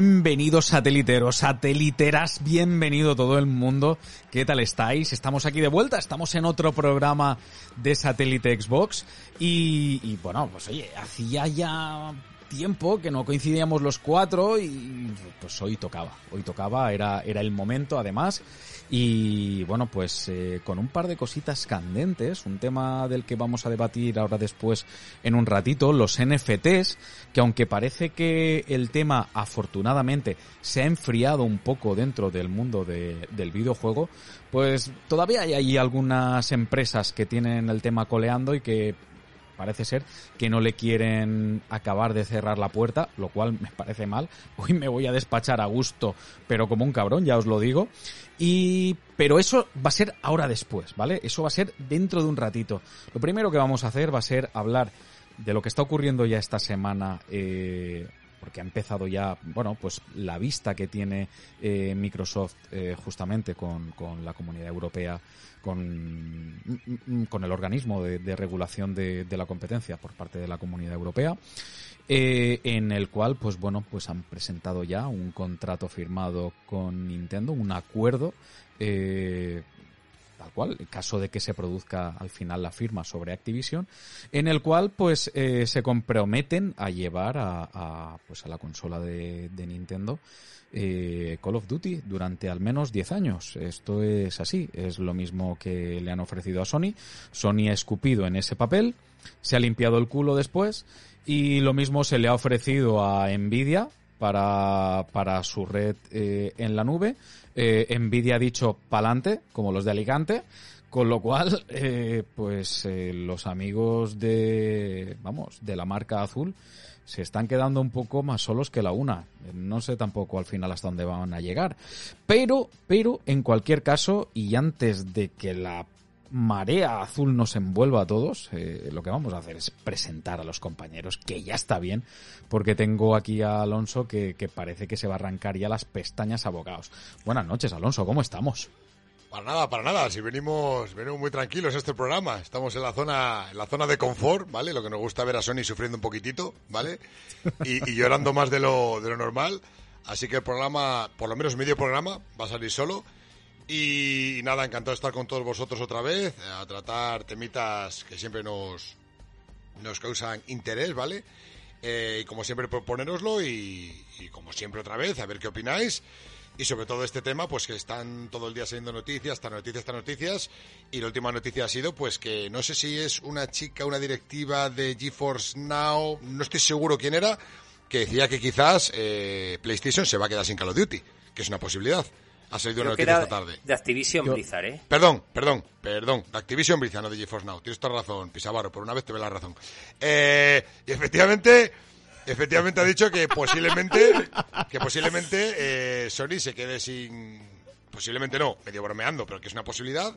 Bienvenidos sateliteros, sateliteras, bienvenido todo el mundo. ¿Qué tal estáis? Estamos aquí de vuelta, estamos en otro programa de Satélite Xbox y, y bueno, pues oye, hacía ya tiempo que no coincidíamos los cuatro y pues hoy tocaba, hoy tocaba, era, era el momento además. Y bueno, pues eh, con un par de cositas candentes, un tema del que vamos a debatir ahora después en un ratito, los NFTs, que aunque parece que el tema afortunadamente se ha enfriado un poco dentro del mundo de, del videojuego, pues todavía hay, hay algunas empresas que tienen el tema coleando y que parece ser que no le quieren acabar de cerrar la puerta, lo cual me parece mal. Hoy me voy a despachar a gusto, pero como un cabrón, ya os lo digo. Y, pero eso va a ser ahora después, ¿vale? Eso va a ser dentro de un ratito. Lo primero que vamos a hacer va a ser hablar de lo que está ocurriendo ya esta semana, eh, porque ha empezado ya, bueno, pues la vista que tiene eh, Microsoft eh, justamente con, con, la comunidad europea, con, con el organismo de, regulación de, la competencia por parte de la comunidad europea, eh, en el cual, pues bueno, pues han presentado ya un contrato firmado con Nintendo, un acuerdo eh, tal cual, en caso de que se produzca al final la firma sobre Activision, en el cual pues eh, se comprometen a llevar a, pues a la consola de, de Nintendo eh, Call of Duty durante al menos 10 años. Esto es así, es lo mismo que le han ofrecido a Sony. Sony ha escupido en ese papel, se ha limpiado el culo después y lo mismo se le ha ofrecido a Nvidia para, para su red eh, en la nube. Eh, Nvidia ha dicho pa'lante, como los de Alicante, con lo cual, eh, pues eh, los amigos de, vamos, de la marca azul se están quedando un poco más solos que la una. No sé tampoco al final hasta dónde van a llegar. Pero, pero, en cualquier caso, y antes de que la marea azul nos envuelva a todos, eh, lo que vamos a hacer es presentar a los compañeros, que ya está bien, porque tengo aquí a Alonso que, parece que se va a arrancar ya las pestañas abogados. Buenas noches, Alonso, ¿cómo estamos? Para nada, para nada. Si venimos, venimos muy tranquilos a este programa. Estamos en la zona, en la zona de confort, ¿vale? Lo que nos gusta ver a Sony sufriendo un poquitito, ¿vale? Y, y llorando más de lo, de lo normal. Así que el programa, por lo menos medio programa, va a salir solo. Y, nada, encantado de estar con todos vosotros otra vez, a tratar temitas que siempre nos, nos causan interés, ¿vale? Eh, y como siempre proponeroslo y, como siempre otra vez, a ver qué opináis y sobre todo este tema, pues que están todo el día saliendo noticias, estas noticias, estas noticias, y la última noticia ha sido, pues que no sé si es una chica, una directiva de GeForce Now, no estoy seguro quién era, que decía que quizás eh, PlayStation se va a quedar sin Call of Duty, que es una posibilidad. Ha salido una noticia esta tarde. De Activision Yo... Blizzard, ¿eh? Perdón, perdón, perdón. De Activision Blizzard, no de GeForce Now. Tienes toda razón, Pisavaro. Por una vez te ve la razón. Eh, y efectivamente, efectivamente ha dicho que posiblemente que posiblemente eh, Sony se quede sin posiblemente no medio bromeando pero que es una posibilidad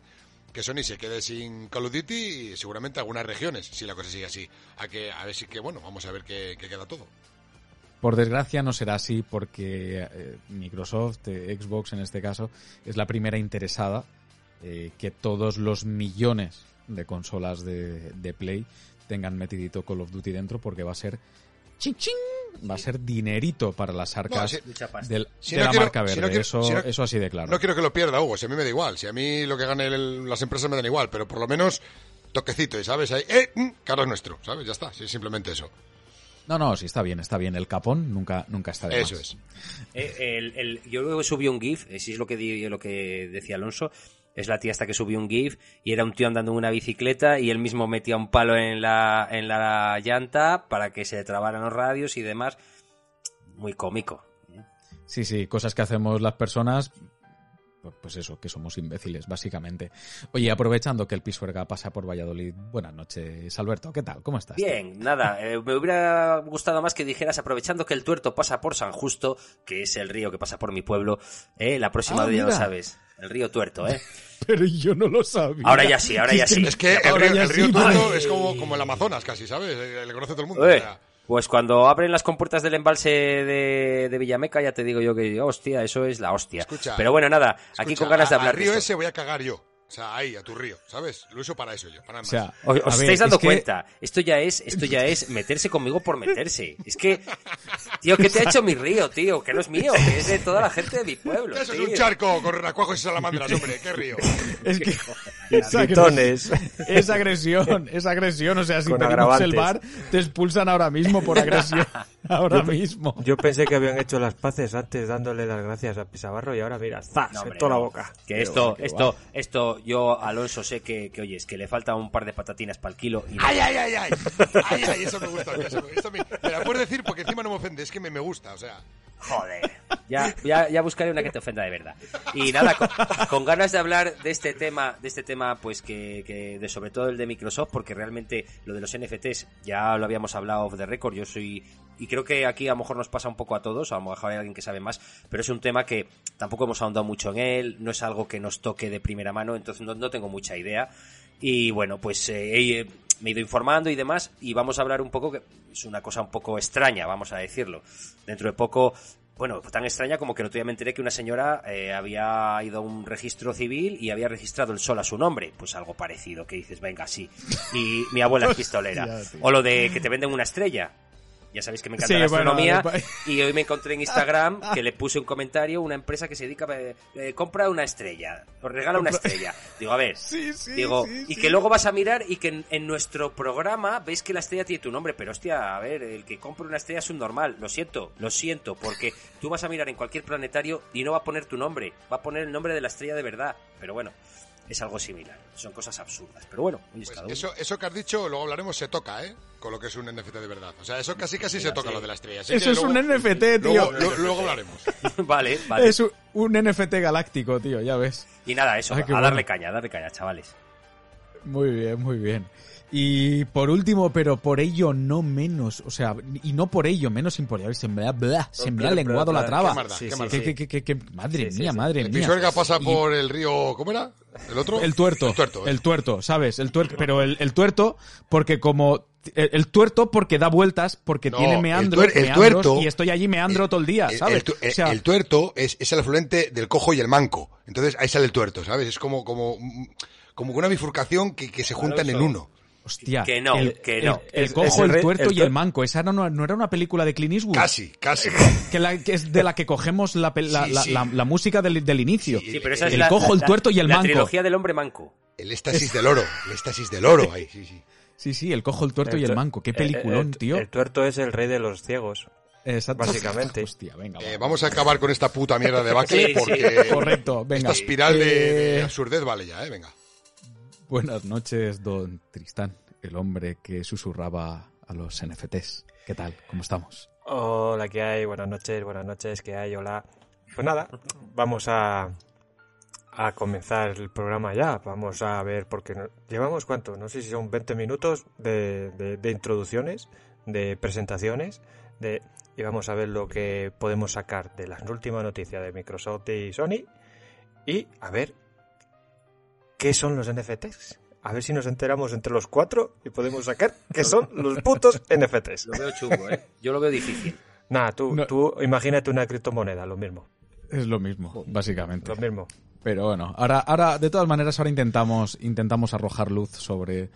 que Sony se quede sin Call of Duty y seguramente algunas regiones si la cosa sigue así a que a ver si que bueno vamos a ver qué, qué queda todo por desgracia no será así porque eh, Microsoft, eh, Xbox en este caso, es la primera interesada eh, que todos los millones de consolas de, de Play tengan metidito Call of Duty dentro porque va a ser ching, ching, va a ser dinerito para las arcas No, si- del- si de no la quiero- marca verde. si no quiero- eso, si eso así de claro. No quiero que lo pierda, Hugo. Si a mí me da igual. Si a mí lo que gane el- las empresas me dan igual. Pero por lo menos toquecito, ¿y ¿sabes? Ahí, ¡eh! mm, Caro es nuestro, ¿sabes? Ya está. Sí, simplemente eso. No, no, sí está bien, está bien. El capón nunca, nunca está de Eso más. es. Eh, el, el- yo luego subí un GIF, eh, si es lo que, di- lo que decía Alonso, es la tía hasta que subió un GIF y era un tío andando en una bicicleta y él mismo metía un palo en la, en la llanta para que se trabaran los radios y demás. Muy cómico. Sí, sí, cosas que hacemos las personas, pues, eso, que somos imbéciles, básicamente. Oye, aprovechando que el Pisuerga pasa por Valladolid, buenas noches, Alberto, ¿qué tal? ¿Cómo estás? Bien, nada, eh, me hubiera gustado más que dijeras, aprovechando que el tuerto pasa por San Justo, que es el río que pasa por mi pueblo, eh, la próxima Ah, vez ya lo sabes. El río tuerto, ¿eh? Pero yo no lo sabía. Ahora ya sí, ahora ya sí. Es que el río, ya el río sí, Tuerto ay. es como, como el Amazonas casi, ¿sabes? Le conoce todo el mundo. Pues cuando abren las compuertas del embalse de, de Villameca, ya te digo yo que, hostia, eso es la hostia. Escucha, Pero bueno, nada, aquí con ganas de hablar al río ese voy a cagar yo. Sea, ahí, a tu río, ¿sabes? Lo uso para eso yo, para nada O sea, Os, a os ver, estáis dando es que- cuenta. Esto ya es, esto ya es meterse conmigo por meterse. Es que, tío, ¿qué te ha hecho mi río, tío? Que no es mío, que es de toda la gente de mi pueblo. Eso es un charco con renacuajos y salamandras, hombre, qué río. Es que es, agres- Pitones. es agresión, es agresión. O sea, si pedimos el bar, te expulsan ahora mismo por agresión. Ahora mismo. Yo pensé que habían hecho las paces antes dándole las gracias a Pisabarro y ahora mira, ¡zas! No, en hombre, toda la boca. Que esto, esto, esto, yo, Alonso, sé que, que, oye, es que le falta un par de patatinas para el kilo y no- Ay, ay, ay, ay. Ay, eso me gusta. Eso, eso me, me la puedes decir porque encima no me ofende, es que me, me gusta, o sea. Joder. Ya, ya, ya buscaré una que te ofenda de verdad. Y nada, con, ganas de hablar de este tema, de este tema, pues que, que de sobre todo el de Microsoft, porque realmente lo de los NFTs ya lo habíamos hablado off the record. Yo soy y creo que aquí a lo mejor nos pasa un poco a todos, a lo mejor hay alguien que sabe más, pero es un tema que tampoco hemos ahondado mucho en él, no es algo que nos toque de primera mano, entonces no, no tengo mucha idea. Y bueno, pues eh, he- me he ido informando y demás, y vamos a hablar un poco, que es una cosa un poco extraña, vamos a decirlo. Dentro de poco, bueno, tan extraña como que el otro día me enteré que una señora eh, había ido a un registro civil y había registrado el sol a su nombre. Pues algo parecido, que dices, venga, sí. Y mi abuela es pistolera. O lo de que te venden una estrella. Ya sabéis que me encanta Sí, la astronomía. vale, y hoy me encontré en Instagram que le puse un comentario una empresa que se dedica a eh, compra una estrella, os regala una estrella. Digo, a ver, Sí, sí, digo, y que luego vas a mirar y que en, en nuestro programa veis que la estrella tiene tu nombre, pero hostia, a ver, el que compra una estrella es un normal, lo siento, lo siento, porque tú vas a mirar en cualquier planetario y no va a poner tu nombre, va a poner el nombre de la estrella de verdad, pero bueno, es algo similar, son cosas absurdas, pero bueno, Pues cada uno. eso, eso que has dicho, luego hablaremos, se toca, ¿eh? Con lo que es un NFT de verdad. O sea, eso casi casi se toca sí. lo de la estrella. Así Eso que es un NFT, tío. Luego, luego- luego hablaremos. vale, vale. Es un, un NFT galáctico, tío, ya ves. Y nada, eso, Ay, a qué darle bueno. caña, a darle caña, chavales. Muy bien, muy bien. Y por último, pero por ello no menos, o sea, y no por ello menos importante, se me ha, bla, se me ha lenguado la traba. madre mía, madre mía. Pisuerga pasa Y- por el río, ¿cómo era? ¿El otro? El tuerto. El tuerto. ¿eh? El tuerto, ¿sabes? El tuerto. Pero el, el tuerto, porque como. El, el tuerto porque da vueltas, porque No, tiene el tuer- el meandros, tuerto- y estoy allí meandro todo el día, El- ¿sabes? El, tu- O sea, el tuerto es, es el afluente del cojo y el manco. Entonces ahí sale el tuerto, ¿sabes? Es como, como, como una bifurcación que, que se juntan en uno. Hostia. Que no, el, que no. El, cojo, el tuerto el y el manco. ¿Esa no, no era una película de Clint Eastwood? Casi, casi. Que, la, que es de la que cogemos la, pel- la, Sí, la- sí. la- la música del, del inicio. Sí, Sí, pero esa es el la, cojo, el la- tuerto y el la manco. trilogía del hombre manco. El éxtasis del oro. El éxtasis del oro ahí, sí, sí. Sí, sí, el cojo, el tuerto y el manco. Qué el- peliculón, el- tío. El tuerto es el rey de los ciegos. Exacto. básicamente. Hostia, venga. Eh, va. vamos a acabar con esta puta mierda de Bacle Sí, sí. porque Correcto, venga. esta espiral de, de Eh, absurdez vale ya, ¿eh? Venga. Buenas noches, don Tristán, el hombre que susurraba a los NFTs. ¿Qué tal? ¿Cómo estamos? Hola, ¿qué hay? Buenas noches, buenas noches, ¿qué hay? Hola. Pues nada, vamos a, a comenzar el programa ya. Vamos a ver, porque llevamos cuánto, no sé si son 20 minutos de, de- de introducciones, de presentaciones, de, y vamos a ver lo que podemos sacar de las últimas noticias de Microsoft y Sony y a ver qué son los NFTs. A ver si nos enteramos entre los cuatro y podemos sacar qué son los putos NFTs. Lo veo chungo, ¿eh? Yo lo veo difícil. Nada, tú, No. tú imagínate una criptomoneda, lo mismo. Es lo mismo, básicamente. Lo mismo. Pero bueno, ahora, ahora, de todas maneras, ahora intentamos, intentamos arrojar luz sobre,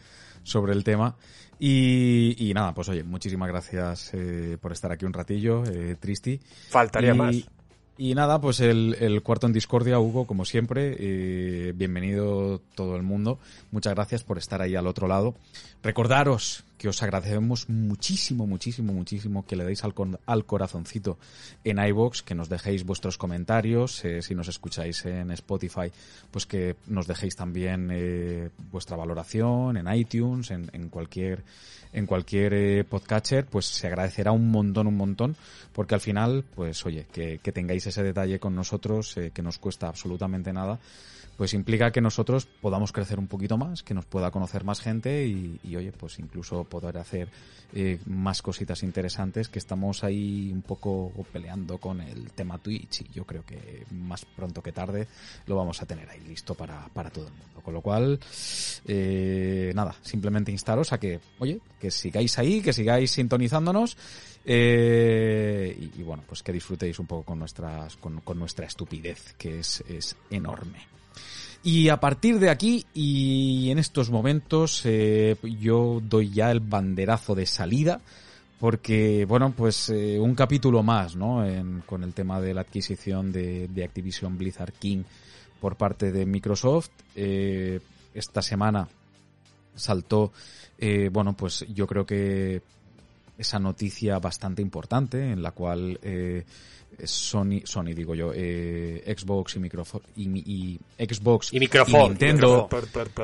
sobre el tema. Y, y nada, pues oye, muchísimas gracias eh, por estar aquí un ratillo, eh, Tristi. Faltaría y, más. Y nada, pues el, cuarto en discordia, Hugo, como siempre, bienvenido todo el mundo. Muchas gracias por estar ahí al otro lado. Recordaros que os agradecemos muchísimo, muchísimo, muchísimo que le deis al, al corazoncito en iVoox, que nos dejéis vuestros comentarios, eh, si nos escucháis en Spotify, pues que nos dejéis también eh, vuestra valoración en iTunes, en, en cualquier en cualquier eh, podcatcher, pues se agradecerá un montón, un montón, porque al final, pues oye, que, que tengáis ese detalle con nosotros, eh, que nos cuesta absolutamente nada, pues implica que nosotros podamos crecer un poquito más, que nos pueda conocer más gente y, oye, pues incluso poder hacer eh, más cositas interesantes que estamos ahí un poco peleando con el tema Twitch y yo creo que más pronto que tarde lo vamos a tener ahí listo para, para todo el mundo. Con lo cual, eh, nada, simplemente instaros a que, oye, que sigáis ahí, que sigáis sintonizándonos eh, y, y bueno, pues que disfrutéis un poco con nuestras, con, con nuestra estupidez, que es, es enorme. Y a partir de aquí y en estos momentos eh, yo doy ya el banderazo de salida porque, bueno, pues eh, un capítulo más, ¿no? con el tema de la adquisición de, de, Activision Blizzard King por parte de Microsoft. Eh, esta semana saltó, eh, bueno, pues yo creo que esa noticia bastante importante en la cual eh, Sony, Sony digo yo, eh, Xbox y, Microsoft y, Xbox y, Nintendo,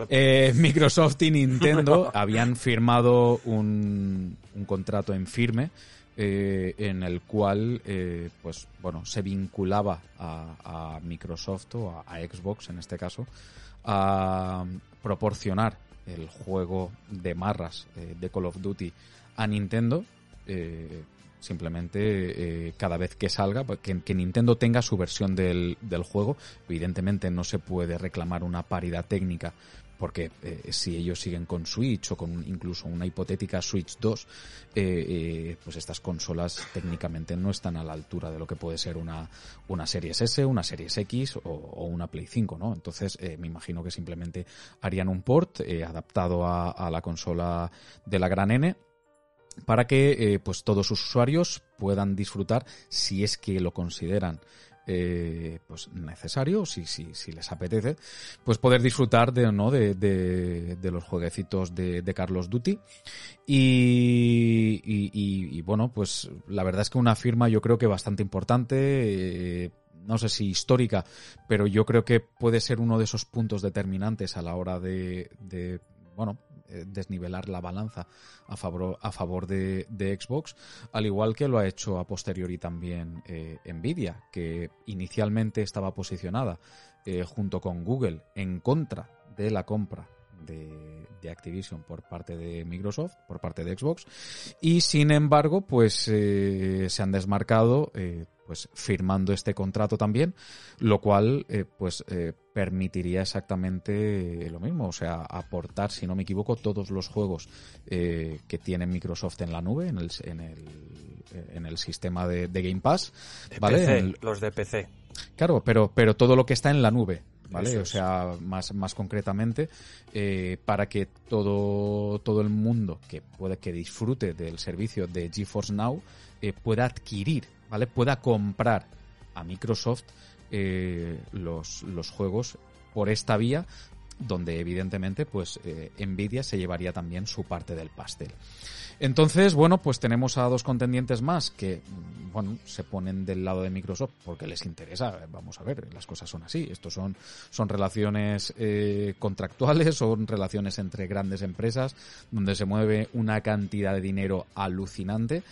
eh, Microsoft y Nintendo habían firmado un, un contrato en firme eh, en el cual eh, pues bueno se vinculaba a, a Microsoft o a, Xbox en este caso a proporcionar el juego de marras eh, de Call of Duty a Nintendo eh, simplemente eh, cada vez que salga, pues, que, que, Nintendo tenga su versión del, del, juego. Evidentemente no se puede reclamar una paridad técnica porque eh, si ellos siguen con Switch o con incluso una hipotética Switch 2, eh, eh, pues estas consolas técnicamente no están a la altura de lo que puede ser una, una Series S, una Series X o, o una Play 5, ¿no? Entonces eh, me imagino que simplemente harían un port eh, adaptado a, a la consola de la gran N para que eh, pues todos sus usuarios puedan disfrutar si es que lo consideran eh, pues necesario si, si, si les apetece pues poder disfrutar de no de, de, de los jueguecitos de, Carlos Duty. Y, y, bueno pues la verdad es que una firma yo creo que bastante importante eh, no sé si histórica, pero yo creo que puede ser uno de esos puntos determinantes a la hora de, de bueno, desnivelar la balanza a favor, a favor de, de, Xbox, al igual que lo ha hecho a posteriori también eh, Nvidia, que inicialmente estaba posicionada eh, junto con Google en contra de la compra de, de, Activision por parte de Microsoft, por parte de Xbox, y sin embargo, pues eh, se han desmarcado, eh, pues firmando este contrato también, lo cual, eh, pues permitiría exactamente lo mismo, o sea, aportar, si no me equivoco, todos los juegos que tiene Microsoft en la nube, en el, en el, en el sistema de, de Game Pass, de ¿vale? PC, el, los de PC. Claro, pero, pero todo lo que está en la nube, ¿vale? O sea, más, más concretamente, eh, para que todo, todo el mundo que puede que disfrute del servicio de GeForce Now eh, pueda adquirir, ¿vale? Pueda comprar a Microsoft eh, los, los juegos por esta vía donde evidentemente pues eh, Nvidia se llevaría también su parte del pastel. Entonces, bueno, pues tenemos a dos contendientes más que, bueno, se ponen del lado de Microsoft porque les interesa. Vamos a ver, las cosas son así. Estos son, son relaciones eh, contractuales, son relaciones entre grandes empresas donde se mueve una cantidad de dinero alucinante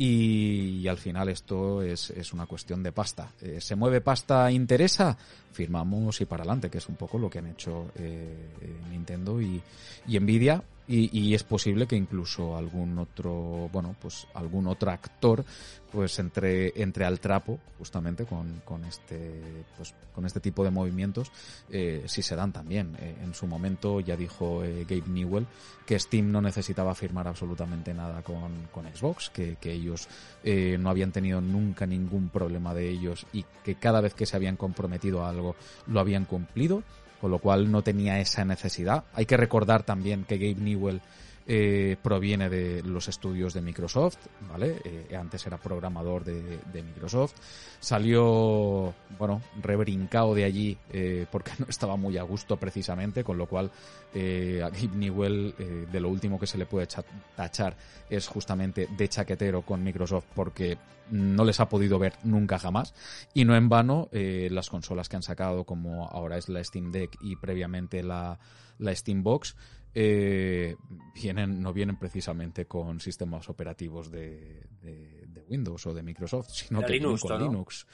y, al final esto es, es, una cuestión de pasta. Eh, ¿Se mueve pasta interesa? Firmamos y para adelante, que es un poco lo que han hecho eh, Nintendo y, y Nvidia. Y, y, es posible que incluso algún otro, bueno, pues algún otro actor, pues entre, entre al trapo, justamente con, con este, pues con este tipo de movimientos, eh, si se dan también. Eh, en su momento ya dijo eh, Gabe Newell que Steam no necesitaba firmar absolutamente nada con, con Xbox, que, que ellos eh, no habían tenido nunca ningún problema de ellos y que cada vez que se habían comprometido a algo lo habían cumplido con lo cual no tenía esa necesidad. Hay que recordar también que Gabe Newell eh, proviene de los estudios de Microsoft, ¿vale? Eh, antes era programador de, de, Microsoft. Salió, bueno, rebrincado de allí eh, porque no estaba muy a gusto precisamente, con lo cual eh, a Gabe Newell eh, de lo último que se le puede tachar es justamente de chaquetero con Microsoft porque no les ha podido ver nunca jamás y no en vano eh, las consolas que han sacado como ahora es la Steam Deck y previamente la, la Steam Box eh, vienen, no vienen precisamente con sistemas operativos de, de, de Windows o de Microsoft, sino de que Linux, vienen con ¿no? Linux.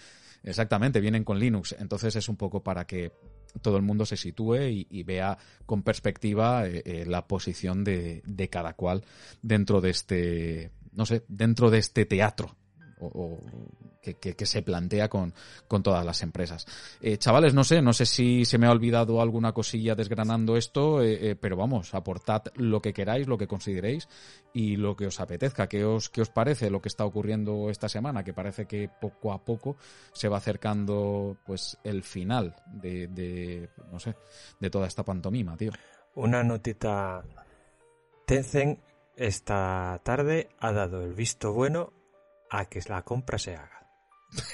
Exactamente, vienen con Linux. Entonces es un poco para que todo el mundo se sitúe y, y vea con perspectiva eh, eh, la posición de, de, cada cual dentro de este, no sé, dentro de este teatro o, que, se plantea con, con todas las empresas. Eh, chavales, no sé, no sé si se me ha olvidado alguna cosilla desgranando esto, eh, eh, pero vamos, aportad lo que queráis, lo que consideréis y lo que os apetezca. ¿Qué os, ¿Qué os parece lo que está ocurriendo esta semana? Que parece que poco a poco se va acercando pues el final de, de no sé, de toda esta pantomima, tío. Una notita. Tencent esta tarde ha dado el visto bueno a que la compra se haga.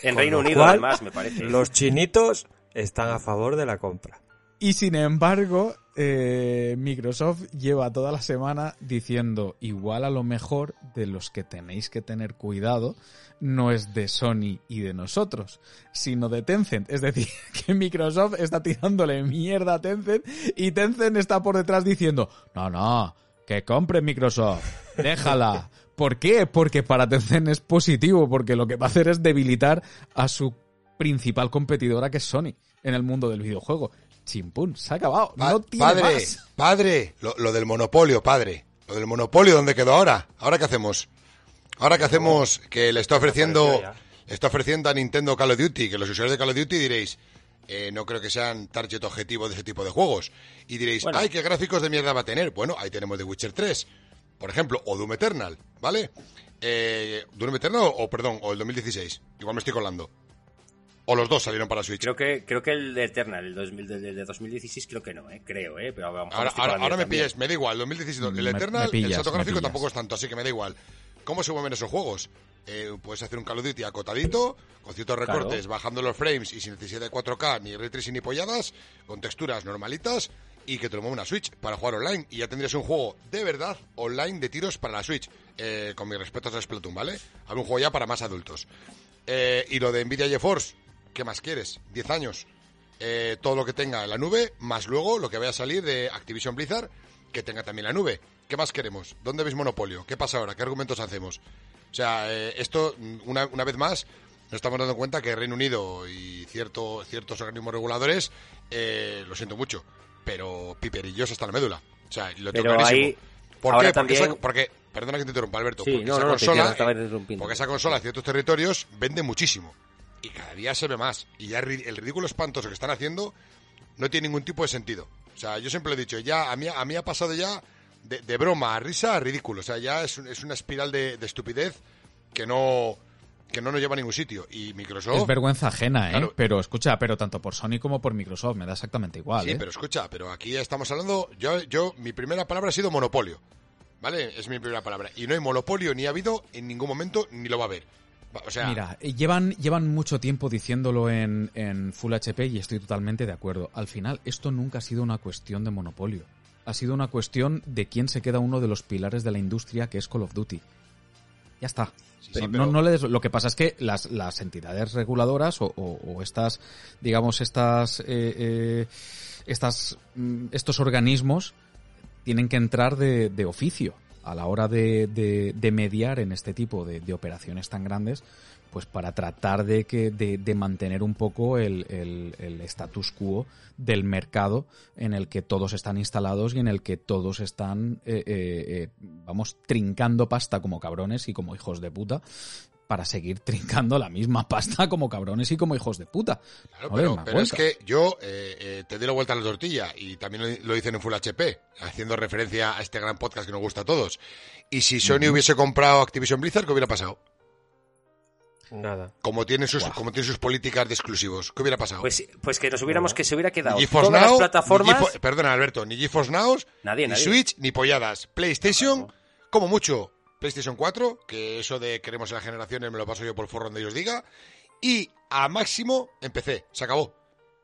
En Con Reino Unido, cual, además, me parece. Los chinitos están a favor de la compra. Y sin embargo, eh, Microsoft lleva toda la semana diciendo igual a lo mejor de los que tenéis que tener cuidado no es de Sony y de nosotros, sino de Tencent. Es decir, que Microsoft está tirándole mierda a Tencent y Tencent está por detrás diciendo, no, no, que compre Microsoft, déjala. ¿Por qué? Porque para Tencent es positivo, porque lo que va a hacer es debilitar a su principal competidora que es Sony en el mundo del videojuego. Chimpún, se ha acabado. Pa- no tiene padre, más. padre, lo, lo del monopolio, padre. Lo del monopolio, ¿dónde quedó ahora? ¿Ahora qué hacemos? Ahora qué hacemos que le está ofreciendo, le está ofreciendo a Nintendo Call of Duty, que los usuarios de Call of Duty diréis, eh, no creo que sean target objetivo de ese tipo de juegos. Y diréis, Bueno. ay, qué gráficos de mierda va a tener. Bueno, ahí tenemos The Witcher 3, por ejemplo, o Doom Eternal, ¿vale? Eh, Doom Eternal o, perdón, o el 2016. Igual me estoy colando. O los dos salieron para Switch. Creo que, creo que el de Eternal, el 2000, de, de 2016, creo que no, ¿eh? Creo, ¿eh? Pero mejor Ahora, ahora, ahora me pillas, me da igual, 2016, el Me- me Eternal, el pillas, salto me gráfico tampoco es tanto, así que me da igual. ¿Cómo se mueven esos juegos? Eh, puedes hacer un Call of Duty acotadito, con ciertos Claro. recortes, bajando los frames y sin necesidad de 4K, ni ray tracing ni polladas, con texturas normalitas, y que te lo mueva una Switch para jugar online. Y ya tendrías un juego de verdad online de tiros para la Switch. Eh, con mis respetos a Splatoon, ¿vale? Había un juego ya para más adultos. Eh, y lo de Nvidia GeForce, ¿qué más quieres? 10 años. Eh, todo lo que tenga en la nube, más luego lo que vaya a salir de Activision Blizzard, que tenga también la nube. ¿Qué más queremos? ¿Dónde veis monopolio? ¿Qué pasa ahora? ¿Qué argumentos hacemos? O sea, eh, esto, una, una vez más, nos estamos dando cuenta que Reino Unido y cierto, ciertos organismos reguladores, eh, lo siento mucho, pero piperillos hasta la médula. O sea, lo tengo Pero clarísimo. ahí- ¿Por ahora qué? Porque, esa- porque- perdona que te interrumpa, Alberto. Sí, porque no, esa no, consola, eh, porque esa consola en ciertos territorios vende muchísimo. Y cada día se ve más. Y ya el ridículo espantoso que están haciendo no tiene ningún tipo de sentido. O sea, yo siempre lo he dicho, ya a mí, a mí ha pasado ya de, de broma a risa a ridículo. O sea, ya es, un- es una espiral de, de estupidez que no, que no nos lleva a ningún sitio. Y Microsoft... Es vergüenza ajena, ¿eh? Claro. Pero escucha, pero tanto por Sony como por Microsoft me da exactamente igual, Sí, ¿eh? pero escucha, pero aquí estamos hablando. Yo, yo, mi primera palabra ha sido monopolio. ¿Vale? Es mi primera palabra. Y no hay monopolio ni ha habido en ningún momento ni lo va a haber. Va- O sea, Mira, eh, llevan, llevan mucho tiempo diciéndolo en, en Full HP y estoy totalmente de acuerdo. Al final, esto nunca ha sido una cuestión de monopolio. Ha sido una cuestión de quién se queda uno de los pilares de la industria, que es Call of Duty. Ya está. Sí, Pero sí, no- pero- no le des- lo que pasa es que las, las entidades reguladoras o, o- o estas, digamos, estas, eh, eh, estas, mm, estos organismos tienen que entrar de, de oficio a la hora de, de- de mediar en este tipo de, de operaciones tan grandes, pues para tratar de que de, de mantener un poco el, el- el status quo del mercado en el que todos están instalados y en el que todos están, eh, eh, eh, vamos, trincando pasta como cabrones y como hijos de puta para seguir trincando la misma pasta como cabrones y como hijos de puta. Claro, pero, es que yo eh, eh, te doy la vuelta a la tortilla y también lo, lo dicen en Full HP, haciendo referencia a este gran podcast que nos gusta a todos. Y si Sony hubiese comprado Activision Blizzard, ¿qué hubiera pasado? Nada. Como tiene sus, como tiene sus políticas de exclusivos, ¿qué hubiera pasado? Pues, pues que nos hubiéramos, que se hubiera quedado Ni GeForce todas Now, las plataformas... ni GeForce- perdona, Alberto, ni GeForce Now, Nadie, ni nadie. Switch, ni polladas. PlayStation, como mucho, PlayStation 4, que eso de queremos en las generaciones me lo paso yo por el forro donde ellos diga. Y a máximo en PC. Se acabó.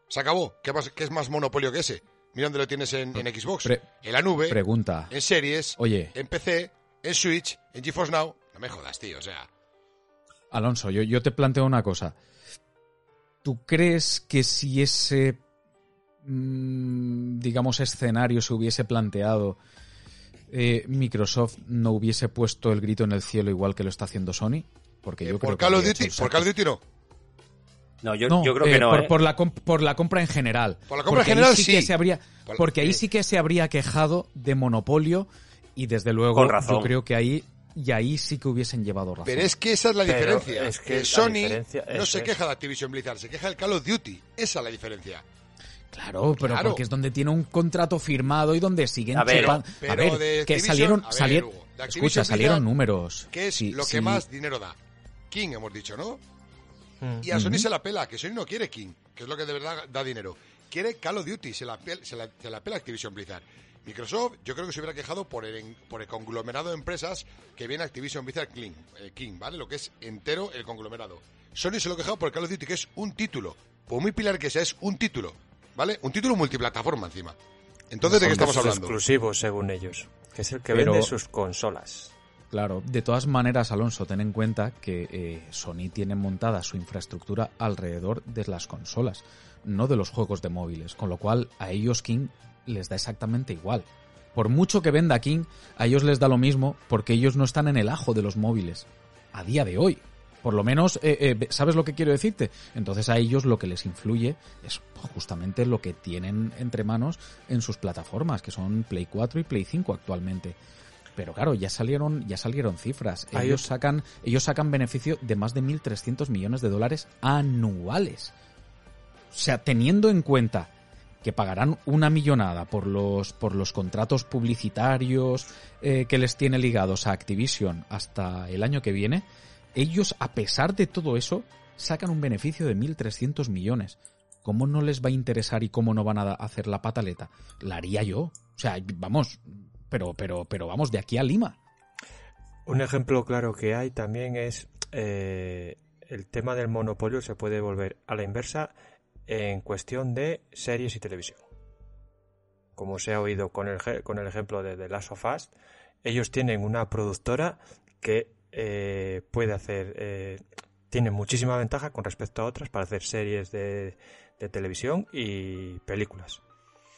Se acabó. ¿Qué, más- qué es más monopolio que ese? Mira dónde lo tienes en, en Xbox. Pre- en la nube, Pregunta. en series, Oye, en PC, en Switch, en GeForce Now. No me jodas, tío. O sea, Alonso, yo, yo te planteo una cosa. ¿Tú crees que si ese, mm, digamos, escenario se hubiese planteado, eh, Microsoft no hubiese puesto el grito en el cielo igual que lo está haciendo Sony? Porque eh, yo creo por que Call Duty, por Call of saco. Duty no. No, yo, No, yo creo eh, que no, por, ¿eh? por la por la compra en general. Por la compra Porque en general, sí. sí. Que se habría, Por- porque ahí sí que se habría quejado de monopolio y desde luego Con razón. yo creo que ahí y ahí sí que hubiesen llevado razón. Pero es que esa es la Pero diferencia. es que Sony diferencia- no se es. queja de Activision Blizzard, se queja del Call of Duty. Esa es la diferencia. Claro, pero Claro. porque es donde tiene un contrato firmado y donde siguen A ver, chupan- pero a ver, de que salieron, ver, Hugo, de escucha, salieron números. ¿Qué es Sí, lo que sí. más dinero da? King, hemos dicho, ¿no? Mm. Y a Sony se la pela, que Sony no quiere King, que es lo que de verdad da dinero. Quiere Call of Duty, se la, pel- se la, se la pela Activision Blizzard. Microsoft, yo creo que se hubiera quejado por el, en- por el conglomerado de empresas que viene Activision Blizzard King, eh, King, ¿vale? Lo que es entero el conglomerado. Sony se lo ha quejado por Call of Duty, que es un título. Por muy pilar que sea, es un título, ¿vale? Un título multiplataforma encima. Entonces, ¿de qué estamos hablando? exclusivos, según ellos. Que es el que Pero- vende sus consolas. Claro, de todas maneras, Alonso, ten en cuenta que eh, Sony tiene montada su infraestructura alrededor de las consolas, no de los juegos de móviles, con lo cual a ellos King les da exactamente igual. Por mucho que venda King, a ellos les da lo mismo porque ellos no están en el ajo de los móviles, a día de hoy. Por lo menos, eh, eh, ¿sabes lo que quiero decirte? Entonces a ellos lo que les influye es justamente lo que tienen entre manos en sus plataformas, que son Play 4 y Play 5 actualmente. Pero claro, ya salieron, ya salieron cifras. Ellos sacan, ellos sacan beneficio de más de 1.300 millones de dólares anuales. O sea, teniendo en cuenta que pagarán una millonada por los, por los contratos publicitarios eh, que les tiene ligados a Activision hasta el año que viene, ellos, a pesar de todo eso, sacan un beneficio de 1.300 millones. ¿Cómo no les va a interesar y cómo no van a hacer la pataleta? La haría yo. O sea, vamos, pero, pero, pero vamos, de aquí a Lima. Un ejemplo claro que hay también es eh, el tema del monopolio se puede volver a la inversa en cuestión de series y televisión. Como se ha oído con el, con el ejemplo de The Last of Us, ellos tienen una productora que eh, puede hacer, eh, tiene muchísima ventaja con respecto a otras para hacer series de, de televisión y películas.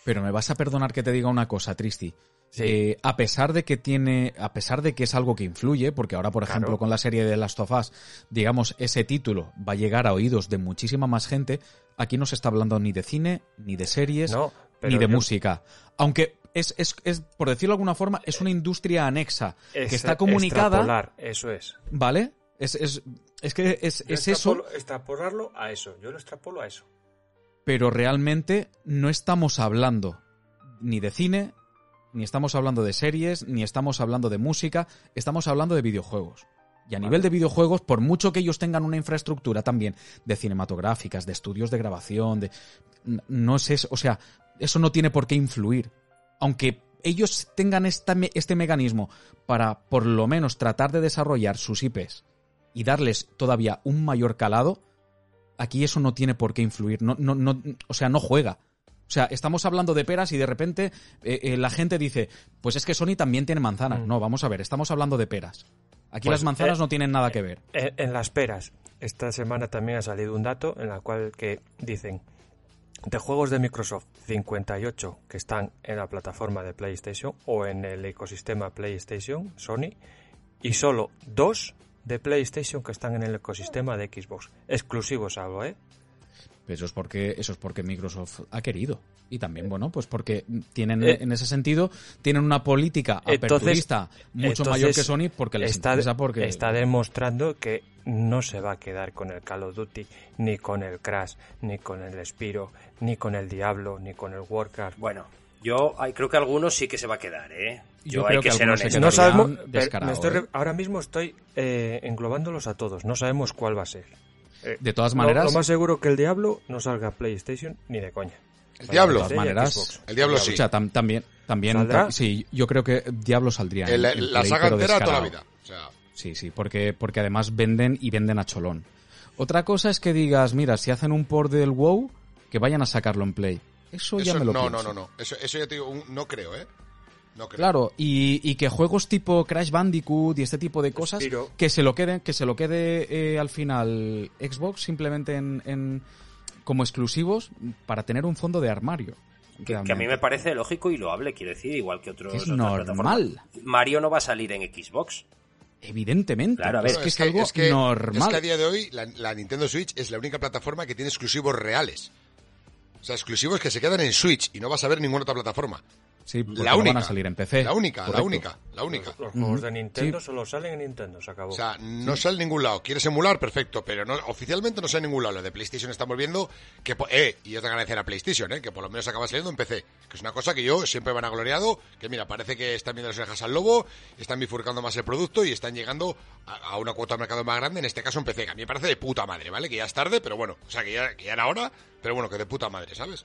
Pero me vas a perdonar que te diga una cosa, Tristi. Sí. Eh, a pesar de que tiene, a pesar de que es algo que influye, porque ahora, por ejemplo, Claro. con la serie de Last of Us, digamos, ese título va a llegar a oídos de muchísima más gente, aquí no se está hablando ni de cine, ni de series, No, ni de yo- música. Aunque es, es, es, por decirlo de alguna forma, es una industria anexa es que está comunicada, eso es. ¿vale? Es, es, es que es, Yo es eso, extrapolarlo a eso. Yo lo extrapolo a eso. pero realmente no estamos hablando ni de cine, ni estamos hablando de series, ni estamos hablando de música, estamos hablando de videojuegos. Y a nivel de videojuegos, por mucho que ellos tengan una infraestructura también de cinematográficas, de estudios de grabación, de no es eso, o sea, eso no tiene por qué influir. Aunque ellos tengan esta este mecanismo para por lo menos tratar de desarrollar sus IPs y darles todavía un mayor calado, aquí eso no tiene por qué influir, no, no, no, o sea, no juega. O sea, estamos hablando de peras y de repente eh, eh, la gente dice, pues es que Sony también tiene manzanas. Mm. No, vamos a ver, estamos hablando de peras. Aquí Pues, las manzanas eh, no tienen nada que ver. En, las peras, esta semana también ha salido un dato en la cual que dicen de juegos de Microsoft 58 que están en la plataforma de PlayStation o en el ecosistema PlayStation, Sony, y solo dos de PlayStation que están en el ecosistema de Xbox. Exclusivos algo, ¿eh? Pero eso es porque eso es porque Microsoft ha querido y también bueno pues porque tienen Eh, en ese sentido tienen una política entonces- aperturista mucho entonces, mayor que Sony porque les está, interesa porque está demostrando que no se va a quedar con el Call of Duty, ni con el Crash, ni con el Spiro, ni con el Diablo, ni con el Warcraft. Bueno, yo creo que algunos sí que se va a quedar, ¿eh? Yo Yo, creo hay que que, ser algunos se honesto. no quedarían sabemos, pero descarado, me estoy re- ¿eh? ahora mismo estoy eh, englobándolos a todos, no sabemos cuál va a ser. Eh, de todas maneras lo, más seguro que el Diablo no salga a PlayStation ni de coña. El Diablo. de todas maneras. El Diablo sí. escucha, tam- también también sí yo creo que Diablo saldría en- El- en la Play, saga entera toda la vida. O sea, Sí, sí, porque, porque además venden y venden a cholón. Otra cosa es que digas, mira, si hacen un port del WoW, que vayan a sacarlo en Play. Eso, ya me lo no, pienso. no, no, no. Eso, eso ya te digo, un- no creo, ¿eh? No creo. Claro, y, y que juegos tipo Crash Bandicoot y este tipo de cosas que se lo quede, que se lo quede eh, al final Xbox simplemente en, en- como exclusivos para tener un fondo de armario. Que, que a mí me parece lógico y loable, quiero decir, igual que otros. Es normal. Mario no va a salir en Xbox. Evidentemente. Claro, a ver, es que es, algo es que- normal. Es que a día de hoy la, la Nintendo Switch es la única plataforma que tiene exclusivos reales. O sea, exclusivos que se quedan en Switch y no vas a ver ninguna otra plataforma. Sí, la no única. van a salir en PC. La única, la única, la única. Los juegos de Nintendo solo salen en Nintendo, se acabó. O sea, no sale en ningún lado. ¿Quieres emular? Perfecto, pero no, oficialmente no sale en ningún lado. Lo de PlayStation estamos viendo que, eh, y es de agradecer a PlayStation, eh, que por lo menos acaba saliendo en PC. Que es una cosa que yo siempre me han gloriado, que mira, parece que están viendo las orejas al lobo, están bifurcando más el producto y están llegando a, a una cuota de mercado más grande, en este caso en PC, que a mí me parece de puta madre, ¿vale? Que ya es tarde, pero bueno, o sea, que ya, que ya era hora, pero bueno, que de puta madre, ¿sabes?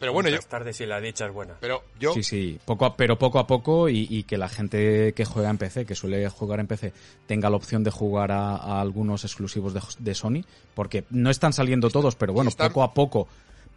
Pero bueno, yo, Más tarde si la dicha es buena. pero yo, Sí, sí, poco a- pero poco a poco y, y que la gente que juega en PC, que suele jugar en PC, tenga la opción de jugar a, a algunos exclusivos de, de Sony, porque no están saliendo todos, pero bueno, Están- poco a poco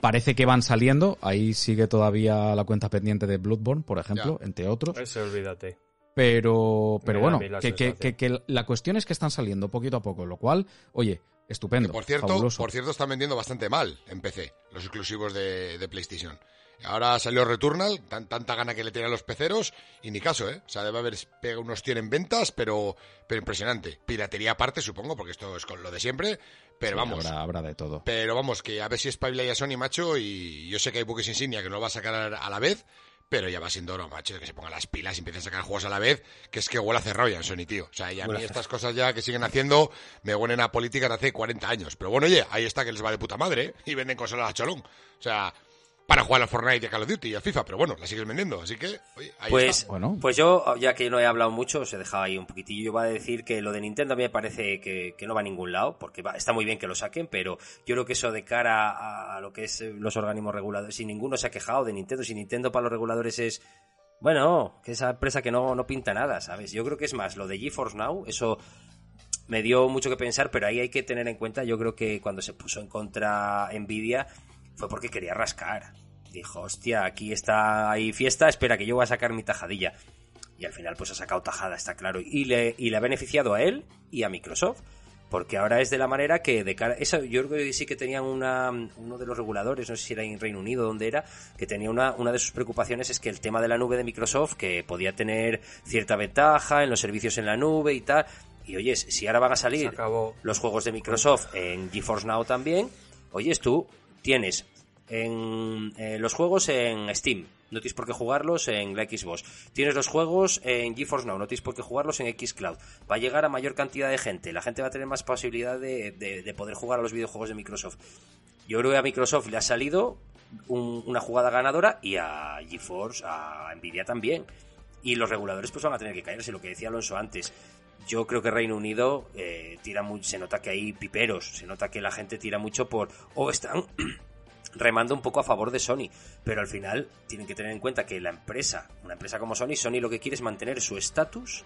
parece que van saliendo. Ahí sigue todavía la cuenta pendiente de Bloodborne, por ejemplo, entre otros. Ese olvídate. Pero, pero bueno, a mí la que, que, sensación. que- que la cuestión es que están saliendo poquito a poco, lo cual, oye, estupendo, por cierto, fabuloso. por cierto, están vendiendo bastante mal en PC, los exclusivos de, de PlayStation. Ahora salió Returnal, tan- tanta gana que le tienen a los peceros, y ni caso, ¿eh? O sea, debe haber unos tíos en ventas, pero, pero impresionante. Piratería aparte, supongo, porque esto es con lo de siempre, pero Sí, vamos. Habrá, habrá de todo. Pero vamos, que a ver si espabila ya Sony, macho, y yo sé que hay buques insignia que no va a sacar a la vez, pero ya va siendo hora, macho, de que se pongan las pilas y empiecen a sacar juegos a la vez, que es que huele a cerrado ya en Sony, tío. O sea, y a mí estas cosas ya que siguen haciendo me huelen a política de hace 40 años. Pero bueno, oye, ahí está que les va de puta madre, ¿eh? Y venden consolas a cholón. O sea, para jugar al Fortnite y a Call of Duty y al FIFA, pero bueno, la siguen vendiendo, así que, oye, ahí Pues, está. Bueno. pues yo, ya que no he hablado mucho, os he dejado ahí un poquitillo. Yo voy a decir que lo de Nintendo a mí me parece que, que no va a ningún lado, porque va- está muy bien que lo saquen, pero yo creo que eso de cara a, a lo que es eh, los organismos reguladores, si ninguno se ha quejado de Nintendo, si Nintendo para los reguladores es, bueno, que esa empresa que no, no pinta nada, ¿sabes? Yo creo que es más, lo de GeForce Now, eso me dio mucho que pensar, pero ahí hay que tener en cuenta, yo creo que cuando se puso en contra Nvidia fue porque quería rascar. Dijo, hostia, aquí está ahí fiesta, espera que yo voy a sacar mi tajadilla. Y al final pues ha sacado tajada, está claro. Y le, y le ha beneficiado a él y a Microsoft. Porque ahora es de la manera que de cara... Eso, yo creo que sí que tenían una, uno de los reguladores, no sé si era en Reino Unido donde era, que tenía una, una de sus preocupaciones es que el tema de la nube de Microsoft, que podía tener cierta ventaja en los servicios en la nube y tal. Y oyes, si ahora van a salir los juegos de Microsoft en GeForce Now también, oyes tú, tienes en eh, los juegos en Steam, no tienes por qué jugarlos en la Xbox. Tienes los juegos en GeForce Now, no tienes por qué jugarlos en Xcloud. Va a llegar a mayor cantidad de gente, la gente va a tener más posibilidad de, de- de poder jugar a los videojuegos de Microsoft. Yo creo que a Microsoft le ha salido un- una jugada ganadora y a GeForce, a Nvidia también. Y los reguladores pues van a tener que caerse, lo que decía Alonso antes. Yo creo que Reino Unido eh, tira se nota que hay piperos, se nota que la gente tira mucho por... o están remando un poco a favor de Sony, pero al final tienen que tener en cuenta que la empresa, una empresa como Sony, Sony lo que quiere es mantener su estatus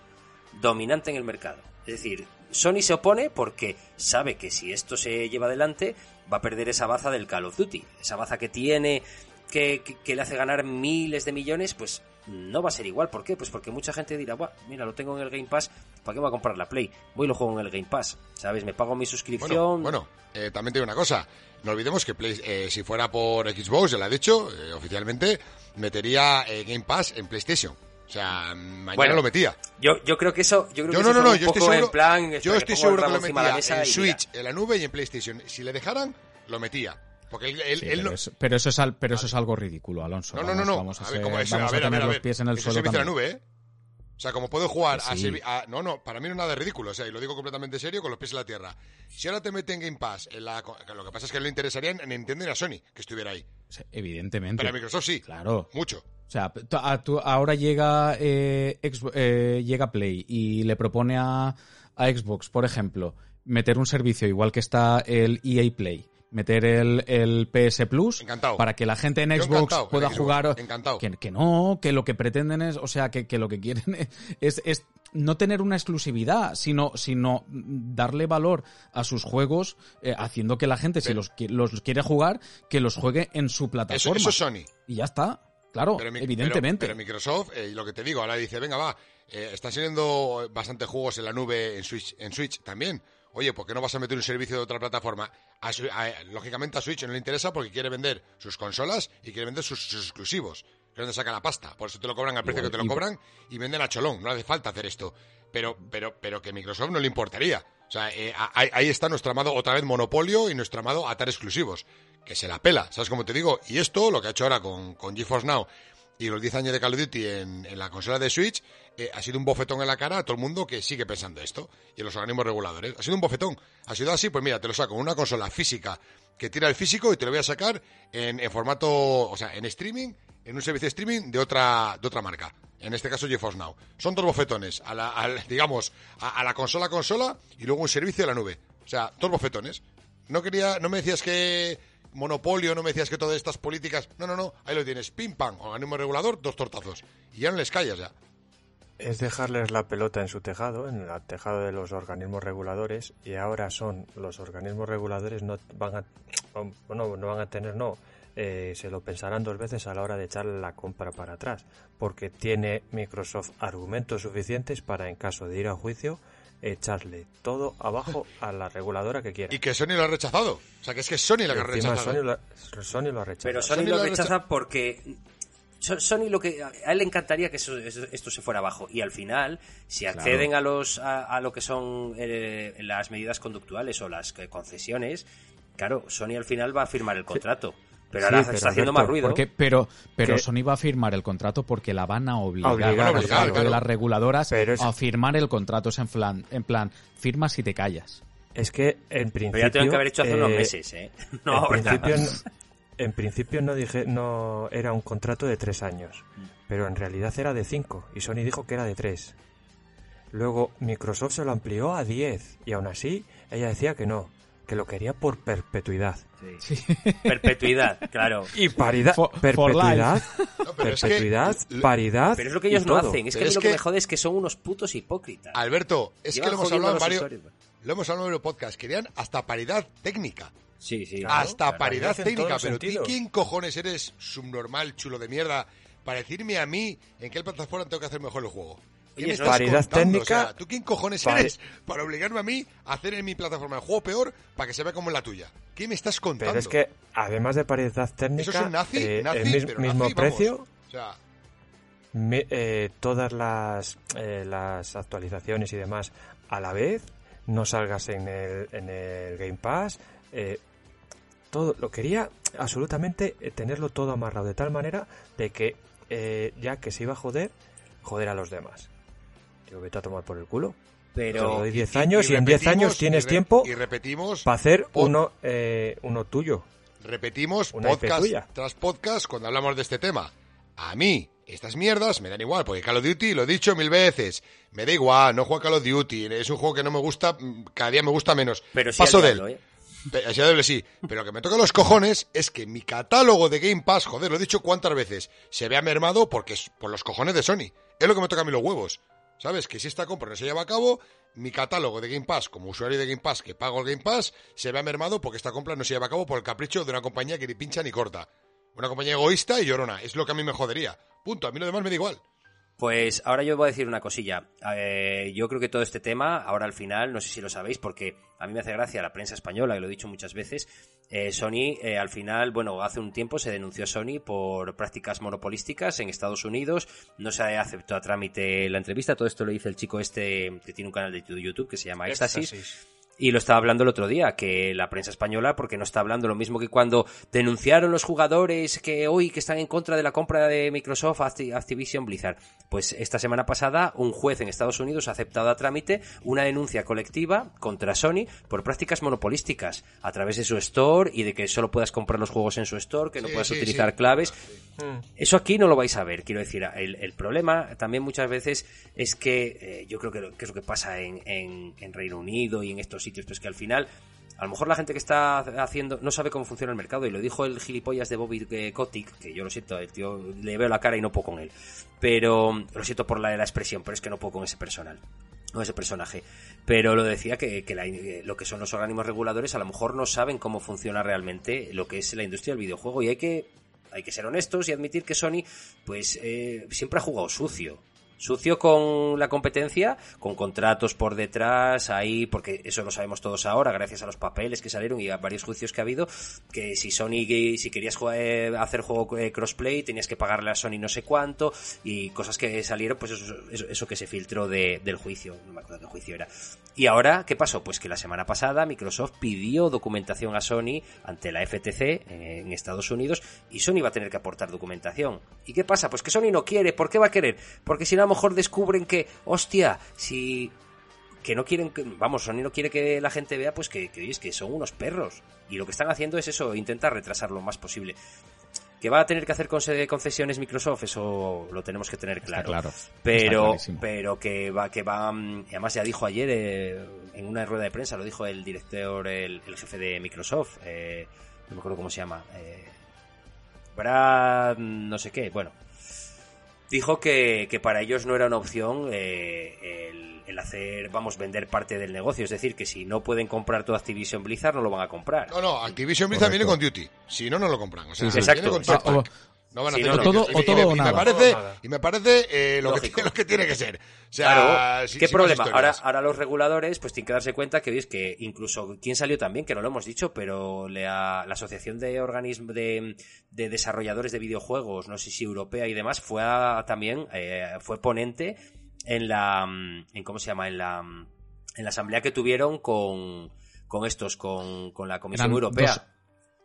dominante en el mercado. Es decir, Sony se opone porque sabe que si esto se lleva adelante va a perder esa baza del Call of Duty, esa baza que tiene que, que- que le hace ganar miles de millones, pues no va a ser igual. ¿Por qué? Pues porque mucha gente dirá, Buah, mira, lo tengo en el Game Pass, ¿para qué voy a comprar la Play? Voy y lo juego en el Game Pass, ¿sabes? Me pago mi suscripción. Bueno, bueno eh, también te digo una cosa. No olvidemos que Play- eh, si fuera por Xbox, ya lo ha dicho eh, oficialmente, metería eh, Game Pass en PlayStation. O sea, mañana Bueno, lo metía. Yo, yo creo que eso, yo creo Yo que no, eso no, no, un yo estoy poco seguro, en plan, yo estoy seguro que lo metía en y mira. Switch, en la nube y en PlayStation. Si le dejaran, lo metía. Porque él, él- Sí, él pero, no... eso, pero eso es al- pero eso es algo ridículo, Alonso. No, no, no, Vamos- no. Vamos a, a ver, ser- ¿cómo es? vamos a ver, a a ver, tener a los ver. pies en el Eso suelo se en la también. nube, ¿eh? O sea, como puedo jugar a sí. a- No, no, para mí no es nada de ridículo, o sea, y lo digo completamente serio, con los pies en la tierra. Si ahora te meten Game Pass, en la... lo que pasa es que le interesaría a Nintendo y a Sony que estuviera ahí. Evidentemente. Pero a Microsoft sí, Claro. mucho. O sea, tú- a- tú- ahora llega, eh, eh, llega Play y le propone a, a Xbox, por ejemplo, meter un servicio igual que está el EA Play, meter el, el PS Plus Encantado. para que la gente en Xbox pueda jugar. encantado. Que, que no, que lo que pretenden es, o sea, que, que lo que quieren es, es no tener una exclusividad, sino, sino darle valor a sus juegos, eh, haciendo que la gente, si los, los quiere jugar, que los juegue en su Eso, plataforma. eso es Sony. Y ya está. Claro, Pero evidentemente. Pero, pero Microsoft, eh, lo que te digo, ahora dice, venga, va, eh, están saliendo bastantes juegos en la nube en Switch, en Switch también. Oye, ¿por qué no vas a meter un servicio de otra plataforma? A a- lógicamente a Switch no le interesa porque quiere vender sus consolas y quiere vender sus, sus exclusivos. Que es donde saca la pasta. Por eso te lo cobran al precio que te lo cobran y venden a cholón. No hace falta hacer esto. Pero, pero, pero que Microsoft no le importaría. O sea, eh, ahí, ahí está nuestro amado otra vez monopolio y nuestro amado atar exclusivos. Que se la pela, ¿sabes cómo te digo? Y esto, lo que ha hecho ahora con, con GeForce Now y los 10 años de Call of Duty en, en la consola de Switch eh, ha sido un bofetón en la cara a todo el mundo que sigue pensando esto y en los organismos reguladores. Ha sido un bofetón. Ha sido así, pues mira, te lo saco en una consola física que tira el físico y te lo voy a sacar en, formato, o sea, en streaming, en un servicio de streaming de otra, de otra marca. En este caso GeForce Now. Son dos bofetones, a la, digamos, a, a la consola consola y luego un servicio de la nube. O sea, dos bofetones. No quería, no me decías que monopolio, no me decías que todas estas políticas. No, no, no, ahí lo tienes. Pim pam, organismo regulador, dos tortazos. Y ya no les callas ya. Es dejarles la pelota en su tejado, en el tejado de los organismos reguladores, y ahora son los organismos reguladores no van a, bueno, no van a tener, no, eh, se lo pensarán dos veces a la hora de echarle la compra para atrás, porque tiene Microsoft argumentos suficientes para, en caso de ir a juicio, echarle todo abajo a la reguladora que quiera. Y que Sony lo ha rechazado. O sea, que es que Sony la que ha rechazado. Sony lo, Sony lo ha rechazado. Pero Sony, Sony lo lo rechaza recha- porque Sony lo que a él le encantaría que eso- eso- esto se fuera abajo. Y al final si acceden a los a, a lo que son eh, las medidas conductuales o las eh, concesiones claro Sony al final va a firmar el contrato. Pero Sí, ahora pero está haciendo Alberto, más ruido Porque, pero pero Sony va a firmar el contrato porque la van a obligar, Obligar, por obligar, parte claro. de las reguladoras Pero es- a firmar el contrato. Es en plan, en plan, firmas y te callas. Es que en principio... pero ya tienen que haber hecho hace unos eh, meses eh no en, principio, en principio no dije no era un contrato de tres años, pero en realidad era de cinco y Sony dijo que era de tres. Luego Microsoft se lo amplió a 10 y aún así ella decía que no, que lo quería por perpetuidad. perpetuidad claro Y paridad, For- for perpetuidad, No, pero es que- perpetuidad, paridad. pero es lo que ellos no todo. hacen es que es lo que que- me jode es que son unos putos hipócritas Alberto, es que lo hemos hablado a en varios, lo hemos hablado en varios podcasts. Querían hasta paridad técnica. Sí sí Claro. hasta paridad técnica. Pero ¿tú sentidos. quién cojones eres subnormal, chulo de mierda, para decirme a mí en qué plataforma tengo que hacer mejor el juego? ¿Qué Oye, me eso- estás Paridad contando? técnica- O sea, ¿Tú quién cojones Pare- eres para obligarme a mí a hacer en mi plataforma el juego peor para que se vea como en la tuya? ¿Qué me estás contando? Pero es que además de paridad técnica, Eso es un nazi, eh, nazi, el pero mismo nazi, vamos. precio, O sea, me- eh, todas las, eh, las actualizaciones y demás a la vez, no salgas en el, en el Game Pass, eh, todo lo quería absolutamente eh, tenerlo todo amarrado de tal manera de que eh, ya que se iba a joder, joder a los demás. Digo, vete a tomar por el culo. Te pero doy 10 años y, en 10 repetimos, años tienes y tiempo Y repetimos, para hacer uno, eh, uno tuyo. repetimos Una podcast tuya. tras podcast cuando hablamos de este tema. A mí, estas mierdas me dan igual, porque Call of Duty, lo he dicho mil veces, me da igual, no juego a Call of Duty, es un juego que no me gusta, cada día me gusta menos. pero sí Paso de él. ¿eh? Doble sí, pero lo que me toca los cojones es que mi catálogo de Game Pass, joder, lo he dicho cuántas veces, se vea mermado porque es por los cojones de Sony. Es lo que me toca a mí los huevos. ¿Sabes? Que si esta compra no se lleva a cabo, mi catálogo de Game Pass, como usuario de Game Pass que pago el Game Pass, se vea mermado porque esta compra no se lleva a cabo por el capricho de una compañía que ni pincha ni corta. Una compañía egoísta y llorona. Es lo que a mí me jodería. Punto. A mí lo demás me da igual. Pues ahora yo voy a decir una cosilla. Eh, yo creo que todo este tema, ahora al final, no sé si lo sabéis, porque a mí me hace gracia la prensa española, que lo he dicho muchas veces. eh, Sony, eh, al final, bueno, hace un tiempo se denunció a Sony por prácticas monopolísticas en Estados Unidos. No se aceptó a trámite la entrevista. Todo esto lo dice el chico este que tiene un canal de YouTube que se llama Éxtasis. Y lo estaba hablando el otro día, que la prensa española, porque no está hablando lo mismo que cuando denunciaron los jugadores que hoy que están en contra de la compra de Microsoft Activision Blizzard. Pues esta semana pasada un juez en Estados Unidos ha aceptado a trámite una denuncia colectiva contra Sony por prácticas monopolísticas a través de su store y de que solo puedas comprar los juegos en su store, que no Sí, puedas sí, utilizar sí. claves. Mm. Eso aquí no lo vais a ver, quiero decir. El, el problema también muchas veces es que eh, yo creo que, lo- que es lo que pasa en, en- en Reino Unido y en estos sitios, pues que al final, a lo mejor la gente que está haciendo no sabe cómo funciona el mercado y lo dijo el gilipollas de Bobby eh, Kotick, que yo lo siento, el tío le veo la cara y no puedo con él. Pero lo siento por la, la expresión, pero es que no puedo con ese personal con ese personaje. Pero lo decía que, que lo que son los organismos reguladores a lo mejor no saben cómo funciona realmente lo que es la industria del videojuego y hay que hay que ser honestos y admitir que Sony pues eh, siempre ha jugado sucio sucio con la competencia, con contratos por detrás, ahí, porque eso lo sabemos todos ahora, gracias a los papeles que salieron y a varios juicios que ha habido, que si Sony, si querías eh, hacer juego eh, crossplay, tenías que pagarle a Sony no sé cuánto, y cosas que salieron, pues eso, eso, que se filtró de- del juicio, no me acuerdo qué juicio era. Y ahora, ¿qué pasó? Pues que la semana pasada Microsoft pidió documentación a Sony ante la FTC eh, en Estados Unidos y Sony va a tener que aportar documentación. ¿Y qué pasa? Pues que Sony no quiere. ¿Por qué va a querer? Porque si no, a lo mejor descubren que, hostia, si que no quieren, vamos, Sony no quiere que la gente vea, pues que, que, que son unos perros. Y lo que están haciendo es eso, intentar retrasar lo más posible. Que va a tener que hacer conce- concesiones Microsoft, eso lo tenemos que tener claro. claro. Pero, pero que va, que va, mm, y además ya dijo ayer eh, en una rueda de prensa, lo dijo el director, el, el jefe de Microsoft, eh, no me acuerdo cómo se llama, eh, Brad, no sé qué, bueno, dijo que, que para ellos no era una opción eh, el, el hacer, vamos, vender parte del negocio, es decir, que si no pueden comprar todo Activision Blizzard no lo van a comprar. No, no, Activision Blizzard Correcto. viene con Duty. Si no, no lo compran. O sea, Sí, sí. Exacto. viene con Exacto. Top Pack. No van a Sí, hacer no, no. todo- y- o todo y- o y nada. Me parece, nada. y me parece eh, lo, que, lo que tiene que ser. O sea, Claro, sin- ¿qué sin problema? Ahora, ahora los reguladores pues tienen que darse cuenta que, oye, es que incluso, ¿quién salió también? Que no lo hemos dicho, pero la, la Asociación de Organismos de, de Desarrolladores de Videojuegos, no sé si europea y demás, fue a- también, eh, fue ponente en la, en ¿cómo se llama? En la, en la asamblea que tuvieron con, con estos, con, con la Comisión Eran Europea. Dos,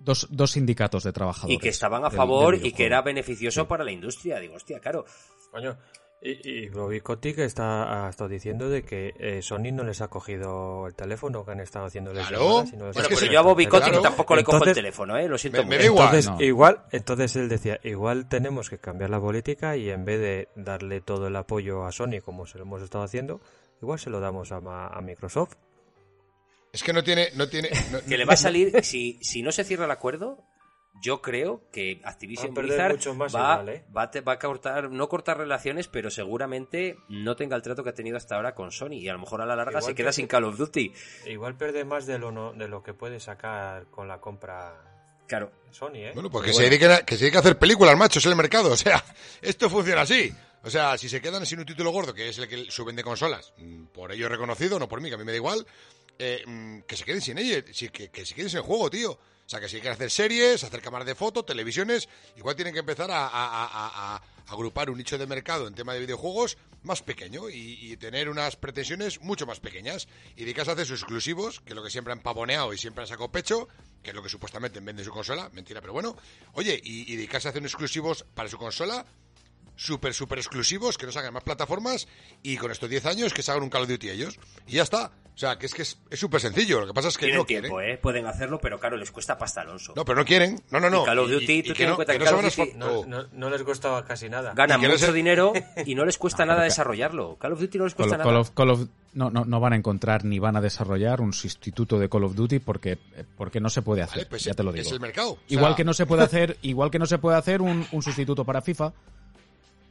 dos, dos sindicatos de trabajadores. Y que estaban a favor del y que era beneficioso para la industria. Digo, hostia, claro. Coño, y, y Bobby Kotick está, ha estado diciendo de que eh, Sony no les ha cogido el teléfono, que han estado haciéndoles Claro. llamadas y no les Es Bueno, pero yo a Bobby claro. Kotick tampoco le cojo el teléfono, ¿eh? Lo siento Me- me mucho. da igual. Entonces, no. igual, entonces él decía, igual tenemos que cambiar la política y en vez de darle todo el apoyo a Sony como se lo hemos estado haciendo, igual se lo damos a, ma- a Microsoft. Es que no tiene... No tiene no- que le va a salir, si, si no se cierra el acuerdo, yo creo que Activision Blizzard mucho más va, igual, ¿eh? va, a te- va a cortar, no cortar relaciones, pero seguramente no tenga el trato que ha tenido hasta ahora con Sony y a lo mejor a la larga Igual se queda que- sin Call of Duty. Igual pierde más de lo, no- de lo que puede sacar con la compra Claro. Sony, ¿eh? Bueno, pues que, Pero se bueno. dediquen a, que se dediquen a hacer películas, macho, es el mercado. O sea, esto funciona así. O sea, si se quedan sin un título gordo, que es el que suben de consolas, mm, por ello reconocido, no por mí, que a mí me da igual, eh, mm, que se queden sin ello, sí, que, se queden sin el juego, tío. O sea, que si quieren hacer series, hacer cámaras de foto, televisiones, igual tienen que empezar a, agrupar un nicho de mercado en tema de videojuegos más pequeño y, y tener unas pretensiones mucho más pequeñas. Y dedicarse a hacer sus exclusivos, que es lo que siempre han pavoneado y siempre han sacado pecho, que es lo que supuestamente vende su consola, mentira, pero bueno. Oye, y, y dedicarse a hacer unos exclusivos para su consola, súper, súper exclusivos, que no salgan más plataformas, y con estos 10 años que se hagan un Call of Duty ellos. Y ya está. O sea, que es que es súper sencillo. Lo que pasa es que Tienen no tiempo, quieren. ¿eh? Pueden hacerlo, pero claro, les cuesta pasta Alonso. No, pero no quieren. No, no, no. Y Call of Y- Duty, y tú que no- cuenta que no Call of Duty- No, no, no les costaba casi nada. Ganan Y mucho dinero y no les cuesta nada desarrollarlo. Call of Duty no les cuesta Call nada. of- Call of- no, no, no van a encontrar ni van a desarrollar un sustituto de Call of Duty porque, eh, porque no se puede hacer. Vale, pues ya te lo es digo. el mercado. O sea, Igual que no se puede hacer, igual que no se puede hacer un, un sustituto para FIFA.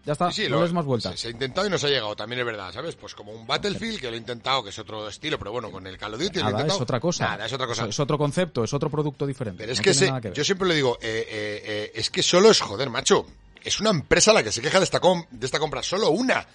Ya está, Sí, sí, no lo- des más vueltas. Se, se ha intentado y no se ha llegado, también es verdad, ¿sabes? Pues como un Battlefield, que lo he intentado, que es otro estilo, pero bueno, con el Call of Duty lo he Nada, intentado. es otra cosa. Nada, es otra cosa. Es otro concepto, es otro producto diferente. Pero es no que, se- que yo siempre le digo, eh, eh, eh, es que solo es joder, macho. Es una empresa la que se queja de esta, com- de esta compra, solo una.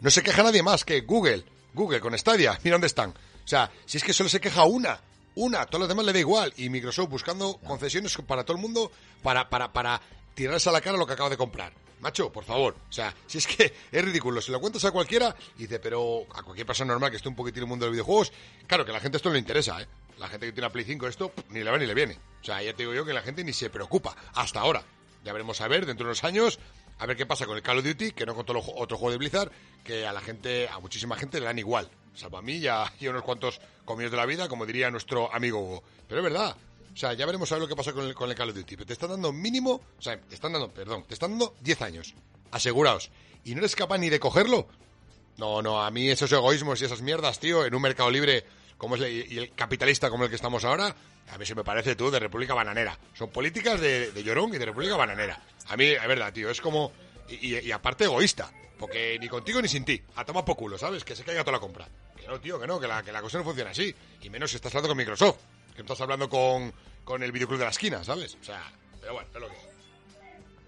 No se queja nadie más que Google. Google con Stadia, mira dónde están. O sea, si es que solo se queja una, una, todos los demás le da igual. Y Microsoft buscando concesiones para todo el mundo para, para, para tirarse a la cara lo que acaba de comprar. Macho, por favor. O sea, si es que es ridículo. Si lo cuentas a cualquiera, y dice, pero a cualquier persona normal que esté un poquitín en el mundo de los videojuegos, claro que a la gente esto no le interesa, ¿eh? La gente que tiene una Play 5 esto, ni le va ni le viene. O sea, ya te digo yo que la gente ni se preocupa. Hasta ahora. Ya veremos a ver, dentro de unos años, a ver qué pasa con el Call of Duty, que no con todo otro juego de Blizzard, que a la gente, a muchísima gente le dan igual. Salvo a mí y a, y a unos cuantos comidos de la vida, como diría nuestro amigo Hugo. Pero es verdad. O sea, ya veremos a ver lo que pasa con el, con el Call of Duty. Pero te están dando mínimo, o sea, te están dando, perdón, te están dando 10 años. Aseguraos. ¿Y no eres capaz ni de cogerlo? No, no, a mí esos egoísmos y esas mierdas, tío, en un mercado libre como es el, y el capitalista como el que estamos ahora, a mí se me parece tú de República Bananera. Son políticas de, de llorón y de República Bananera. A mí, es verdad, tío, es como... Y, aparte egoísta, porque ni contigo ni sin ti. A tomar por culo, ¿sabes? Que se caiga toda la compra. Que no, tío, que no, que la, que la cosa no funciona así. Y menos si estás hablando con Microsoft, que estás hablando con, con el videoclub de la esquina, ¿sabes? O sea, pero bueno, es lo que es.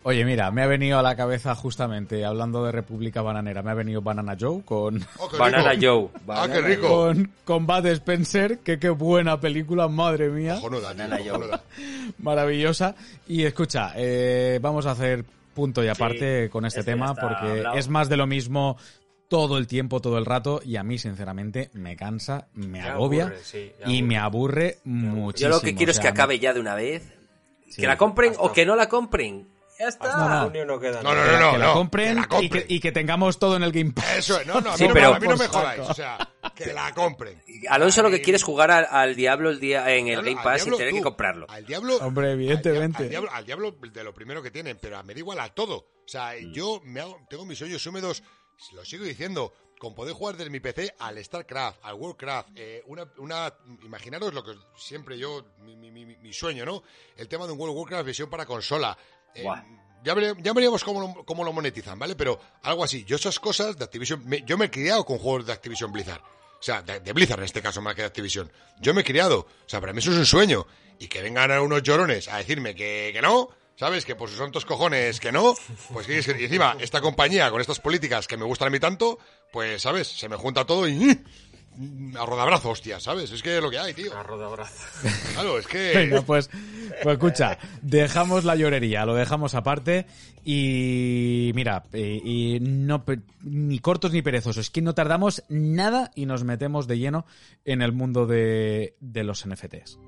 Oye, mira, me ha venido a la cabeza justamente, hablando de República Bananera, me ha venido Banana Joe con, Oh, Banana. Joe. Ah, qué rico. con, con Bud Spencer, que qué buena película, madre mía, tío, Banana Joe. maravillosa. Y escucha, eh, vamos a hacer punto y aparte Sí, con este este tema, porque hablado. es más de lo mismo todo el tiempo, todo el rato, y a mí, sinceramente, me cansa, me Ya agobia aburre, sí, ya y me aburre Yo muchísimo. lo que quiero o es que acabe ya de una vez. Sí, que la compren hasta- o que no la compren. Ya está. No, no. no queda No, no, no, no. que la compren, que la compren. Y, que, y que tengamos todo en el Game Pass. Eso es, no, no, a mí, Sí, no, pero- me, a mí no me jodáis. O sea, que la compren. Alonso lo que quiere es jugar al, al Diablo el día en el Game Pass sin diablo, tener tú, que comprarlo. Al diablo. Hombre, al evidentemente. Al, diablo, al diablo de lo primero que tienen, pero me da igual a todo. O sea, Mm. yo me hago, tengo mis hoyos húmedos, lo sigo diciendo, con poder jugar desde mi PC al StarCraft, al Warcraft, eh, una, una, imaginaros lo que siempre yo, mi, mi- mi- mi sueño, ¿no? El tema de un World of Warcraft versión para consola. Eh, ya, vere- ya veríamos cómo lo, cómo lo monetizan, ¿vale? Pero algo así. Yo esas cosas de Activision... me- yo me he criado con juegos de Activision Blizzard. O sea, de, de Blizzard en este caso más que de Activision. Yo me he criado. O sea, para mí eso es un sueño. Y que vengan a unos llorones a decirme que, que no... ¿Sabes? Que por sus santos cojones que no. Pues que y encima, esta compañía con estas políticas que me gustan a mí tanto, pues, ¿sabes? Se me junta todo y... ¡mm! A rodabrazo, hostia, ¿sabes? Es que es lo que hay, tío. Agarro de abrazo. Claro, es que... Venga, pues, pues escucha, dejamos la llorería, lo dejamos aparte y mira, eh, y no pe- ni cortos ni perezosos, es que no tardamos nada y nos metemos de lleno en el mundo de, de los NFTs.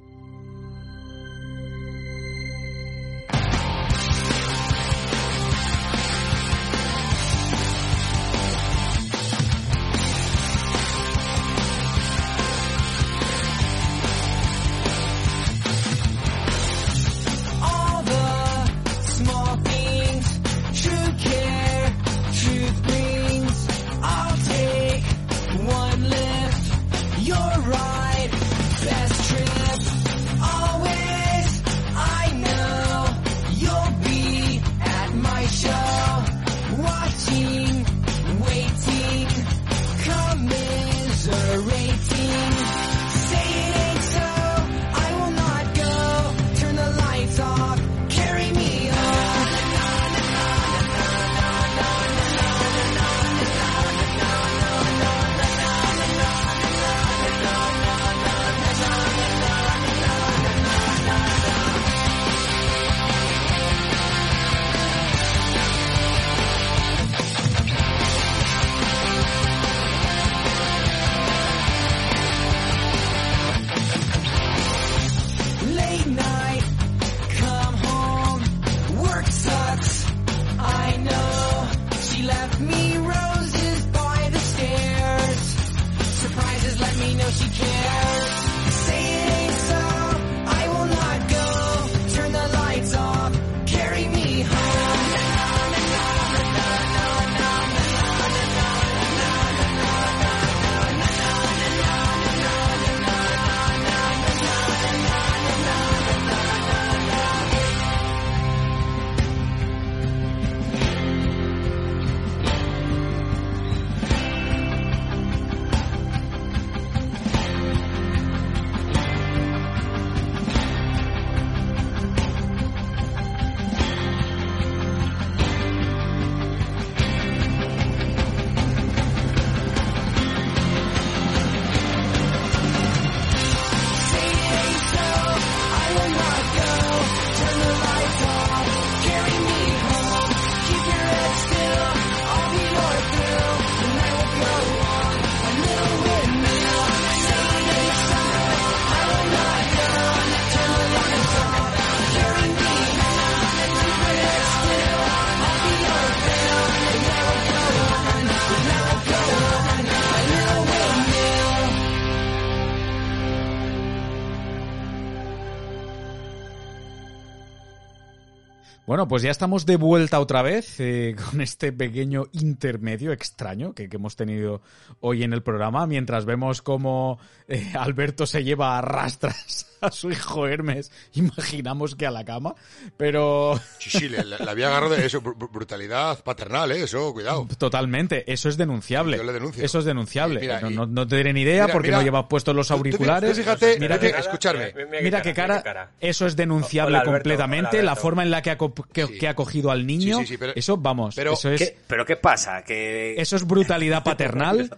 Bueno, pues ya estamos de vuelta otra vez eh, con este pequeño intermedio extraño que, hemos tenido hoy en el programa, mientras vemos cómo eh, Alberto se lleva a rastras a su hijo Hermes, imaginamos que a la cama, pero Sí, sí, le, había agarrado de eso, br- br- brutalidad paternal, ¿eh? Eso, cuidado. totalmente, eso es denunciable. Yo le denuncio. Eso es denunciable. Mira, no, y- no, no te diré ni idea Mira, porque mira, no lleva puestos los tú- tú- tú auriculares. fíjate, mira que, escucharme. mira qué cara, eso es denunciable Hola, Alberto, completamente, hola, la forma en la que ha, que, Sí. que ha cogido al niño, Sí, sí, sí, pero- eso vamos, pero- eso es ¿Qué? ¿Pero qué pasa? Que... eso es brutalidad paternal.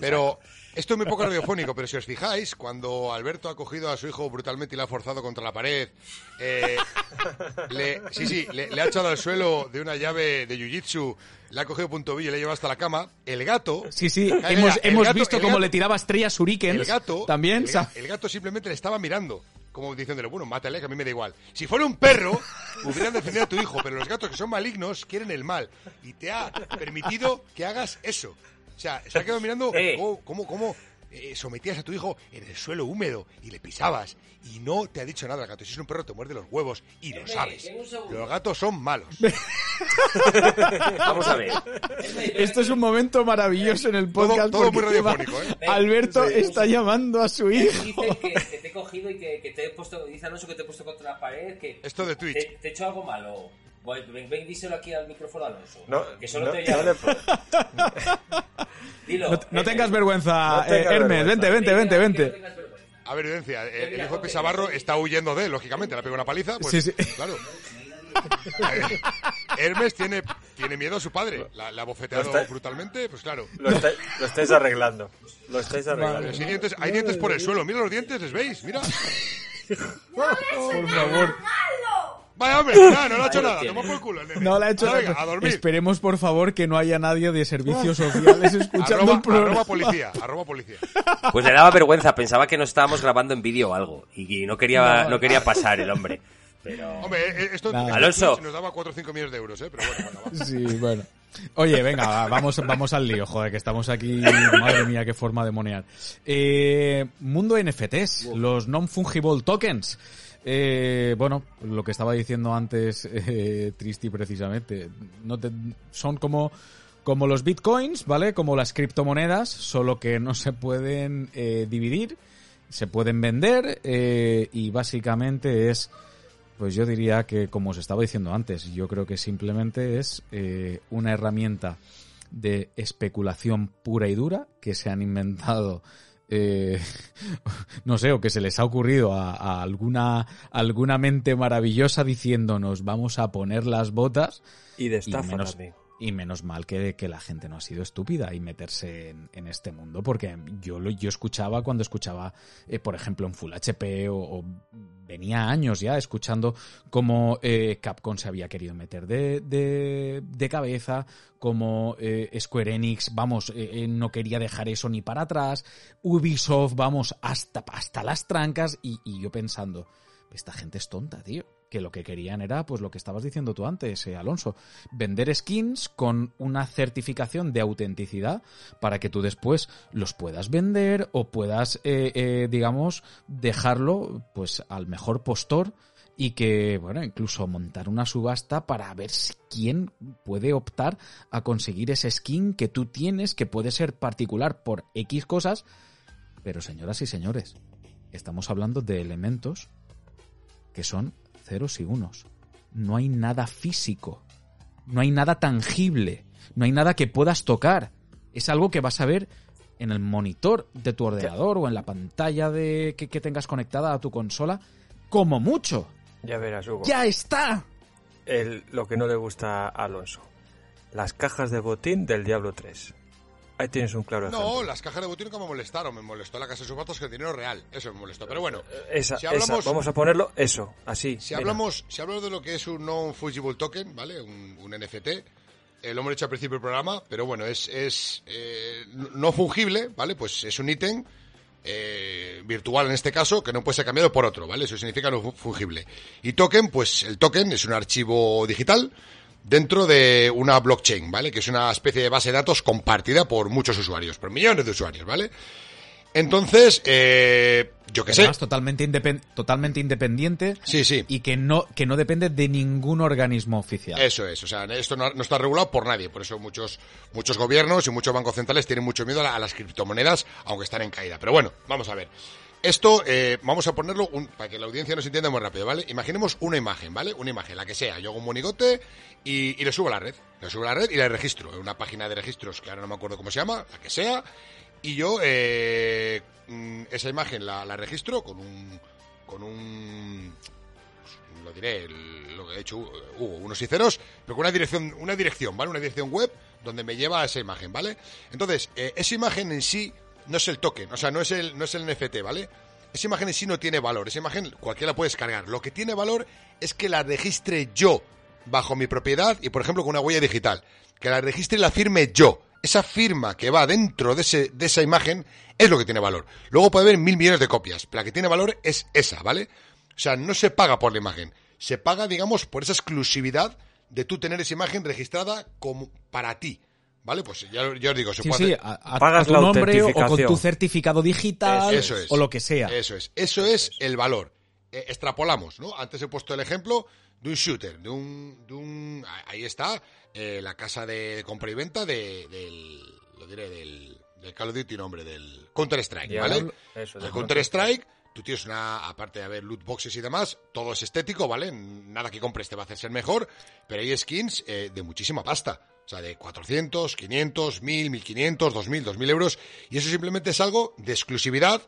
Pero, Esto es muy poco radiofónico, pero si os fijáis, cuando Alberto ha cogido a su hijo brutalmente y le ha forzado contra la pared, eh, le, sí, sí, le, le ha echado al suelo de una llave de jiu-jitsu, le ha cogido punto y le ha llevado hasta la cama, el gato... Sí, sí, hemos, el hemos gato- visto cómo le tiraba estrellas shurikens. El gato... También, el, el gato simplemente le estaba mirando, como diciéndole, bueno, mátale, que a mí me da igual. Si fuera un perro, hubieran defendido a tu hijo, pero los gatos que son malignos quieren el mal. Y te ha permitido que hagas eso. O sea, se ha quedado mirando cómo, cómo, cómo, eh, sometías a tu hijo en el suelo húmedo y le pisabas. Y no te ha dicho nada el gato. Si es un perro, te muerde los huevos y lo sabes. Los gatos son malos. Vamos a ver. Esto es un momento maravilloso en el podcast. todo porque muy radiofónico, ¿eh? Alberto Sí. está llamando a su hijo. Dicen que, que te he cogido y que, que te he puesto, dice Alonso que te he puesto contra la pared, que Esto de Twitch. te, te he hecho algo malo. Ven, ven, díselo aquí al micrófono Alonso. No, que solo no, te no le-. Dilo. No, tengas vergüenza, eh, Hermes. vergüenza. Vente, vente, vente, vente. tengas vergüenza. A ver, evidencia. El, el hijo de Pisabarro está huyendo de él, lógicamente. Le ha pegado una paliza. Pues, Sí, sí. Claro. Hermes tiene, tiene miedo a su padre. La, la ha bofeteado está- brutalmente. Pues claro. Lo, estáis- lo estáis arreglando. Lo estáis arreglando. Hay dientes, hay dientes por el suelo. Mira los dientes, ¿les veis? Mira. Por favor. Vaya, hombre. No, no le ha hecho nada. Toma por culo el nene. No le ha hecho Ahora, venga, nada. a dormir. Esperemos, por favor, que no haya nadie de servicios sociales escuchando Arroba, el programa. arroba policía. Arroba policía. Pues le daba vergüenza, pensaba que nos estábamos grabando en vídeo o algo. Y no quería, no quería pasar el hombre. Pero. Hombre, eh, esto, Nada. Alonso. nos daba 4 o 5 millones de euros, ¿eh? Pero bueno, bueno. Sí, bueno. Oye, venga, va, vamos, vamos al lío, joder, que estamos aquí. Madre mía, qué forma de monear. Eh, mundo NFTs, los non-fungible tokens. Eh, bueno, lo que estaba diciendo antes eh, Tristi precisamente, no te- son como, como los bitcoins, ¿vale? Como las criptomonedas, solo que no se pueden eh, dividir, se pueden vender eh, y básicamente es pues yo diría que, como os estaba diciendo antes, yo creo que simplemente es eh, una herramienta de especulación pura y dura que se han inventado, eh, no sé, o que se les ha ocurrido a, a alguna, alguna mente maravillosa diciéndonos vamos a poner las botas Y de y estafa menos, también. Y menos mal que, que la gente no ha sido estúpida y meterse en, este mundo, porque yo lo yo escuchaba cuando escuchaba, eh, por ejemplo, en Full HP o, venía años ya escuchando cómo eh, Capcom se había querido meter de, de, cabeza, como eh, Square Enix, vamos, eh, no quería dejar eso ni para atrás, Ubisoft, vamos, hasta, hasta las trancas y, y yo pensando, esta gente es tonta, tío. Que lo que querían era, pues lo que estabas diciendo tú antes, eh, Alonso, vender skins con una certificación de autenticidad para que tú después los puedas vender o puedas, eh, eh, digamos, dejarlo, pues al mejor postor y que, bueno, incluso montar una subasta para ver quién puede optar a conseguir ese skin que tú tienes, que puede ser particular por X cosas, pero señoras y señores, estamos hablando de elementos que son ceros y unos. No hay nada físico, no hay nada tangible, no hay nada que puedas tocar. Es algo que vas a ver en el monitor de tu ordenador o en la pantalla de que, que tengas conectada a tu consola, como mucho. Ya verás, Hugo. ¡Ya está! El- lo que no le gusta a Alonso. Las cajas de botín del Diablo 3. Ahí tienes un claro No, las cajas de botín nunca me molestaron. Me molestó la casa de sus gatos que el dinero real. Eso me molestó. Pero bueno, Esa, si esa. hablamos- Vamos a ponerlo eso, así. Si mira. hablamos, si hablamos de lo que es un non-fungible token, ¿vale? Un, un NFT, eh, lo hemos dicho al principio del programa, pero bueno, es, es eh, no fungible, ¿vale? Pues es un ítem eh, virtual en este caso que no puede ser cambiado por otro, ¿vale? Eso significa no fu- fungible. Y token, pues el token es un archivo digital dentro de una blockchain, ¿vale? Que es una especie de base de datos compartida por muchos usuarios, por millones de usuarios, ¿vale? Entonces, eh, yo qué sé. Totalmente, independ- totalmente independiente Sí, sí. y que no, que no depende de ningún organismo oficial. Eso es, o sea, esto no, no está regulado por nadie, por eso muchos muchos gobiernos y muchos bancos centrales tienen mucho miedo a, la- a las criptomonedas, aunque están en caída. Pero bueno, vamos a ver. Esto, eh, vamos a ponerlo un- para que la audiencia nos entienda muy rápido, ¿vale? Imaginemos una imagen, ¿vale? Una imagen, la que sea. Yo hago un monigote y, y le subo a la red. Le subo a la red y la registro en una página de registros que ahora no me acuerdo cómo se llama, la que sea. Y yo eh, mm, esa imagen la, registro con un con un lo diré, lo que ha hecho Hugo, unos y ceros, pero con una dirección, una dirección, ¿vale? Una dirección web donde me lleva a esa imagen, ¿vale? Entonces, eh, esa imagen en sí no es el token, o sea, no es el, no es el NFT, ¿vale? Esa imagen en sí no tiene valor, esa imagen cualquiera puede descargar. Lo que tiene valor es que la registre yo bajo mi propiedad y, por ejemplo, con una huella digital. Que la registre y la firme yo. Esa firma que va dentro de, ese, de esa imagen es lo que tiene valor. Luego puede haber mil millones de copias, pero la que tiene valor es esa, ¿vale? O sea, no se paga por la imagen, se paga, digamos, por esa exclusividad de tú tener esa imagen registrada como para ti. ¿Vale? Pues ya, ya os digo, se Sí, puede sí, hacer- a, a- Pagas a tu la nombre o con tu certificado digital Eso es. o lo que sea. Eso es. Eso es el valor. Eh, extrapolamos, ¿no? Antes he puesto el ejemplo de un shooter, de un... De un ahí está eh, la casa de compra y venta de, del... Lo diré, del, del Call of Duty, nombre, del Counter-Strike, ¿vale? Eso, el del Counter-Strike, tú tienes una, aparte de haber loot boxes y demás, todo es estético, ¿vale? Nada que compres te va a hacer ser mejor, pero hay skins eh, de muchísima pasta. Sea, de 400, 500, 1000, 1500, 2000, 2000 euros. Y eso simplemente es algo de exclusividad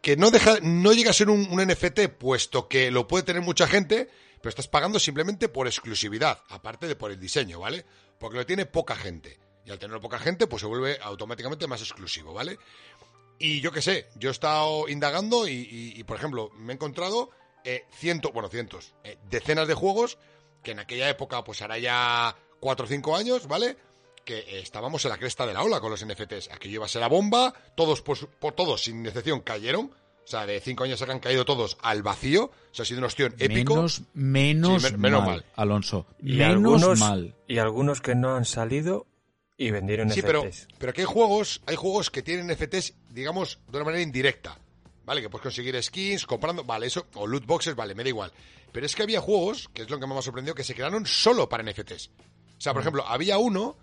que no deja, no llega a ser un, NFT, puesto que lo puede tener mucha gente, pero estás pagando simplemente por exclusividad, aparte de por el diseño, ¿vale? Porque lo tiene poca gente. Y al tenerlo poca gente, pues se vuelve automáticamente más exclusivo, ¿vale? Y yo qué sé, yo he estado indagando y, por ejemplo, me he encontrado eh, cientos, bueno, cientos, eh, decenas de juegos que en aquella época, pues hará ya cuatro o cinco años, ¿vale? Que estábamos en la cresta de la ola con los NFTs. Aquello iba a ser la bomba, todos, por, todos, sin excepción, cayeron. O sea, de cinco años se han caído todos al vacío. O sea, ha sido una opción épico. Menos, menos, Sí, menos mal, mal. Alonso. Y menos algunos, mal. Y algunos que no han salido y vendieron Sí, pero, NFTs. pero aquí hay juegos, hay juegos que tienen NFTs, digamos, de una manera indirecta. ¿Vale? Que puedes conseguir skins, comprando, vale, eso, o loot boxes, vale, me da igual. Pero es que había juegos, que es lo que más me ha sorprendido, que se crearon solo para NFTs. O sea, por ejemplo, había uno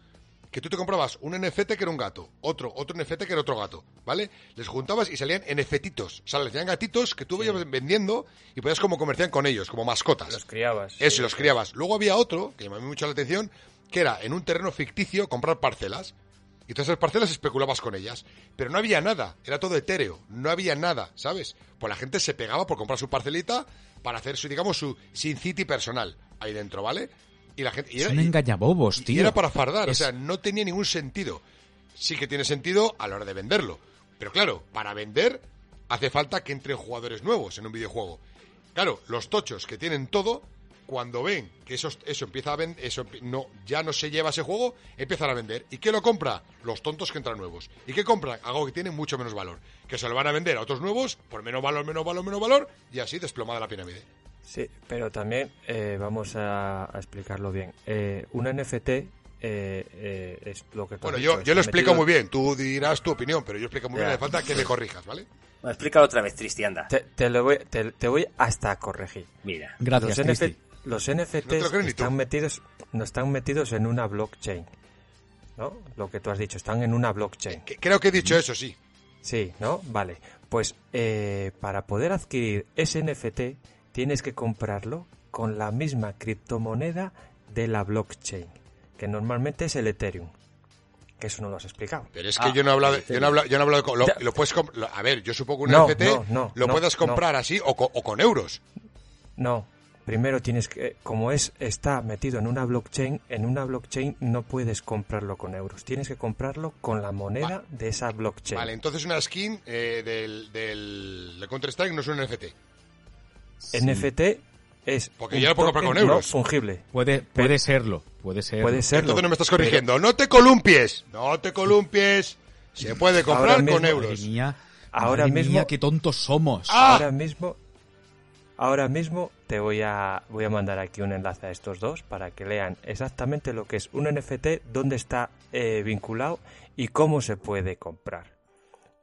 que tú te comprabas un NFT que era un gato, otro, otro NFT que era otro gato, ¿vale? Les juntabas y salían NFTitos. O sea, les salían gatitos que tú ibas vendiendo y podías como comerciar con ellos, como mascotas. Los criabas. Eso, sí. y los criabas. Luego había otro, que llamó mucho la atención, que era en un terreno ficticio comprar parcelas. Y todas esas parcelas especulabas con ellas. Pero no había nada, era todo etéreo, no había nada, ¿sabes? Pues la gente se pegaba por comprar su parcelita para hacer su, digamos, su Sin City personal ahí dentro, ¿vale? Y la gente. Y era, Son y- engañabobos, y tío. era para fardar, Es- o sea, no tenía ningún sentido. Sí que tiene sentido a la hora de venderlo. Pero claro, para vender hace falta que entren jugadores nuevos en un videojuego. Claro, los tochos que tienen todo, cuando ven que eso, eso empieza a vender, eso no, ya no se lleva ese juego, empiezan a vender. ¿Y qué lo compra? Los tontos que entran nuevos. ¿Y qué compran? Algo que tiene mucho menos valor. Que se lo van a vender a otros nuevos por menos valor, menos valor, menos valor, y así desplomada la pirámide. Sí, pero también eh, vamos a, a explicarlo bien. Eh, un NFT eh, eh, es lo que Bueno, yo, yo lo explico metido- muy bien, tú dirás tu opinión, pero yo explico muy Ya. bien, hace falta que me corrijas, ¿vale? Bueno, explícalo otra vez, Tristi, anda. Te, te lo voy, te, te voy hasta a corregir. Mira. Gracias, los. NF los NFTs están metidos, no están metidos en una blockchain. ¿No? Lo que tú has dicho, están en una blockchain. Creo que he dicho eso, sí. Sí, ¿no? Vale. Pues eh, para poder adquirir ese NFT tienes que comprarlo con la misma criptomoneda de la blockchain, que normalmente es el Ethereum. Que eso no lo has explicado. Pero es que yo no he hablado, de- yo no he hablado, yo no he hablado de, lo, puedes lo- a ver, yo supongo que un No, NFT no, lo no, puedes comprar así o, co- o con euros. No, primero tienes que, como es, está metido en una blockchain, en una blockchain no puedes comprarlo con euros, tienes que comprarlo con la moneda de esa blockchain. Vale, entonces una skin eh, del, del, de Counter-Strike no es un NFT. NFT es Porque un ya lo puedo comprar con no euros. fungible. Puede, puede serlo, puede ser. Puede serlo. Entonces no me estás corrigiendo. No te columpies, no te columpies. Se puede comprar Ahora con mismo- Madre euros. mía, Ahora madre mismo- mía, qué tontos somos. Ah. Ahora mismo, ahora mismo te voy a, voy a mandar aquí un enlace a estos dos para que lean exactamente lo que es un NFT, dónde está eh, vinculado y cómo se puede comprar.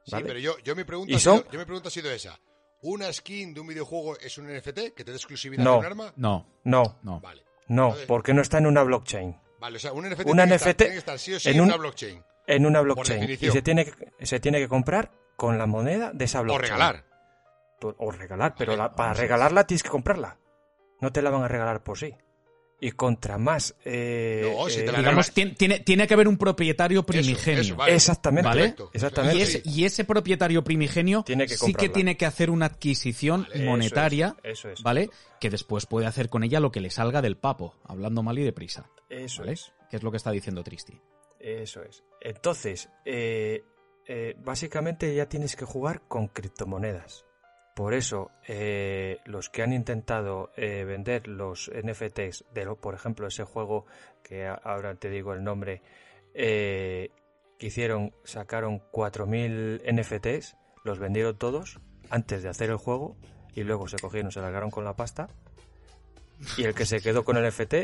Sí, pero yo, yo, mi pregunta yo mi pregunta ha sido esa. ¿Una skin de un videojuego es un NFT que te dé exclusividad No. de un arma? No, No, no. Vale. no, porque no está en una blockchain. Vale, o sea, un NFT, Un tiene, que estar, tiene que estar sí o sí en en, un- una blockchain. En una blockchain. Y se tiene, que, se tiene que comprar con la moneda de esa O blockchain. regalar. Tú- O regalar, pero Vale, la- para regalarla tienes que comprarla. No te la van a regalar por sí. Y contra más... eh, No, si eh, te la Digamos, tiene, tiene, tiene que haber un propietario primigenio. eso, vale. Exactamente. ¿Vale? Exactamente. Y ese, y ese propietario primigenio Tiene que sí que tiene que hacer una adquisición Vale, eso monetaria, es, eso es. ¿vale? Que después puede hacer con ella lo que le salga del papo, hablando mal y deprisa, Eso ¿vale? es. Que es lo que está diciendo Tristi. Eso es. Entonces, eh, eh, básicamente ya tienes que jugar con criptomonedas. Por eso, eh, los que han intentado eh, vender los NFTs, de lo, por ejemplo, ese juego que ahora te digo el nombre, eh, que hicieron, sacaron 4.000 NFTs, los vendieron todos antes de hacer el juego y luego se cogieron, se largaron con la pasta y el que se quedó con el NFT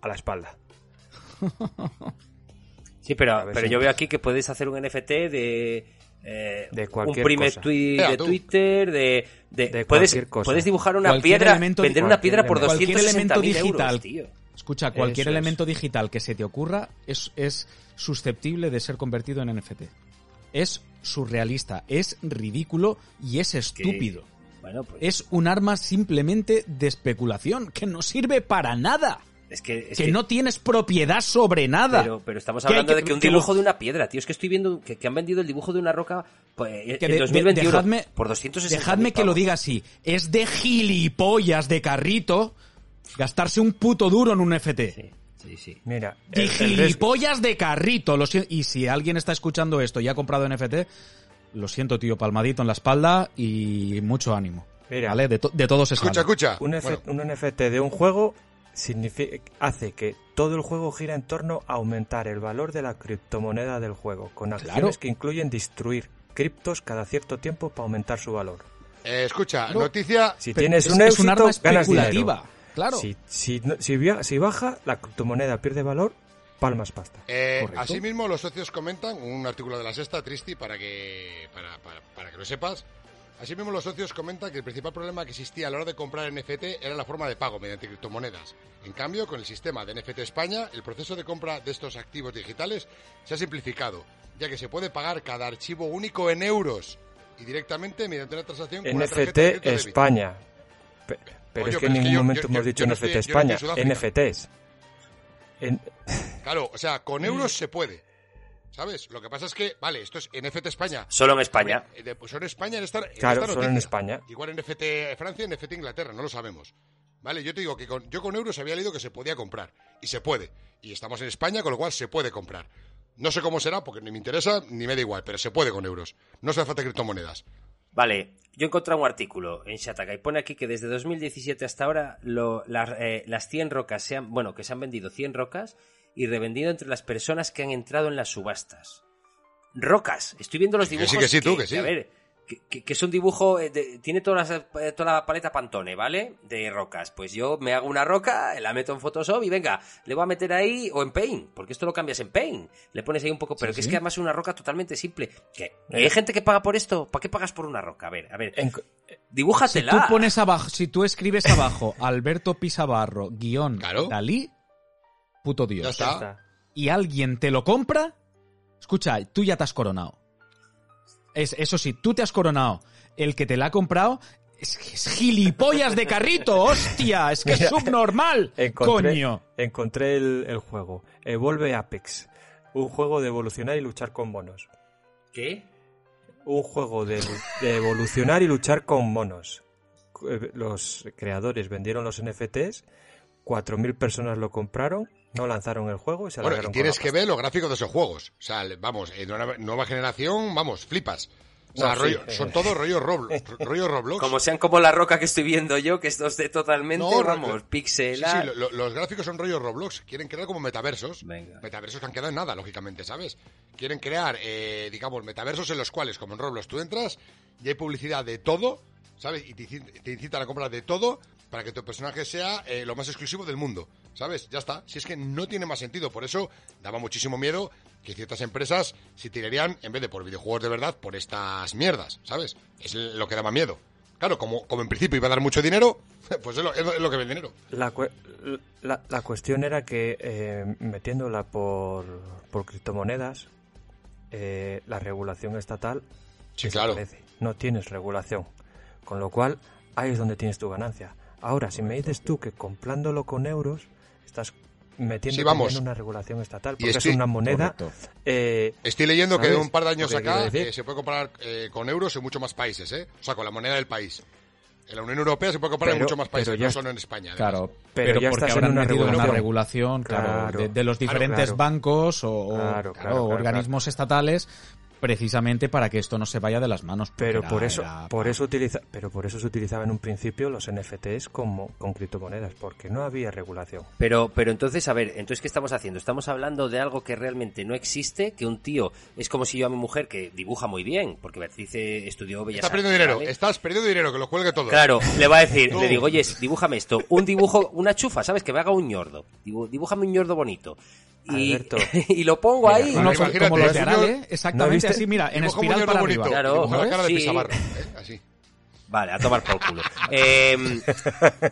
a la espalda. Sí, pero, pero yo veo aquí que puedes hacer un NFT de. Eh, De un cualquier primer cosa. tweet de. Twitter, de. de- De puedes, cualquier cosa. puedes dibujar una Cualquier piedra, elemento- vender una piedra por cualquier 260 elemento digital. euros, tío. Escucha, cualquier Eso es. elemento digital que se te ocurra es, es susceptible de ser convertido en NFT. Es surrealista, es ridículo y es estúpido. Bueno, pues. Es un arma simplemente de especulación que no sirve para nada. Es que. es que, que- no tienes propiedad sobre nada. Pero, pero estamos hablando que- de que un dibujo de una piedra, tío. Es que estoy viendo que, que han vendido el dibujo de una roca pues, Que en de- de- 2021 dejadme, por 260 dejadme que lo diga así. Es de gilipollas de carrito gastarse un puto duro en un FT. Sí, sí, sí. Mira, De el- el riesgo- gilipollas de carrito. Lo y si alguien está escuchando esto y ha comprado NFT, lo siento, tío, palmadito en la espalda y mucho ánimo. Mira. ¿Vale? De, to- de todos Escucha, escucha. Un, F- Bueno, un NFT de un juego hace que todo el juego gira en torno a aumentar el valor de la criptomoneda del juego, con acciones Claro. que incluyen destruir criptos cada cierto tiempo para aumentar su valor. eh, escucha, noticia. Si Pero tienes es- un es éxito, un arma ganas especulativa. dinero. Claro. Si, si, si baja, la criptomoneda pierde valor, palmas pasta. Eh, asimismo, los socios comentan, un artículo de la Sexta, Tristi, para que, para, para- para que lo sepas. Asimismo, los socios comentan que el principal problema que existía a la hora de comprar NFT era la forma de pago mediante criptomonedas. En cambio, con el sistema de NFT España, el proceso de compra de estos activos digitales se ha simplificado, ya que se puede pagar cada archivo único en euros y directamente mediante una transacción con una tarjeta de NFT. España. Pe- Pero es que en ningún yo- momento yo- hemos yo- dicho NFT estoy- España. NFTs. En- Claro, o sea, con euros se puede. ¿Sabes? Lo que pasa es que, vale, esto es NFT España. Solo en España. Eh, de- Pues solo en España en esta, en Claro, esta solo en. España. Igual en FT Francia, en FT Inglaterra, no lo sabemos. Vale, yo te digo que con- yo con euros había leído que se podía comprar. Y se puede. Y estamos en España, con lo cual se puede comprar. No sé cómo será, porque ni me interesa, ni me da igual, pero se puede con euros. No se hace falta criptomonedas. Vale, yo he encontrado un artículo en Shataka y pone aquí que desde 2017 hasta ahora lo- las, eh, las 100 rocas se han, bueno, que se han vendido 100 rocas y revendido entre las personas que han entrado en las subastas. Rocas, estoy viendo los Que sí, dibujos. que sí, tú, que sí. A ver, que, es un dibujo, eh, de- tiene todas las- eh, toda la paleta Pantone, ¿vale? De rocas. Pues yo me hago una roca, la meto en Photoshop y venga, le voy a meter ahí, o en Paint, porque esto lo cambias en Paint. Le pones ahí un poco, pero Sí, que es que además es una roca totalmente simple. Que hay gente que paga por esto. ¿Para qué pagas por una roca? A ver, a ver. en- Si Dibújatela. tú pones abajo, si tú escribes abajo Alberto Pisabarro, guion Claro. Dalí, puto Ya Dios. está. ya está. Y alguien te lo compra, escucha, tú ya te has coronado. Es, eso sí, tú te has coronado. El que te la ha comprado es, que es gilipollas de carrito, hostia, es que es subnormal, Encontré, coño. encontré el, el juego. Evolve Apex. Un juego de evolucionar y luchar con monos. ¿Qué? Un juego de, de evolucionar y luchar con monos. Eh, Los creadores vendieron los NFTs, 4.000 personas lo compraron, no lanzaron el juego y se Bueno, y tienes la que pasta. ver los gráficos de esos juegos. O sea, vamos, en una nueva generación, vamos, flipas. O sea, No, sí, rollo- son todos rollos Roblox. rollo Roblox. Como sean como la roca que estoy viendo yo, que estos de totalmente, No, vamos, no, Sí, pixelar. sí, lo- lo- los gráficos son rollo Roblox. Quieren crear como metaversos. Venga. Metaversos que han quedado en nada, lógicamente, ¿sabes? Quieren crear, eh, digamos, metaversos en los cuales, como en Roblox, tú entras y hay publicidad de todo, ¿sabes? Y te, te incitan a comprar de todo para que tu personaje sea eh, lo más exclusivo del mundo, ¿sabes? Ya está. Si es que no tiene más sentido. Por eso daba muchísimo miedo que ciertas empresas se tirarían, en vez de por videojuegos de verdad, por estas mierdas, ¿sabes? Es lo que daba miedo. Claro, como, como en principio iba a dar mucho dinero, pues es lo, es lo- que ve el dinero. La, la, la cuestión era que eh, metiéndola por, por criptomonedas, eh, la regulación estatal Sí, claro. No tienes regulación. Con lo cual, ahí es donde tienes tu ganancia. Ahora, si me dices tú que comprándolo con euros, estás metiendo Sí, vamos. también una regulación estatal, Y porque estoy- es una moneda... Eh, Estoy leyendo que de ¿Sabes un par de años acá eh, se puede comprar eh, con euros en muchos más países, ¿eh? O sea, con la moneda del país. En la Unión Europea se puede comprar en muchos más países, ya no solo en España. además. Claro, Pero pero, ya porque estás en habrán una metido una regulación. regulación, claro, Claro. de, de los diferentes claro. bancos o, o, Claro, claro, claro, claro, organismos estatales precisamente para que esto no se vaya de las manos. Pero era- por eso, era- por eso utiliza, pero por eso se utilizaba en un principio los NFTs como con criptomonedas, porque no había regulación. Pero, pero entonces, a ver, entonces, ¿qué estamos haciendo? Estamos hablando de algo que realmente no existe, que un tío, es como si yo a mi mujer, que dibuja muy bien, porque eh, estudió Bellas Estás perdiendo Artes, dinero, ¿vale? estás perdiendo dinero, que lo cuelgue todo. Claro, le va a decir, le digo, oye, dibújame esto, un dibujo, una chufa, ¿sabes? Que me haga un ñordo. Dibu- Dibújame un ñordo bonito. Y, Alberto. y lo pongo ahí. No, Vale, como, imagínate, como los de Arale, ñor- exactamente viste? así, mira, en espiral para bonito, arriba. Claro, dibuja la ¿no? cara de Sí. Pisabarro, ¿eh? Así. Vale, a tomar por culo. Eh,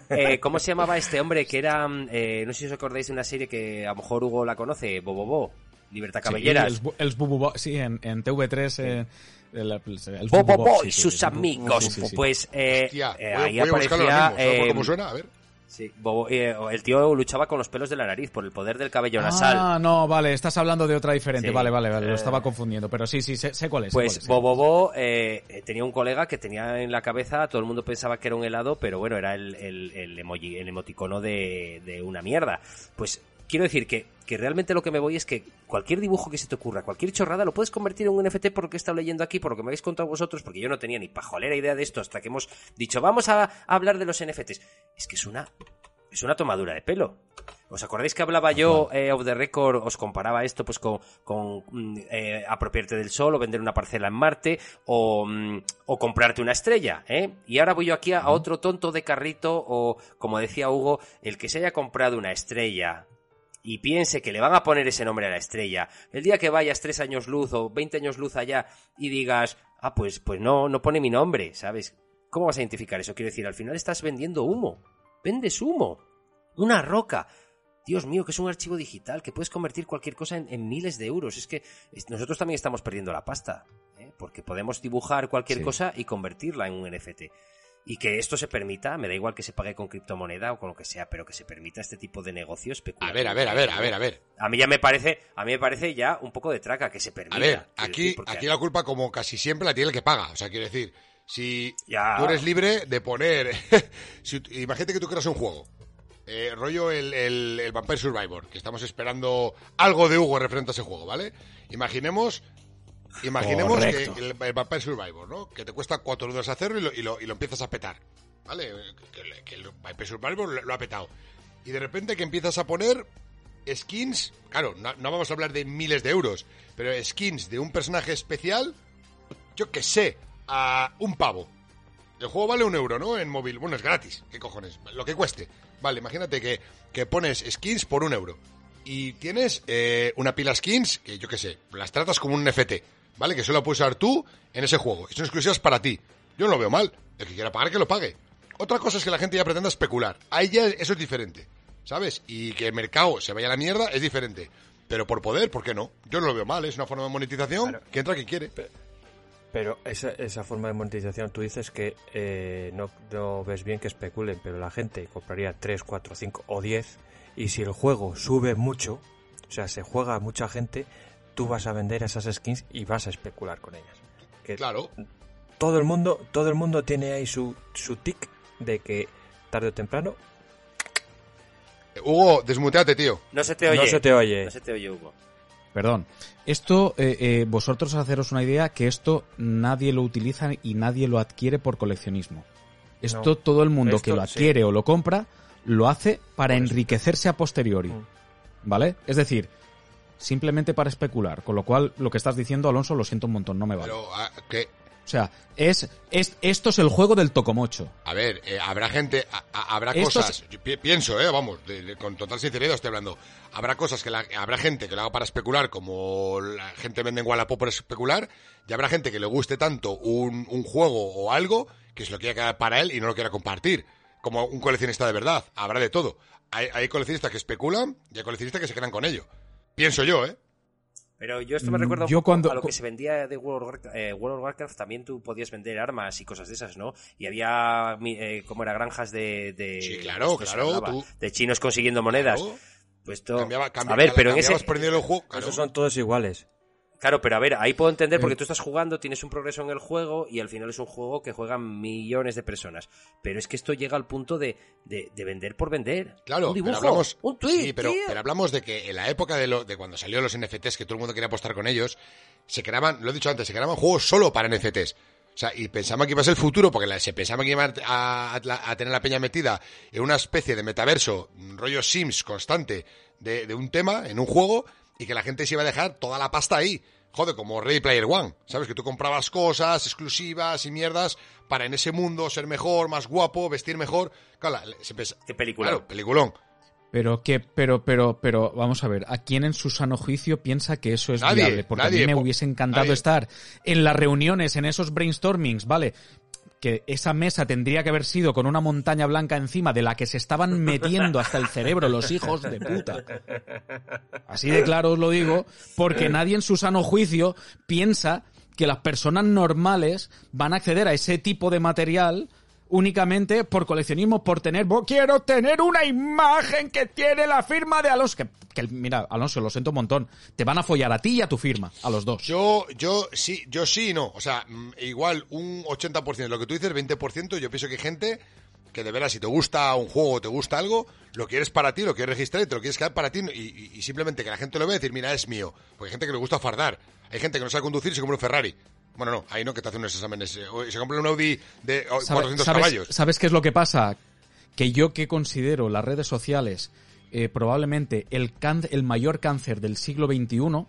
eh, ¿Cómo se llamaba este hombre? Que era, mm, eh, no sé si os acordáis de una serie que a lo mejor Hugo la conoce, Bobobo, Libertad Cabelleras. Sí, el, el Bububo- sí, en, en TV3. eh, el, el, el Bobobo y sí, sí, sus amigos. Sí, sí, sí. Pues eh, Hostia, eh, voy, ahí voy a buscarlo aparecía. ahora mismo. ¿Sabes por eh, cómo suena? A ver. Sí, Bobo- eh, el tío luchaba con los pelos de la nariz por el poder del cabello nasal. Ah, no, vale, estás hablando de otra diferente. Sí. Vale, vale, vale, lo Eh, estaba confundiendo. Pero sí, sí, sé, sé cuál es. sé Pues cuál es, sí. Bobobo eh, eh, tenía un colega que tenía en la cabeza, todo el mundo pensaba que era un helado, pero bueno, era el, el, el emoji, el emoticono de, de una mierda. Pues quiero decir que, que realmente lo que me voy es que cualquier dibujo que se te ocurra, cualquier chorrada, lo puedes convertir en un NFT por lo que he estado leyendo aquí, por lo que me habéis contado vosotros, porque yo no tenía ni pajolera idea de esto hasta que hemos dicho, vamos a, a hablar de los NFTs. Es que es una, es una tomadura de pelo. ¿Os acordáis que hablaba yo, eh, off the record, os comparaba esto pues con, con mm, eh, apropiarte del sol o vender una parcela en Marte o, mm, o comprarte una estrella, ¿eh? Y ahora voy yo aquí a, a otro tonto de carrito o, como decía Hugo, el que se haya comprado una estrella y piense que le van a poner ese nombre a la estrella, el día que vayas tres años luz o 20 años luz allá y digas, ah, pues, pues no, no pone mi nombre, ¿sabes? ¿Cómo vas a identificar eso? Quiero decir, al final estás vendiendo humo. Vendes humo. Una roca. Dios mío, que es un archivo digital, que puedes convertir cualquier cosa en, en miles de euros. Es que nosotros también estamos perdiendo la pasta, ¿eh? porque podemos dibujar cualquier Sí. cosa y convertirla en un NFT. Y que esto se permita, me da igual que se pague con criptomoneda o con lo que sea, pero que se permita este tipo de negocio A especulativo. ver, a ver, a ver, a ver, a ver. A mí ya me parece, a mí me parece ya un poco de traca que se permita. A ver, aquí, decir, aquí la culpa, como casi siempre, la tiene el que paga. O sea, quiero decir, si Ya. tú eres libre de poner. si imagínate que tú creas un juego. eh, rollo el, el, el Vampire Survivor, que estamos esperando algo de Hugo referente a ese juego, ¿vale? Imaginemos. Imaginemos que el, el Vampire Survivor, ¿no? Que te cuesta 4 euros hacerlo y lo, y lo, y lo empiezas a petar, ¿vale? Que, que- que el Vampire Survivor lo, lo ha petado. Y de repente que empiezas a poner skins, claro, no, no vamos a hablar de miles de euros, pero skins de un personaje especial, yo que sé, a un pavo. El juego vale un euro, ¿no? En móvil. Bueno, es gratis. ¿Qué cojones? Lo que cueste. Vale, imagínate que, que pones skins por un euro. Y tienes eh, una pila skins que yo qué sé, las tratas como un NFT, ¿vale? Que solo puedes usar tú en ese juego. Y son exclusivas para ti. Yo no lo veo mal. El que quiera pagar, que lo pague. Otra cosa es que la gente ya pretenda especular. Ahí ya eso es diferente, ¿sabes? Y que el mercado se vaya a la mierda es diferente. Pero por poder, ¿por qué no? Yo no lo veo mal, es una forma de monetización Claro. que entra quien quiere. Pero esa, esa forma de monetización, tú dices que eh, no, no ves bien que especulen, pero la gente compraría 3, 4, 5 o 10 y si el juego sube mucho, o sea, se juega a mucha gente, tú vas a vender esas skins y vas a especular con ellas. Que Claro. todo el mundo, todo el mundo tiene ahí su, su tic de que tarde o temprano Hugo, desmuteate, tío. No se te oye. no se te oye. No se te oye, Hugo. Perdón. Esto, eh, eh, vosotros haceros una idea que esto nadie lo utiliza y nadie lo adquiere por coleccionismo. Esto No. todo el mundo Esto que lo sí. adquiere o lo compra lo hace para enriquecerse a posteriori. Mm. ¿Vale? Es decir, simplemente para especular. Con lo cual, lo que estás diciendo, Alonso, lo siento un montón, no me vale. Pero, ah, que, O sea, es, es esto es el juego del tocomocho. a ver, eh, habrá gente, a- a- habrá Esto cosas, yo pi- pienso, eh, vamos, de- de- con total sinceridad estoy hablando, habrá cosas que la- habrá gente que lo haga para especular, como la gente vende en Wallapop por especular, y habrá gente que le guste tanto un, un juego o algo que se lo quiera quedar para él y no lo quiera compartir, como un coleccionista de verdad, habrá de todo. Hay, hay coleccionistas que especulan y hay coleccionistas que se quedan con ello. Pienso yo, ¿eh? Pero yo esto me Mm, recuerda un yo poco cuando- a lo que se vendía de World of, Warcraft, eh, World of Warcraft. También tú podías vender armas y cosas de esas, ¿no? Y había, eh, ¿cómo era? Granjas de... de Sí, claro, claro, hablaba, tú- De chinos consiguiendo monedas. Claro. Pues esto... Cambiaba, cambia- a ver, pero en ese... juego, claro. Esos son todos iguales. Claro, pero a ver, ahí puedo entender porque Eh. tú estás jugando, tienes un progreso en el juego y al final es un juego que juegan millones de personas. Pero es que esto llega al punto de, de, de vender por vender. Claro, un dibujo, pero hablamos, un tweet, sí, pero, pero hablamos de que en la época de, lo, de cuando salió los NFTs, que todo el mundo quería apostar con ellos, se creaban, lo he dicho antes, se creaban juegos solo para NFTs. O sea, y pensaban que iba a ser el futuro, porque la- se pensaba que iba a, a- a tener la peña metida en una especie de metaverso, un rollo Sims constante de, de un tema, en un juego, y que la gente se iba a dejar toda la pasta ahí. Joder, como Ready Player One, ¿sabes? Que tú comprabas cosas exclusivas y mierdas para en ese mundo ser mejor, más guapo, vestir mejor. Claro, la- se pensa- Qué peliculón. Claro, peliculón. Pero que, pero, pero, pero, vamos a ver, ¿a quién en su sano juicio piensa que eso es Nadie, viable? Porque nadie, a mí me po- hubiese encantado nadie. estar en las reuniones, en esos brainstormings, ¿vale? Esa mesa tendría que haber sido con una montaña blanca encima de la que se estaban metiendo hasta el cerebro los hijos de puta. Así de claro os lo digo, porque nadie en su sano juicio piensa que las personas normales van a acceder a ese tipo de material únicamente por coleccionismo, por tener, "Bo- quiero tener una imagen que tiene la firma de Alonso. Que, mira, Alonso, lo siento un montón. Te van a follar a ti y a tu firma, a los dos. Yo, yo sí, yo sí y no. O sea, mm, igual un 80% de lo que tú dices, 20%, yo pienso que hay gente que de veras, si te gusta un juego te gusta algo, lo quieres para ti, lo quieres registrar y te lo quieres quedar para ti y simplemente que la gente lo vea y decir, mira, es mío. Porque hay gente que le gusta fardar. Hay gente que no sabe conducir y se compra un Ferrari. Bueno, no, ahí no, que te hacen unos exámenes. eh, Se compra un Audi de oh, ¿Sabe- 400 sabes, caballos. ¿Sabes qué es lo que pasa? Que yo que considero las redes sociales eh, probablemente el, can- el mayor cáncer del siglo XXI,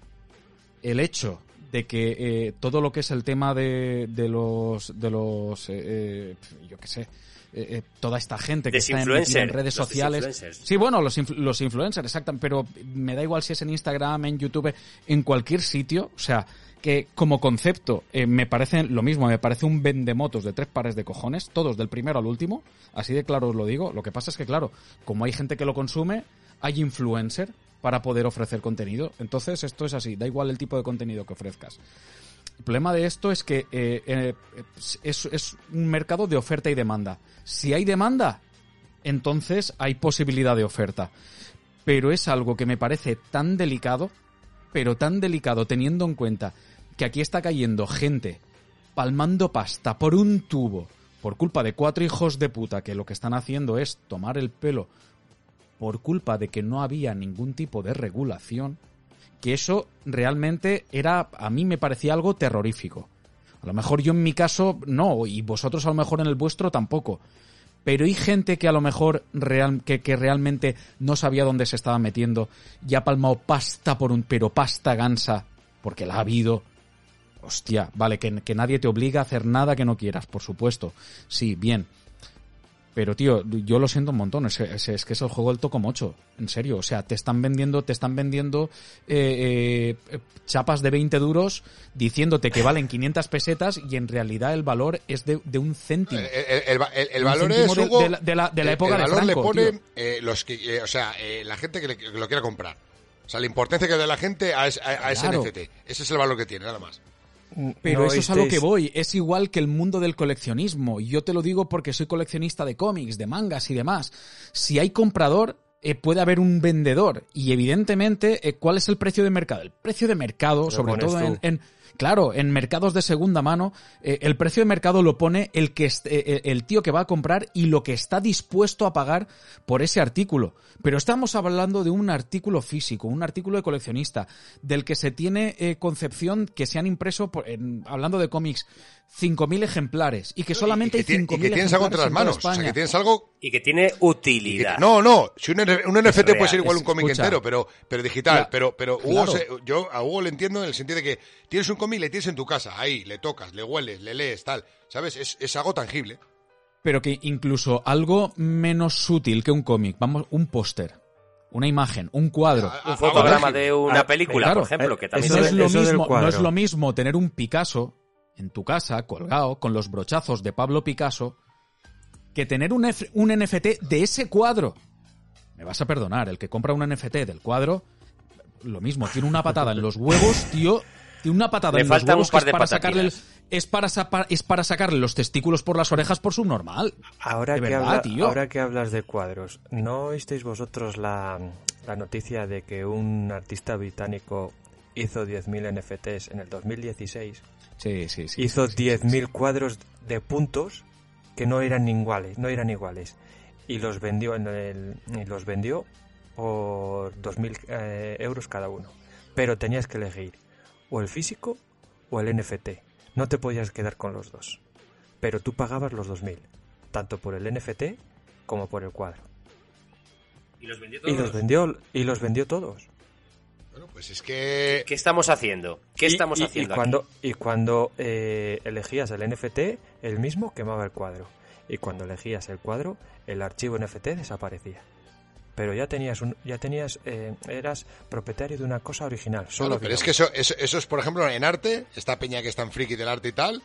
el hecho de que eh, todo lo que es el tema de, de los, de los eh, eh, yo qué sé, eh, eh, toda esta gente que está en redes sociales. Sí, bueno, los, influ- los influencers, exactamente, pero me da igual si es en Instagram, en YouTube, en cualquier sitio, o sea, que como concepto eh, me parece lo mismo, me parece un vendemotos de tres pares de cojones, todos del primero al último, así de claro os lo digo, lo que pasa es que claro, como hay gente que lo consume, hay influencer para poder ofrecer contenido, entonces esto es así, da igual el tipo de contenido que ofrezcas. El problema de esto es que eh, eh, es, es un mercado de oferta y demanda. Si hay demanda, entonces hay posibilidad de oferta. Pero es algo que me parece tan delicado, pero tan delicado teniendo en cuenta que aquí está cayendo gente palmando pasta por un tubo por culpa de cuatro hijos de puta que lo que están haciendo es tomar el pelo por culpa de que no había ningún tipo de regulación, que eso realmente era, a mí me parecía algo terrorífico. A lo mejor yo en mi caso no, y vosotros a lo mejor en el vuestro tampoco. Pero hay gente que a lo mejor real, que, que realmente no sabía dónde se estaba metiendo y ha palmado pasta por un, pero pasta gansa, porque la ha habido. Hostia, vale, que, que nadie te obliga a hacer nada que no quieras, por supuesto. Sí, bien. Pero, tío, yo lo siento un montón. Es, es- es que es el juego del Tocomocho. En serio. O sea, te están vendiendo, te están vendiendo eh, eh, chapas de 20 duros diciéndote que valen 500 pesetas y en realidad el valor es de, de un céntimo. El, el- el- el- el Un valor es, de- Hugo, de la- de la- de la el- época el de valor Franco, le pone tío. eh, los que, eh, o sea, eh, la gente que, le- que lo quiera comprar. O sea, la importancia que da la gente a, a- a ese Claro. NFT. Ese es el valor que tiene, nada más. Pero ¿No eso es a lo que voy. Es igual que el mundo del coleccionismo. Y yo te lo digo porque soy coleccionista de cómics, de mangas y demás. Si hay comprador, eh, puede haber un vendedor. Y evidentemente, eh, ¿cuál es el precio de mercado? El precio de mercado, sobre todo en- Claro, en mercados de segunda mano, eh, el precio de mercado lo pone el que eh, eh, el tío que va a comprar y lo que está dispuesto a pagar por ese artículo. Pero estamos hablando de un artículo físico, un artículo de coleccionista, del que se tiene concepción que se han impreso, por- hablando de cómics, 5.000 ejemplares y que solamente y que, hay ti- y 5.000 que tienes algo entre las manos. O sea, que tienes algo Y que tiene que- utilidad. no, no. Si un, un NFT puede ser igual es- un cómic entero, pero, pero digital. Pero, pero Hugo claro. se- yo a Hugo le entiendo en el sentido de que tienes un cómic, le tienes en tu casa, ahí, le tocas, le hueles, le lees, tal. ¿Sabes? Es, es algo tangible. pero que incluso algo menos sutil que un cómic, vamos, un póster, una imagen, un cuadro. A- a- Un fotograma de una Ah, película, claro. por ejemplo, que también no eso es de- lo mismo, no es lo mismo tener un Picasso en tu casa colgado con los brochazos de Pablo Picasso que tener un, F- un NFT de ese cuadro. Me vas a perdonar, el que compra un NFT del cuadro, lo mismo, tiene una patada en los huevos, tío, tiene una patada Le en los huevos que es para sacarle el- es para es para sacarle los testículos por las orejas por subnormal. Ahora, De que verdad, habla- tío. ahora que hablas de cuadros, ¿no oísteis vosotros la, la noticia de que un artista británico hizo 10.000 NFTs en el 2016? Sí, sí, sí. hizo sí, sí, 10.000 cuadros de puntos que no eran iguales, no eran iguales. Y los vendió en el, y los vendió por 2.000 eh, euros cada uno. Pero tenías que elegir o el físico o el NFT. No te podías quedar con los dos. Pero tú pagabas los 2.000, tanto por el NFT como por el cuadro. Y los vendió Y los vendió, y los vendió todos. Bueno, pues es que... ¿Qué estamos haciendo? ¿Qué Y- estamos y- haciendo Y cuando, y cuando eh, elegías el NFT, el mismo quemaba el cuadro. Y cuando elegías el cuadro, el archivo NFT desaparecía. Pero ya tenías un, ya tenías, eh, eras propietario de una cosa original. Solo Claro, pero es que eso, eso, eso es, por ejemplo, en arte, esta peña que es tan friki del arte y tal,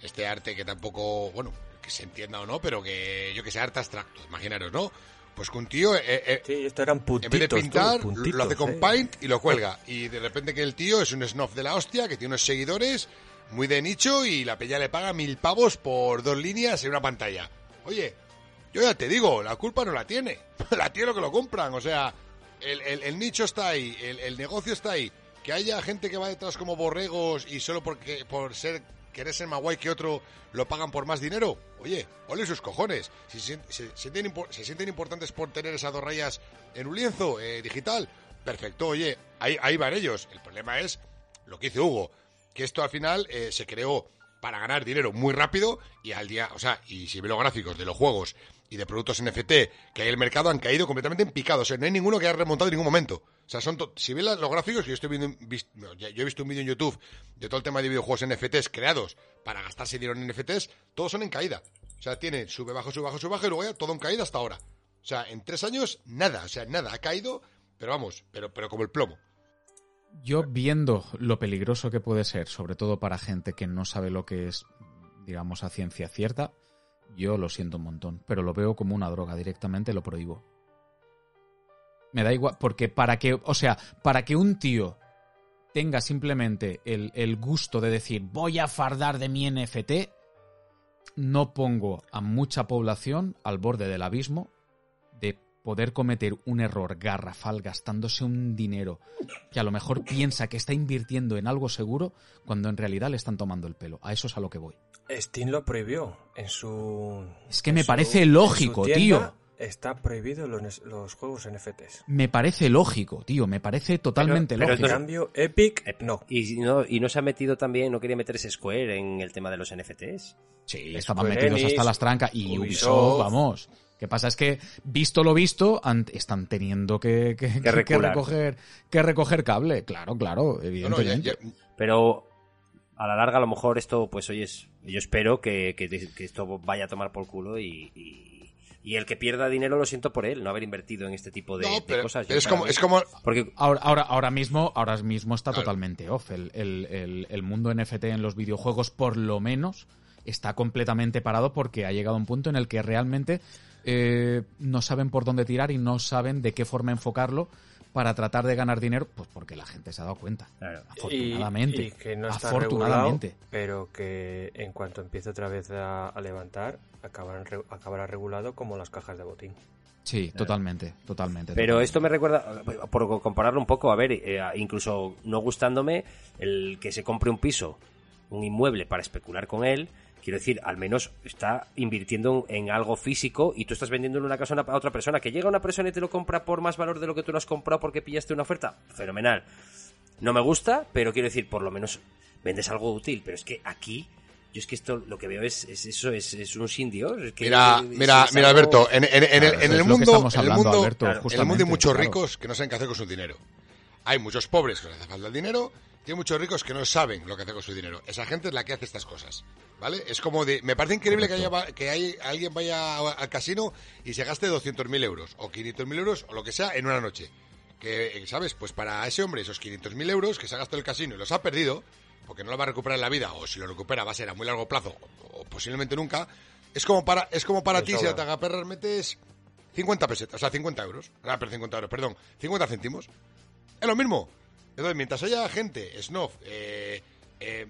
este arte que tampoco, bueno, que se entienda o no, pero que yo que sé, arte abstracto, imaginaros, ¿no? Pues que un tío, eh, eh, Sí, esto eran en vez de pintar, puntitos, lo hace con eh. Paint y lo cuelga. Y de repente que el tío es un snuff de la hostia, que tiene unos seguidores muy de nicho y la peña le paga mil pavos por dos líneas en una pantalla. Oye, yo ya te digo, la culpa no la tiene. La tiene lo que lo compran. O sea, el, el- el nicho está ahí, el, el negocio está ahí. Que haya gente que va detrás como borregos y solo porque por ser querer ser más guay que otro lo pagan por más dinero. Oye, ole sus cojones. Se, sienten, importantes por tener esas dos rayas en un lienzo eh, digital, perfecto, oye, ahí, ahí van ellos. El problema es lo que dice Hugo, que esto al final eh, se creó para ganar dinero muy rápido y al día, o sea, y si ve los gráficos de los juegos y de productos NFT que hay en el mercado han caído completamente en picado, o sea, no hay ninguno que haya remontado en ningún momento. O sea, son si ves los gráficos, yo estoy viendo, yo he visto un vídeo en YouTube de todo el tema de videojuegos NFTs creados para gastarse dinero en NFTs, todos son en caída. O sea, tiene sube, bajo, sube, bajo, sube, bajo y luego ya todo en caída hasta ahora. O sea, en tres años, nada, o sea, nada, ha caído, pero vamos, pero, pero como el plomo. Yo viendo lo peligroso que puede ser, sobre todo para gente que no sabe lo que es, digamos, a ciencia cierta, yo lo siento un montón, pero lo veo como una droga, directamente lo prohíbo. Me da igual, porque para que, o sea, para que un tío tenga simplemente el, el gusto de decir voy a fardar de mi NFT, no pongo a mucha población al borde del abismo poder cometer un error garrafal gastándose un dinero que a lo mejor piensa que está invirtiendo en algo seguro cuando en realidad le están tomando el pelo. A eso es a lo que voy. Steam lo prohibió en su. Es que en me su- parece en su lógico, tío. Está prohibido los, los juegos NFTs. Me parece lógico, tío. Me parece totalmente pero En lógico. cambio, Epic, Eh, no. Y no, y no se ha metido también, no quería meterse Square en el tema de los NFTs. Sí, estaban metidos hasta las trancas. Y Ubisoft, Ubisoft. vamos. Que pasa es que, visto lo visto, están teniendo que, que- que- que recular. recoger, que recoger cable. Claro, claro, No, no, ya- evidentemente. ya- Pero a la larga a lo mejor esto, pues oye, es- yo espero que, que- que esto vaya a tomar por culo y, y- y el que pierda dinero lo siento por él, no haber invertido en este tipo de, no, cosas. pero es como, es como, Porque Ahora, ahora, ahora mismo, ahora mismo está Claro. totalmente off. El, el- el- el mundo NFT en los videojuegos, por lo menos, está completamente parado porque ha llegado a un punto en el que realmente eh, no saben por dónde tirar y no saben de qué forma enfocarlo para tratar de ganar dinero, pues porque la gente se ha dado cuenta. Claro. Afortunadamente. Y, y que no está afortunadamente. regulado, pero que en cuanto empiece otra vez a, a levantar, acabarán re- acabará regulado como las cajas de botín. Sí, totalmente, totalmente. Pero totalmente. esto me recuerda, por compararlo un poco, a ver, eh, incluso no gustándome, el que se compre un piso, un inmueble para especular con él, quiero decir, al menos está invirtiendo en algo físico y tú estás vendiendo una casa a otra persona. Que llega una persona y te lo compra por más valor de lo que tú lo has comprado porque pillaste una oferta, fenomenal. No me gusta, pero quiero decir, por lo menos vendes algo útil. Pero es que aquí, yo es que esto lo que veo es, es eso, es, es un sin Dios. es que Mira, es- mira, es mira, algo- Alberto, en, en- en el, Claro, en el mundo, en el hablando, mundo, Alberto, en el mundo hay muchos claro. ricos que no saben qué hacer con su dinero. Hay muchos pobres que les hace falta el dinero, hay muchos ricos que no saben lo que hacer con su dinero. Esa gente es la que hace estas cosas, ¿vale? Es como de, me parece increíble que, haya, que hay, alguien vaya al casino y se gaste 200.000 euros o 500.000 euros o lo que sea en una noche. Que, eh, ¿sabes? Pues para ese hombre esos 500.000 euros que se ha gastado el casino y los ha perdido, porque no lo va a recuperar en la vida, o si lo recupera va a ser a muy largo plazo, o, o posiblemente nunca, es como para, es como para ti si te agaperras metes 50 pesetas, o sea, 50 euros. Ah, pero 50 euros, perdón, 50 céntimos. Es lo mismo. Entonces, mientras haya gente, snob, eh, eh,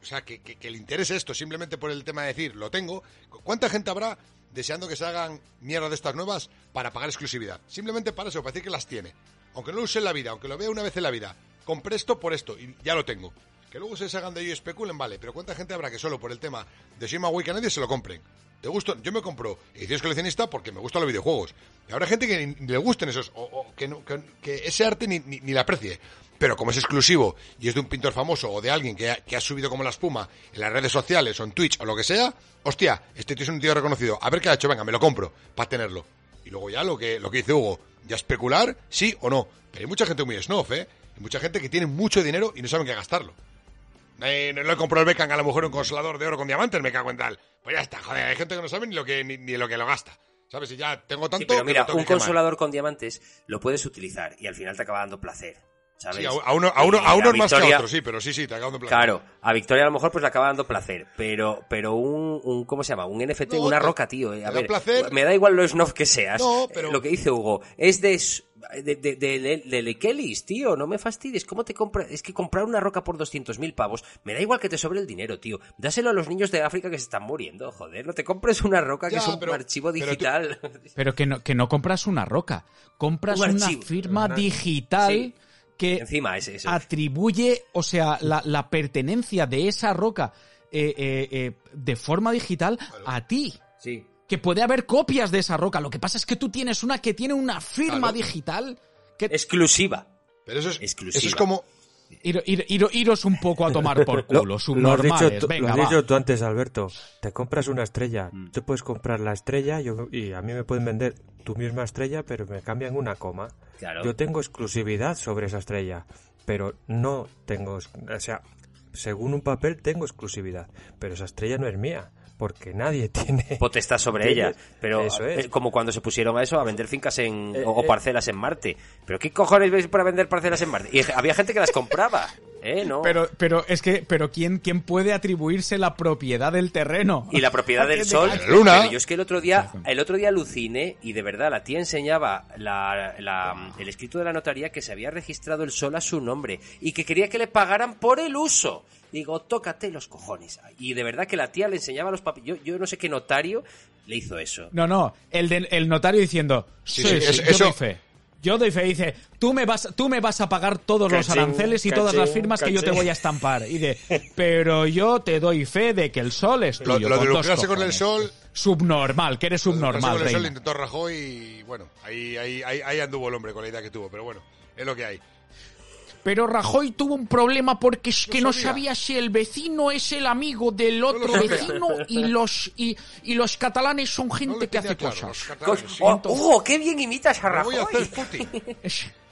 o sea, que, que- que le interese esto simplemente por el tema de decir, lo tengo, ¿cuánta gente habrá deseando que se hagan mierda de estas nuevas para pagar exclusividad? Simplemente para eso, para decir que las tiene. Aunque no lo use en la vida, aunque lo vea una vez en la vida, compré esto por esto y ya lo tengo. Que luego se hagan de ello y especulen, vale, pero ¿cuánta gente habrá que solo por el tema de más guay que nadie se lo compren? Te gusto, yo me compro ediciones coleccionista porque me gustan los videojuegos. Y habrá gente que ni le gusten esos, o, que, no- que- ese arte ni, ni, ni la aprecie. Pero como es exclusivo y es de un pintor famoso o de alguien que ha, que ha subido como la espuma en las redes sociales o en Twitch o lo que sea, hostia, este tío es un tío reconocido. A ver qué ha hecho, venga, me lo compro para tenerlo. Y luego ya lo que, lo que dice Hugo, ya especular, sí o no. Pero hay mucha gente muy snob, ¿eh? Hay mucha gente que tiene mucho dinero y no saben qué gastarlo. Eh, no le compró el Beckham a la mujer un consolador de oro con diamantes, me cago en tal. Pues ya está, joder, hay gente que no sabe ni lo que, ni, ni lo que lo gasta. ¿Sabes? Y ya tengo tanto Sí, pero mira, lo un que quemar. consolador con diamantes lo puedes utilizar y al final te acaba dando placer. ¿Sabes? Sí, a, uno, a uno, a uno es más que a otro, sí, pero sí, sí, te acabo de placer. Claro, a Victoria a lo mejor pues le acaba dando placer, pero pero un, un ¿cómo se llama? Un NFT, No, una te- roca, tío. eh. A ver, placer. me da igual lo snob que seas. No, pero- Lo que dice Hugo es de de, de, de, de- Lekelis, tío, no me fastidies. ¿Cómo te compras? Es que comprar una roca por 200.000 pavos, me da igual que te sobre el dinero, tío. Dáselo a los niños de África que se están muriendo, joder. No te compres una roca que es un pero- archivo pero tú- digital. Pero que no, que no compras una roca, compras Un una archivo. firma Una- digital Sí. Que Encima, ese, ese. atribuye, o sea, la, la pertenencia de esa roca eh, eh, eh, de forma digital a ti. Sí. Que puede haber copias de esa roca. Lo que pasa es que tú tienes una que tiene una firma Claro. digital. Que Exclusiva. Pero eso es, Exclusiva. eso es como... Ir- ir- ir- iros un poco a tomar por Lo, culo, lo has dicho, tú, lo Venga, has va. dicho tú antes, Alberto. Te compras una estrella. Mm. Tú puedes comprar la estrella yo- y a mí me pueden vender tu misma estrella, pero me cambian una coma. Claro. Yo tengo exclusividad sobre esa estrella, pero no tengo... O sea, según un papel tengo exclusividad, pero esa estrella no es mía, porque nadie tiene... potestad sobre Tiene- ella. Pero Eso es. eh, como cuando se pusieron a eso, a vender fincas en, Eh, o, eh. parcelas en Marte. ¿Pero qué cojones veis para vender parcelas en Marte? Y había gente que las compraba, ¿eh? ¿No? Pero, pero es que, pero ¿quién, quién puede atribuirse la propiedad del terreno? Y la propiedad del sol. La luna. Pero yo es que el otro día, el otro día aluciné y de verdad la tía enseñaba la, la- el escrito de la notaría que se había registrado el sol a su nombre y que quería que le pagaran por el uso. Digo, tócate los cojones. Y de verdad que la tía le enseñaba los papeles. Yo, yo no sé qué notario le hizo eso. No, no, el, de- el notario diciendo, sí, Sí, sí, sí, eso- yo doy fe. Yo doy fe, dice, tú me vas, tú me vas a pagar todos los aranceles y todas las cachín, firmas que yo te voy a estampar. Y de, pero yo te doy fe de que el sol es Lo, tuyo. lo de con dos lucrarse con el sol... Subnormal, que eres lo subnormal, con el sol intentó Rajoy y bueno, ahí, ahí, ahí, ahí anduvo el hombre con la idea que tuvo, pero bueno, es lo que hay. Pero Rajoy tuvo un problema porque es que no sabía. sabía si el vecino es el amigo del otro vecino y los y, y los catalanes son gente que hace claro, cosas. catalanes. Oh, Hugo, qué bien imitas a voy Rajoy. a hacer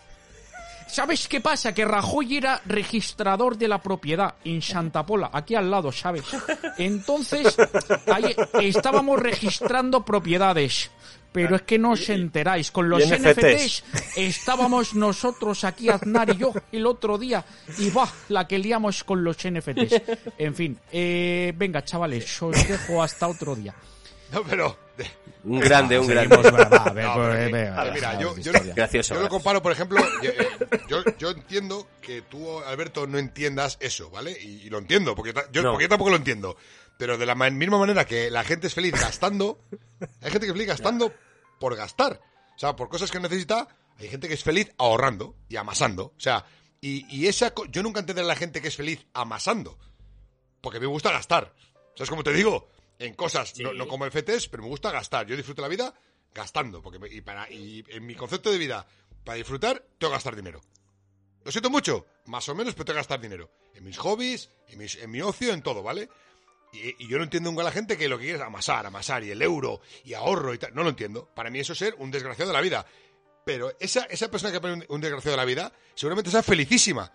¿Sabes qué pasa? Que Rajoy era registrador de la propiedad en Santa Pola, aquí al lado, ¿sabes? Entonces, ahí estábamos registrando propiedades. Pero es que no os enteráis, con los NFTs. NFTs estábamos nosotros aquí, Aznar y yo, el otro día, y va, la que liamos con los NFTs. En fin, eh, venga, chavales, os dejo hasta otro día. No, pero... Un grande, un grande. pues, mira, yo, las yo, historias. Gracioso, yo lo comparo, por ejemplo, yo, eh, yo, yo entiendo que tú, Alberto, no entiendas eso, ¿vale? Y, y lo entiendo, porque, ta- yo, No. porque yo tampoco lo entiendo. Pero de la ma- misma manera que la gente es feliz gastando, hay gente que es feliz gastando por gastar. O sea, por cosas que necesita, hay gente que es feliz ahorrando y amasando. O sea, y, y esa... co- Yo nunca entenderé a la gente que es feliz amasando. Porque me gusta gastar. ¿Sabes cómo te digo? En cosas, no, no como FTs, pero me gusta gastar. Yo disfruto la vida gastando. Porque me- y, para, y en mi concepto de vida, para disfrutar, tengo que gastar dinero. Lo siento mucho, más o menos, pero tengo que gastar dinero. En mis hobbies, en, mis- en mi ocio, en todo, ¿vale? Y, y yo no entiendo nunca a la gente que lo que quiere es amasar, amasar, y el euro, y ahorro y tal. No lo entiendo. Para mí eso es ser un desgraciado de la vida. Pero esa, esa persona que pone un, un desgraciado de la vida, seguramente sea felicísima.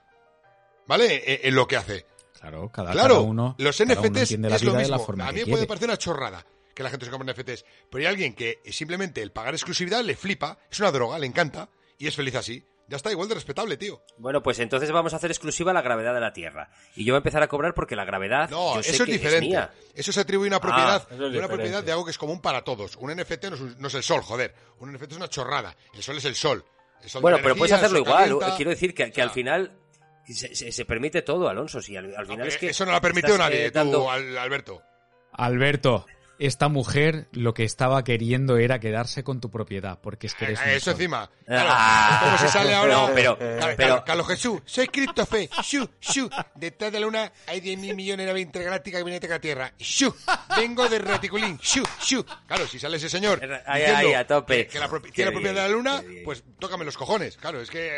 ¿Vale? En, en lo que hace. Claro, cada, Claro, cada uno, los cada NFTs la es lo mismo. a mí me puede parecer una chorrada que la gente se compre NFTs, pero hay alguien que simplemente el pagar exclusividad le flipa, es una droga, le encanta y es feliz así. Ya está, igual de respetable, tío. Bueno, pues entonces vamos a hacer exclusiva la gravedad de la Tierra. Y yo voy a empezar a cobrar porque la gravedad No, yo sé eso es que diferente. mía. eso se atribuye a una propiedad, eso es una diferente. propiedad de algo que es común para todos. Un NFT no es, un- no es el sol, joder. Un NFT es una chorrada. El sol es el sol. El sol Bueno, pero puedes energía, hacerlo igual. calienta. Quiero decir que, que al final se, se- se permite todo, Alonso. Si al, al final es que eso no lo ha permitido nadie, eh, dando- Alberto. Alberto, esta mujer lo que estaba queriendo era quedarse con tu propiedad, porque es que eres Eh, Eso encima. Claro, Ah. como si sale ahora. No, pero- Claro, pero- Carlos Jesús, soy Christopher. Shu, shu. Detrás de la luna hay 10.000 millones de naves intergalácticas que vienen a la Tierra. Shu. Vengo de Reticulín. Shu, shu. Claro, si sale ese señor. Ahí, ahí, a tope. Que, la propi- propiedad de la luna, pues tócame los cojones. Claro, es que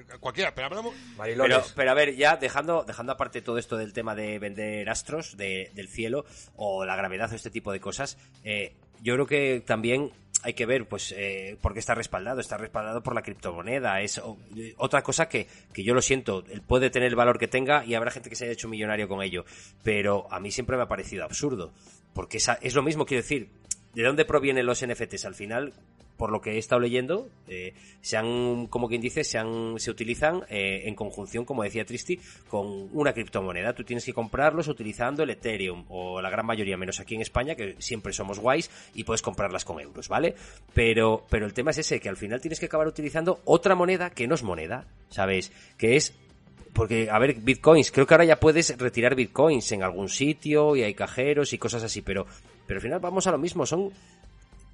eh, cualquiera. Pero hablamos. Pero, pero a ver, ya dejando, dejando aparte todo esto del tema de vender astros de- del cielo o la gravedad o este tipo de cosas, eh, yo creo que también hay que ver, pues, eh, por qué está respaldado. Está respaldado por la criptomoneda. Es o- eh, otra cosa que, que yo lo siento. Puede tener el valor que tenga y habrá gente que se haya hecho millonario con ello. Pero a mí siempre me ha parecido absurdo. Porque es lo mismo, quiero decir. ¿De dónde provienen los NFTs? Al final, por lo que he estado leyendo, eh, se han, como quien dice, se, han, se utilizan eh, en conjunción, como decía Tristi, con una criptomoneda. Tú tienes que comprarlos utilizando el Ethereum, o la gran mayoría, menos aquí en España, que siempre somos guays y puedes comprarlas con euros, ¿vale? Pero, pero el tema es ese, que al final tienes que acabar utilizando otra moneda que no es moneda, ¿sabes? Que es porque, a ver, bitcoins, creo que ahora ya puedes retirar bitcoins en algún sitio y hay cajeros y cosas así, pero, pero al final vamos a lo mismo, son...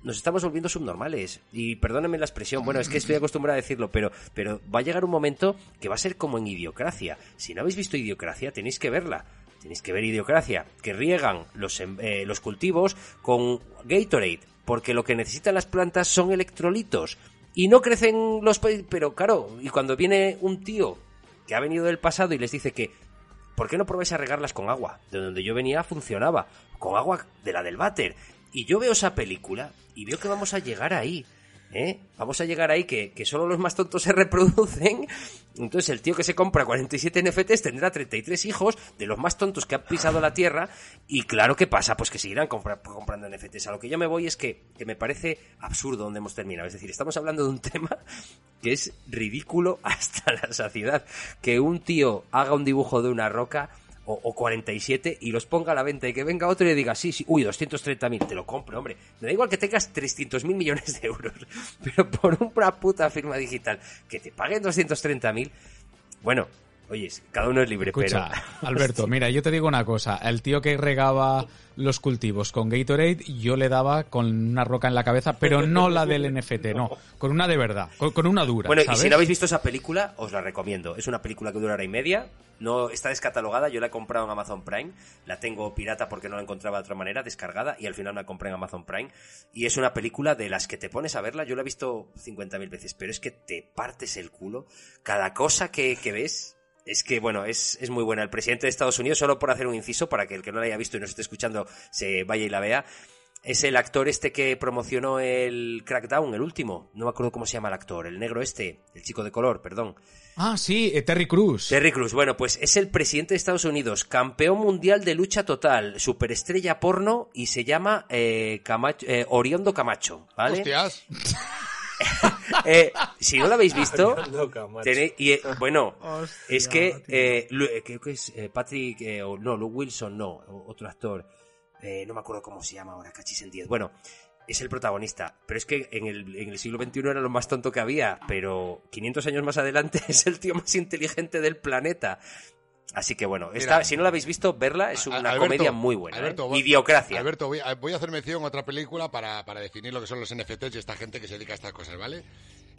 Nos estamos volviendo subnormales. Y perdónenme la expresión, bueno, es que estoy acostumbrado a decirlo, pero, pero va a llegar un momento que va a ser como en Idiocracia. Si no habéis visto Idiocracia, tenéis que verla. Tenéis que ver Idiocracia, que riegan los, em- eh, los cultivos con Gatorade, porque lo que necesitan las plantas son electrolitos. Y no crecen los... pe- Pero claro, y cuando viene un tío que ha venido del pasado y les dice que ¿por qué no probáis a regarlas con agua? De donde yo venía funcionaba, con agua de la del váter. Y yo veo esa película y veo que vamos a llegar ahí. ¿eh? Vamos a llegar ahí que, que solo los más tontos se reproducen. Entonces el tío que se compra 47 NFTs tendrá 33 hijos de los más tontos que han pisado la tierra. Y claro, ¿qué pasa? Pues que seguirán compra- comprando NFTs. A lo que yo me voy es que, que me parece absurdo donde hemos terminado. Es decir, estamos hablando de un tema que es ridículo hasta la saciedad. Que un tío haga un dibujo de una roca o, o 47 y los ponga a la venta y que venga otro y le diga, sí, sí, uy, 230.000, te lo compro, hombre. Me da igual que tengas 300.000 millones de euros, pero por una puta firma digital que te paguen 230.000, bueno, oye, cada uno es libre, Escucha, pero... Alberto, mira, yo te digo una cosa. El tío que regaba los cultivos con Gatorade, yo le daba con una roca en la cabeza, pero no la del NFT, no. Con una de verdad, con, con una dura, Bueno, ¿sabes? y si no habéis visto esa película, os la recomiendo. Es una película que dura hora y media. No está descatalogada, yo la he comprado en Amazon Prime. La tengo pirata porque no la encontraba de otra manera, descargada, y al final la compré en Amazon Prime. Y es una película de las que te pones a verla. Yo la he visto 50.000 veces, pero es que te partes el culo. Cada cosa que, que ves. Es que, bueno, es, es muy buena. El presidente de Estados Unidos, solo por hacer un inciso, para que el que no la haya visto y nos esté escuchando se vaya y la vea, es el actor este que promocionó el Crackdown, el último. No me acuerdo cómo se llama el actor. El negro este, el chico de color, perdón. Ah, sí, eh, Terry Cruz. Terry Cruz, bueno, pues es el presidente de Estados Unidos, campeón mundial de lucha total, superestrella porno y se llama eh, Camacho- eh, Oriondo Camacho, ¿vale? Hostias. Eh, si no lo habéis visto, tenéis- y, eh, bueno, Hostia, es que eh, eh, creo que es eh, Patrick, eh, o no, Luke Wilson, no, otro actor, eh, no me acuerdo cómo se llama ahora, cachis en 10. Bueno, es el protagonista, pero es que en el, en el siglo XXI era lo más tonto que había, pero 500 años más adelante es el tío más inteligente del planeta. Así que bueno, Mira. está, si no la habéis visto, verla es una Alberto, comedia muy buena. ¿eh? Alberto, voy- Idiocracia. Alberto, voy a, voy a hacer mención a otra película para, para definir lo que son los NFTs y esta gente que se dedica a estas cosas, ¿vale?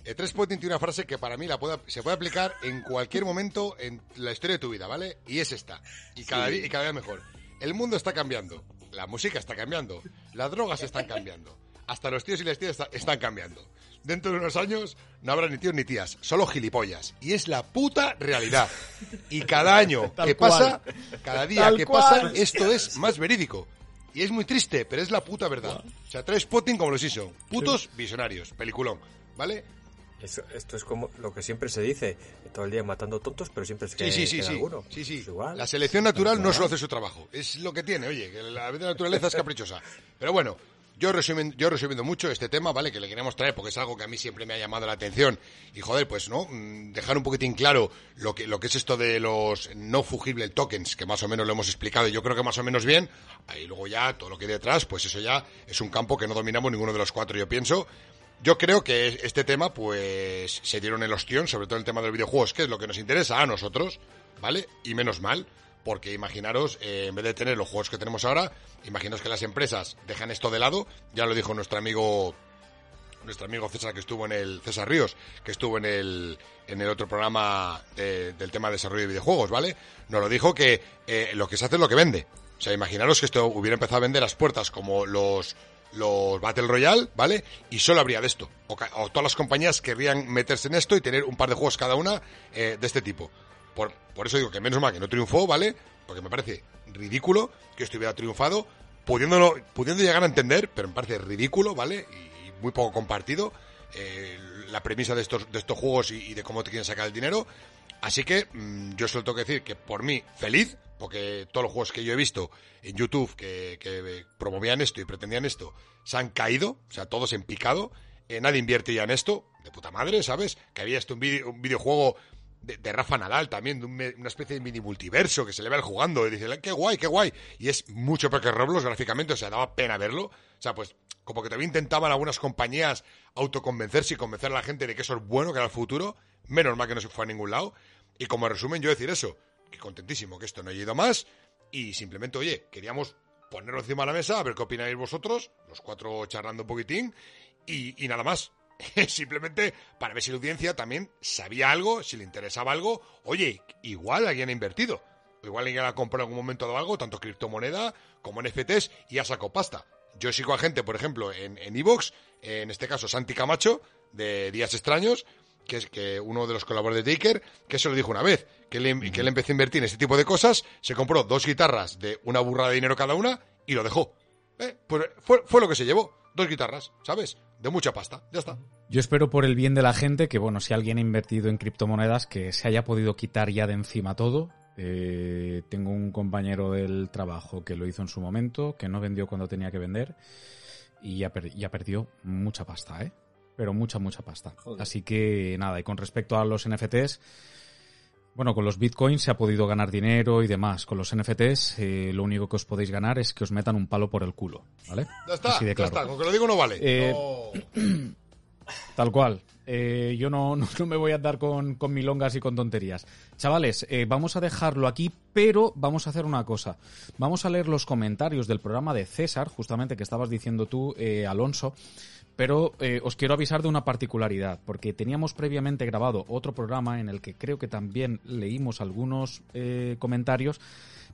Eh, Tres Potting tiene una frase que para mí la puede- se puede aplicar en cualquier momento en la historia de tu vida, ¿vale? Y es esta. Y cada, día, y cada día mejor. El mundo está cambiando. La música está cambiando. Las drogas están cambiando. Hasta los tíos y las tías está- están cambiando. Dentro de unos años no habrá ni tíos ni tías, solo gilipollas. Y es la puta realidad. Y cada año Tal que cual. pasa, cada día Tal que cual. pasa, esto es más verídico. Y es muy triste, pero es la puta verdad. O sea, trae spotting como los hizo. Putos visionarios. Peliculón. ¿Vale? Eso- esto es como lo que siempre se dice, todo el día matando tontos, pero siempre se queda, sí, sí, alguno. Sí, sí. Es igual. La selección natural no solo hace su trabajo. Es lo que tiene, oye, que la vida de la naturaleza es caprichosa. Pero bueno, yo resumen, yo resumiendo mucho este tema, ¿vale? Que le queremos traer porque es algo que a mí siempre me ha llamado la atención. Y joder, pues, ¿no? Mm, Dejar un poquitín claro lo que, lo que es esto de los no fugible tokens, que más o menos lo hemos explicado y yo creo que más o menos bien. Y luego ya todo lo que hay detrás, pues eso ya es un campo que no dominamos ninguno de los cuatro, yo pienso. Yo creo que este tema, pues, se dieron el ostión, sobre todo el tema de los videojuegos, que es lo que nos interesa a nosotros, ¿vale? Y menos mal, porque imaginaros, eh, en vez de tener los juegos que tenemos ahora, imaginaos que las empresas dejan esto de lado, ya lo dijo nuestro amigo nuestro amigo César que estuvo en el César Ríos, que estuvo en el en el otro programa de- del tema de desarrollo de videojuegos, ¿vale? Nos lo dijo que eh, lo que se hace es lo que vende. O sea, imaginaros que esto hubiera empezado a vender las puertas como los los Battle Royale, ¿vale? Y solo habría de esto. O, o todas las compañías querrían meterse en esto y tener un par de juegos cada una eh, de este tipo. Por, por eso digo que menos mal que no triunfó, ¿vale? Porque me parece ridículo que esto hubiera triunfado, pudiéndolo, pudiendo llegar a entender, pero me parece ridículo, ¿vale? Y, y muy poco compartido eh, la premisa de estos, de estos juegos y, y de cómo te quieren sacar el dinero. Así que mm, yo solo tengo que decir que por mí, feliz, porque todos los juegos que yo he visto en YouTube que, que promovían esto y pretendían esto, se han caído, o sea, todos en picado. Eh, nadie invierte ya en esto, de puta madre, ¿sabes? Que había esto un, vide- un videojuego de, Rafa Nadal también, de un una especie de mini multiverso que se le ve al jugando y dice, qué guay, qué guay. Y es mucho peor que Roblox gráficamente, o sea, daba pena verlo. O sea, pues como que también intentaban algunas compañías autoconvencerse y convencer a la gente de que eso es bueno, que era el futuro. Menos mal que no se fue a ningún lado. Y como resumen, yo decir eso, que contentísimo que esto no haya ido más. Y simplemente, oye, queríamos ponerlo encima de la mesa, a ver qué opináis vosotros, los cuatro charlando un poquitín, y, y nada más. Simplemente para ver si la audiencia también sabía algo, si le interesaba algo. Oye, igual alguien ha invertido. O igual alguien ha comprado en algún momento dado algo, tanto criptomoneda como NFTs, y ha sacado pasta. Yo sigo a gente, por ejemplo, en en Evox, en este caso Santi Camacho, de Días Extraños, que es que uno de los colaboradores de Iker, que se lo dijo una vez, que le, que le empezó a invertir en este tipo de cosas, se compró dos guitarras de una burra de dinero cada una y lo dejó. Eh, pues fue, fue lo que se llevó, dos guitarras, ¿sabes? De mucha pasta, ya está. Yo espero por el bien de la gente que, bueno, si alguien ha invertido en criptomonedas, que se haya podido quitar ya de encima todo. Eh, tengo un compañero del trabajo que lo hizo en su momento, que no vendió cuando tenía que vender y ya, per- ya perdió mucha pasta, ¿eh? Pero mucha, mucha pasta. Joder. Así que nada, y con respecto a los NFTs, bueno, con los bitcoins se ha podido ganar dinero y demás. Con los NFTs, eh, lo único que os podéis ganar es que os metan un palo por el culo, ¿vale? Ya está, Así de ya claro. está, con que lo digo no vale. Eh, No. Tal cual. Eh, yo no, no, no me voy a andar con, con milongas y con tonterías. Chavales, eh, vamos a dejarlo aquí, pero vamos a hacer una cosa. Vamos a leer los comentarios del programa de César, justamente que estabas diciendo tú, eh, Alonso. Pero eh, os quiero avisar de una particularidad, porque teníamos previamente grabado otro programa en el que creo que también leímos algunos eh, comentarios,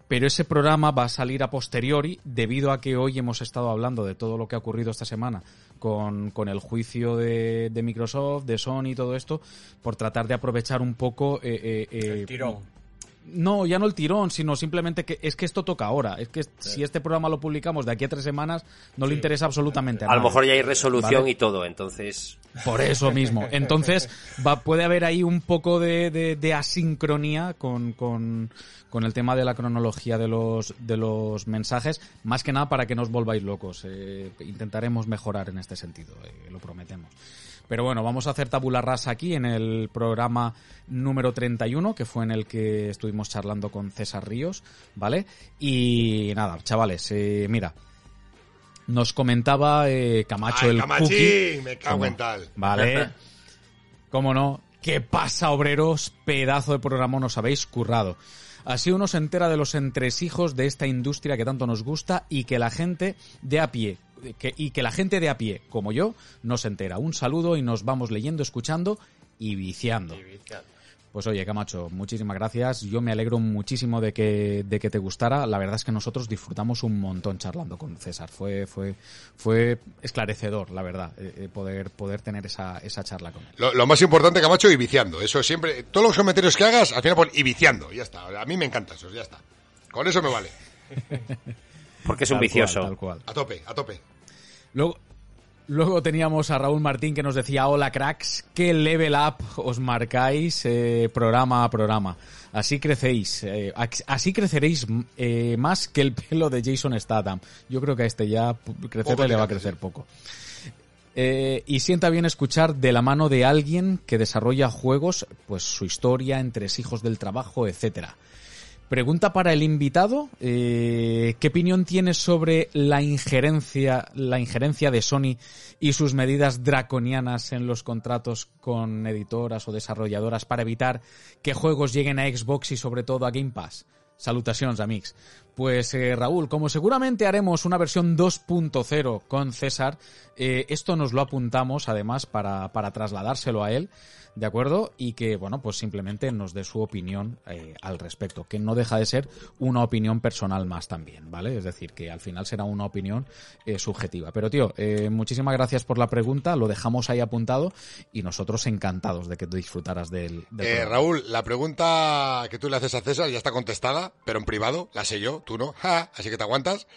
pero ese programa va a salir a posteriori debido a que hoy hemos estado hablando de todo lo que ha ocurrido esta semana con, con el juicio de, de Microsoft, de Sony y todo esto, por tratar de aprovechar un poco... eh, eh, eh, El tirón. No, ya no el tirón, sino simplemente que es que esto toca ahora. Es que si este programa lo publicamos de aquí a tres semanas, no le interesa absolutamente a A lo mejor ya hay resolución Vale. y todo, entonces... Por eso mismo. Entonces, va, puede haber ahí un poco de, de- de asincronía con, con- con el tema de la cronología de los, de los mensajes, más que nada para que no os volváis locos. Eh, intentaremos mejorar en este sentido, eh, lo prometemos. Pero bueno, vamos a hacer tabula rasa aquí en el programa número 31, que fue en el que estuvimos charlando con César Ríos, ¿vale? Y nada, chavales, eh, mira, nos comentaba eh, Camacho Ay, el Camachín, Cookie. me cago ¿Cómo? en tal. Vale. ¿Cómo no? ¿Qué pasa, obreros? Pedazo de programa nos habéis currado. Así uno se entera de los entresijos de esta industria que tanto nos gusta y que la gente de a pie, que- y que la gente de a pie, como yo, no se entera. Un saludo y nos vamos leyendo, escuchando y viciando. Pues oye, Camacho, muchísimas gracias. Yo me alegro muchísimo de que, de que te gustara. La verdad es que nosotros disfrutamos un montón charlando con César. Fue, fue, fue esclarecedor, la verdad, eh, eh, poder, poder tener esa, esa charla con él. Lo, lo más importante, Camacho, y viciando. Eso siempre, todos los comentarios que hagas, al final pon y viciando. Ya está. A mí me encanta eso, ya está. Con eso me vale. Porque es un Tal vicioso. cual, tal cual. A tope, a tope. Luego, luego teníamos a Raúl Martín que nos decía, hola cracks, qué level up os marcáis eh, programa a programa. Así crecéis, eh, así creceréis eh, más que el pelo de Jason Statham. Yo creo que a este ya crecerle le va a crecer poco. Eh, y sienta bien escuchar de la mano de alguien que desarrolla juegos, pues su historia, entresijos del trabajo, etcétera. Pregunta para el invitado, eh, ¿qué opinión tienes sobre la injerencia, la injerencia de Sony y sus medidas draconianas en los contratos con editoras o desarrolladoras para evitar que juegos lleguen a Xbox y sobre todo a Game Pass? Salutacions, amics. Pues eh, Raúl, como seguramente haremos una versión 2.0 con César, eh, esto nos lo apuntamos además para trasladárselo a él, ¿de acuerdo? Y que, bueno, pues simplemente nos dé su opinión eh, al respecto, que no deja de ser una opinión personal más también, ¿vale? Es decir, que al final será una opinión eh, subjetiva. Pero tío, eh, muchísimas gracias por la pregunta, lo dejamos ahí apuntado y nosotros encantados de que tú disfrutaras del, del Eh. Raúl, la pregunta que tú le haces a César ya está contestada, pero en privado, la sé yo, tú no, Ja, así que te aguantas.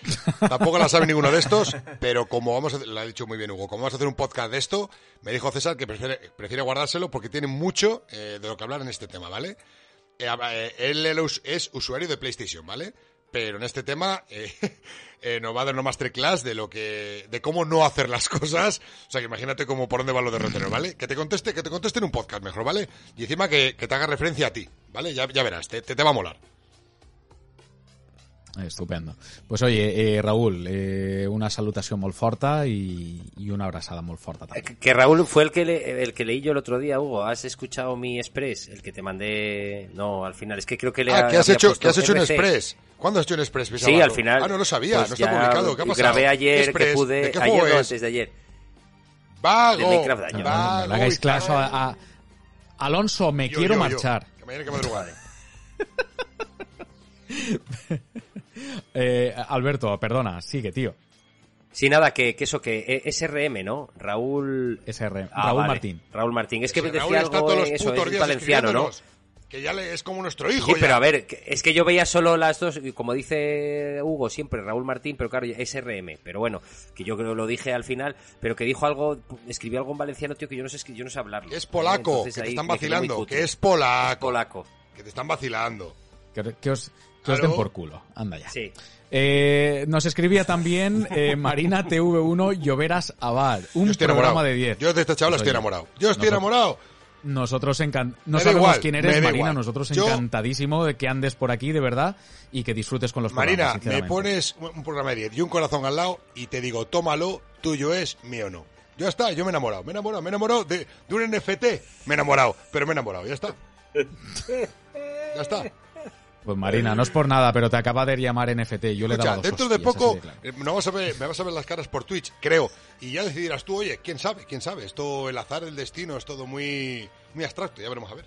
Tampoco la sabe ninguno de estos, pero como vamos a lo ha dicho muy bien Hugo, como vamos a hacer un podcast de esto, me dijo César que prefiere, prefiere guardárselo porque tiene mucho eh, de lo que hablar en este tema, ¿vale? Eh, eh, él es usuario de PlayStation, ¿vale? Pero en este tema eh, nos va a dar una masterclass de lo que, de cómo no hacer las cosas. O sea, que imagínate cómo por dónde van los derroteros, ¿vale? Que te conteste, que te conteste en un podcast mejor, ¿vale? Y encima que, que te haga referencia a ti, ¿vale? Ya, verás, te, te va a molar. Estupendo. Pues oye, eh, Raúl, eh, una salutación molt forta y, y una abrazada molt forta Eh, también. Que que Raúl fue el que le- el que leí yo el otro día, Hugo. ¿Has escuchado mi express? El que te mandé. No, al final. Es que creo que le Ah, que has hecho, que has hecho un express. ¿Cuándo has hecho un express? Sí, al final. Ah, no lo sabía, pues no está publicado. ¿Qué ha pasado? Grabé ¿Qué ayer que pude. ¿De qué ayer no, es? antes de ayer. Vago. de Minecraft Daño. No, no, no, hagáis caso a, a- Alonso, me Yo, quiero yo, yo. marchar. Que mañana hay que madrugar. Eh, Alberto, perdona, sigue, tío. Sí, nada, que, que eso, que eh, SRM, ¿no? Raúl. SR. Ah, Raúl vale. Martín. Raúl Martín. Es que Si decía algo en eso, es valenciano, ¿no? Que ya le, es como nuestro hijo. Sí, ya. pero a ver, que- es que yo veía solo las dos, y como dice Hugo siempre, Raúl Martín, pero claro, SRM, pero bueno, que yo creo lo dije al final, pero que dijo algo, escribió algo en valenciano, tío, que yo no sé, yo no sé hablarlo. Es polaco, Entonces que te ahí están me vacilando. Que es polaco. polaco. Que te están vacilando. Que, que os, que os den por culo. Anda ya. Sí. Eh, nos escribía también eh, Marina TV1 Lloveras Abad. Un programa enamorado. de 10. Yo de esta chavala Pues, estoy enamorado. Yo estoy enamorado. Nosotros encan- no Me sabemos igual, quién eres, Marina. igual. Nosotros Yo- encantadísimo de que andes por aquí, de verdad, y que disfrutes con los Marina, programas, me pones un un programa de 10 y un corazón al lado y te digo, tómalo, tuyo es, mío no. Ya está, yo me he enamorado, me he enamorado, me he enamorado de, de un NFT, me he enamorado, pero me he enamorado, ya está. Ya está. Pues Marina, no es por nada, pero te acaba de llamar NFT. Yo le he dado dos dentro de hostias, poco así claro. eh, no vas a ver, me vas a ver las caras por Twitch, creo, y ya decidirás tú, oye, quién sabe, quién sabe. Esto, el azar, el destino, es todo muy, muy abstracto, ya veremos a ver.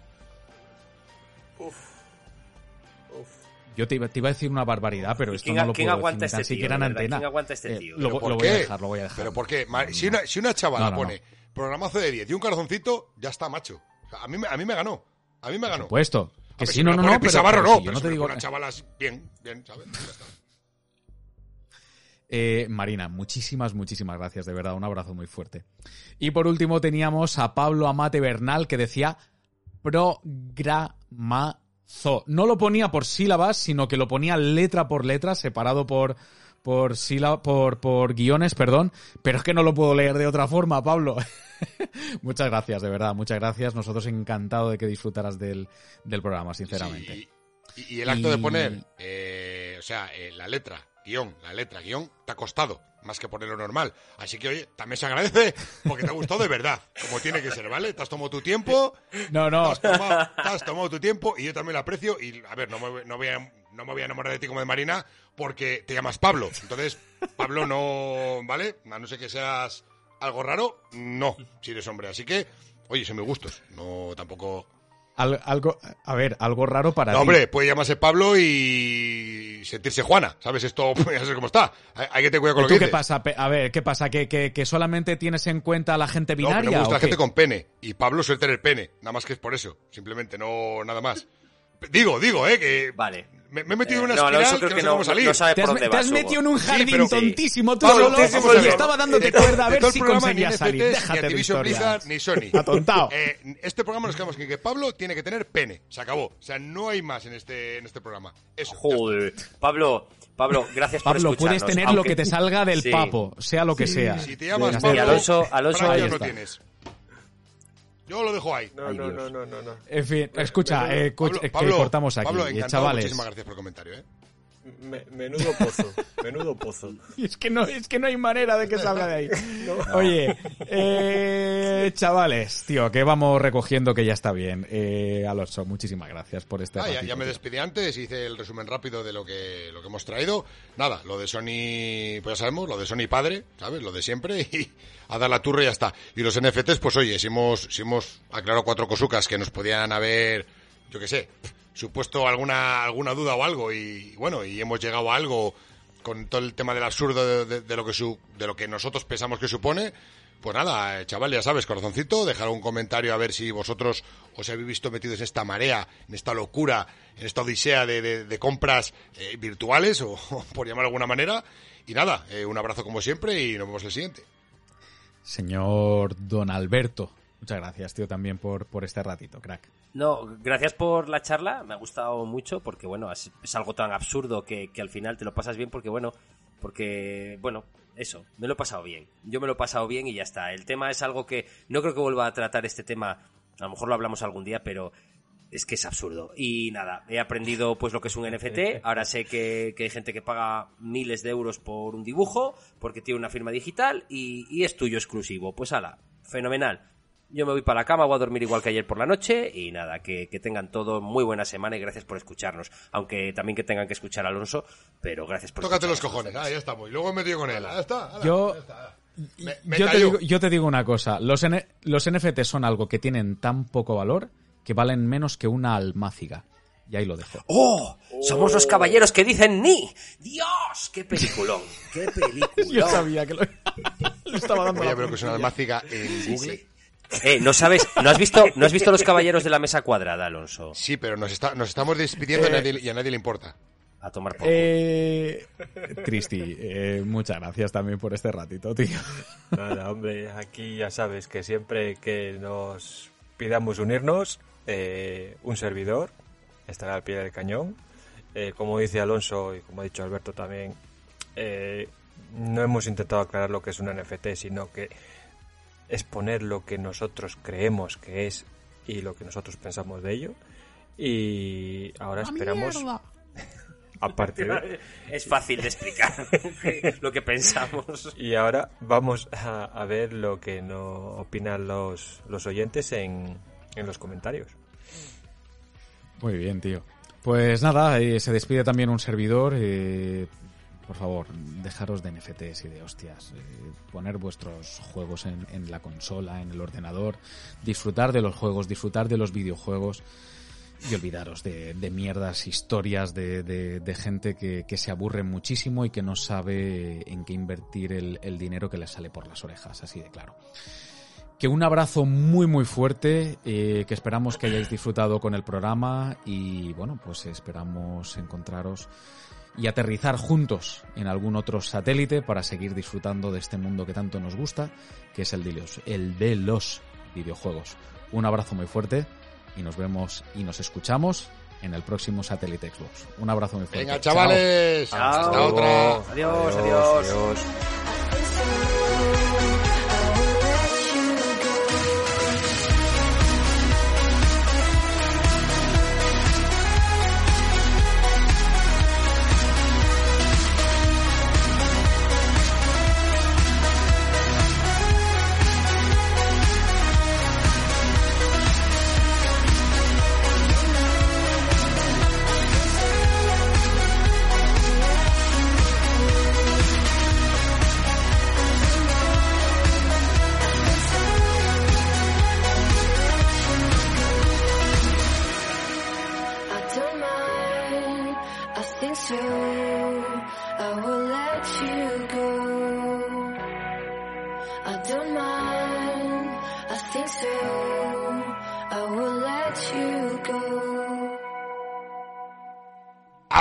Yo te iba, te iba a decir una barbaridad, pero esto quién no lo quién puedo aguanta decir, ni tan este tío, siquiera en de antena. ¿Quién aguanta este Eh, tío? lo, ¿Pero por voy a dejar, lo voy a dejar. Pero ¿por qué? Si una, si una chavala No, no, pone programazo de 10 y un corazoncito, ya está, macho. O sea, a, mí, me- a mí me ganó. A mí me ganó. Puesto. Que sí, me no, no, no, pero, no, si yo no si te digo... chavalas bien, bien, ¿sabes? Eh, Marina, muchísimas, muchísimas gracias, de verdad, un abrazo muy fuerte. Y por último teníamos a Pablo Amate Bernal que decía programazo. No lo ponía por sílabas, sino que lo ponía letra por letra, separado por por síla- por por guiones, perdón, pero es que no lo puedo leer de otra forma, Pablo. muchas gracias, de verdad, muchas gracias. Nosotros encantados de que disfrutaras del, del programa, sinceramente. Sí, y, y el acto de poner, eh, o sea, eh, la letra, guion, la letra, guion, te ha costado más que ponerlo normal. Así que, oye, también se agradece porque te ha gustado de verdad, como tiene que ser, ¿vale? Te has tomado tu tiempo, No, te no, has tomado, te has tomado tu tiempo y yo también lo aprecio. Y, a ver, no me, no voy a, no me voy a enamorar de ti como de Marina porque te llamas Pablo. Entonces, Pablo no, ¿vale? A no ser que seas algo raro, no, si eres hombre. Así que, oye, son mis gustos. No, tampoco... Al- algo, a ver, algo raro para No, ti. hombre, puede llamarse Pablo y sentirse Juana, ¿sabes? Esto ya sabes cómo está. Hay, hay que tener cuidado con lo ¿Tú que qué dices. pasa? A ver, ¿qué pasa? ¿Que, que, que solamente tienes en cuenta a la gente binaria? no me gusta o la gente con pene. Y Pablo suele tener pene. Nada más que es por eso. Simplemente, no nada más. Digo, digo, ¿eh? Que Vale. me, me he metido Eh, en una no, espiral Alonso que creo no que sé no, cómo salir. no sabe Te por dónde te vas, has metido en un jardín pero- tontísimo tú Pablo, solo y estaba dándote De todo- cuerda a ver si conseguías ni salir. NFTs, Déjate ni. Blizzard, ni Sony. Atontao. Eh, este programa nos quedamos en que Pablo tiene que tener pene. Se acabó. O sea, no hay más en este, en este programa. Eso. Joder. Pablo, Pablo, gracias por Pablo, puedes escucharnos, tener lo aunque- que te salga del Sí. papo, sea lo que sea. Si te llamas Pablo. Y Alonso- Alonso, ahí no está. tienes. Yo lo dejo ahí. No, Ay, no, no, no, no, no. En fin, escucha, eh, Pablo, escucha, Pablo, que cortamos aquí. Pablo, Eh, encantado, chavales, muchísimas gracias por el comentario, ¿eh? Me- menudo pozo, menudo pozo. Y es que no, es que no hay manera de que salga de ahí. Oye, eh, chavales, tío, que vamos recogiendo que ya está bien. Eh, Alonso, muchísimas gracias por este Ah, ya, ratito, ya me despedí antes, hice el resumen rápido de lo que, lo que hemos traído. Nada, lo de Sony, pues ya sabemos, lo de Sony padre, ¿sabes? Lo de siempre y a dar la turra y ya está. Y los NFTs, pues oye, si hemos, si hemos aclarado cuatro cosucas que nos podían haber, yo qué sé, supuesto alguna, alguna duda o algo y bueno, y hemos llegado a algo con todo el tema del absurdo de, lo que su, de lo que nosotros pensamos que supone, pues nada, eh, chaval, ya sabes, corazoncito, dejar un comentario a ver si vosotros os habéis visto metidos en esta marea, en esta locura, en esta odisea de, compras eh, virtuales, o, por llamarlo de alguna manera. Y nada, eh, un abrazo como siempre y nos vemos el siguiente. Señor Don Alberto, muchas gracias, tío, también por, por este ratito, crack. No, gracias por la charla, me ha gustado mucho porque, bueno, es, algo tan absurdo que, que al final te lo pasas bien porque, bueno, porque, bueno, eso, me lo he pasado bien. Yo me lo he pasado bien y ya está. El tema es algo que no creo que vuelva a tratar este tema, a lo mejor lo hablamos algún día, pero es que es absurdo. Y nada, he aprendido pues lo que es un NFT, ahora sé que, que hay gente que paga miles de euros por un dibujo porque tiene una firma digital y, y es tuyo exclusivo. Pues ala, fenomenal. Yo me voy para la cama, voy a dormir igual que ayer por la noche y nada, que, que tengan todo muy buena semana y gracias por escucharnos. Aunque también que tengan que escuchar a Alonso, pero gracias por Tócate los cojones, ah, ya estamos. Y luego he metido con él, ah, está. ala, Yo- ya está. Me, me yo, te digo, yo te digo una cosa, los, N- los NFT son algo que tienen tan poco valor que valen menos que una almáciga. Y ahí lo dejo. ¡Oh! Somos los caballeros que dicen ni. ¡Dios! ¡Qué peliculón! ¡Qué peliculón! Yo sabía que lo, lo estaba dando Voy a ver que es una almáciga en Sí, Google. sí. Eh, ¿no sabes? ¿No has visto, no has visto los caballeros de la mesa cuadrada, Alonso? Sí, pero nos, está, nos estamos despidiendo y, a nadie, y a nadie le importa. A tomar por. Eh, Cristi, eh, muchas gracias también por este ratito, tío. Nada, hombre, aquí ya sabes que siempre que nos pidamos unirnos, eh, un servidor estará al pie del cañón. Eh, como dice Alonso y como ha dicho Alberto también, eh, no hemos intentado aclarar lo que es un NFT, sino que exponer lo que nosotros creemos que es y lo que nosotros pensamos de ello. Y ahora esperamos, aparte de, Es fácil de explicar lo que pensamos. Y ahora vamos a, a ver lo que no opinan los, los oyentes en, en los comentarios. Muy bien, tío. Pues nada, eh, se despide también un servidor. eh, por favor, dejaros de NFTs y de hostias. eh, poner vuestros juegos en, la consola, en el ordenador. Disfrutar de los juegos, disfrutar de los videojuegos. Y olvidaros de, mierdas, historias de, gente que, se aburre muchísimo y que no sabe en qué invertir el, el dinero que les sale por las orejas, así de claro. Que un abrazo muy muy fuerte, eh, que esperamos que hayáis disfrutado con el programa y bueno, pues esperamos encontraros y aterrizar juntos en algún otro satélite para seguir disfrutando de este mundo que tanto nos gusta, que es el de los, el de los videojuegos. Un abrazo muy fuerte y nos vemos y nos escuchamos en el próximo satélite Xbox. Un abrazo muy fuerte. Venga, chavales. Chao. Hasta otra. Adiós, adiós.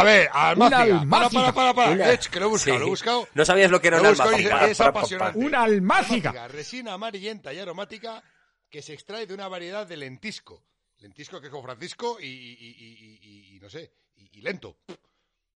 A ver, almáciga. Para, almáciga. para, para, para. Una- Eh, que lo he buscado, Sí. lo he buscado. No sabías lo que era Lo una almáciga. es apasionante. Una almáciga. Almáciga, Resina amarillenta y aromática que se extrae de una variedad de lentisco. Lentisco que es con Francisco y, y- y- y- y- y no sé, y, y lento.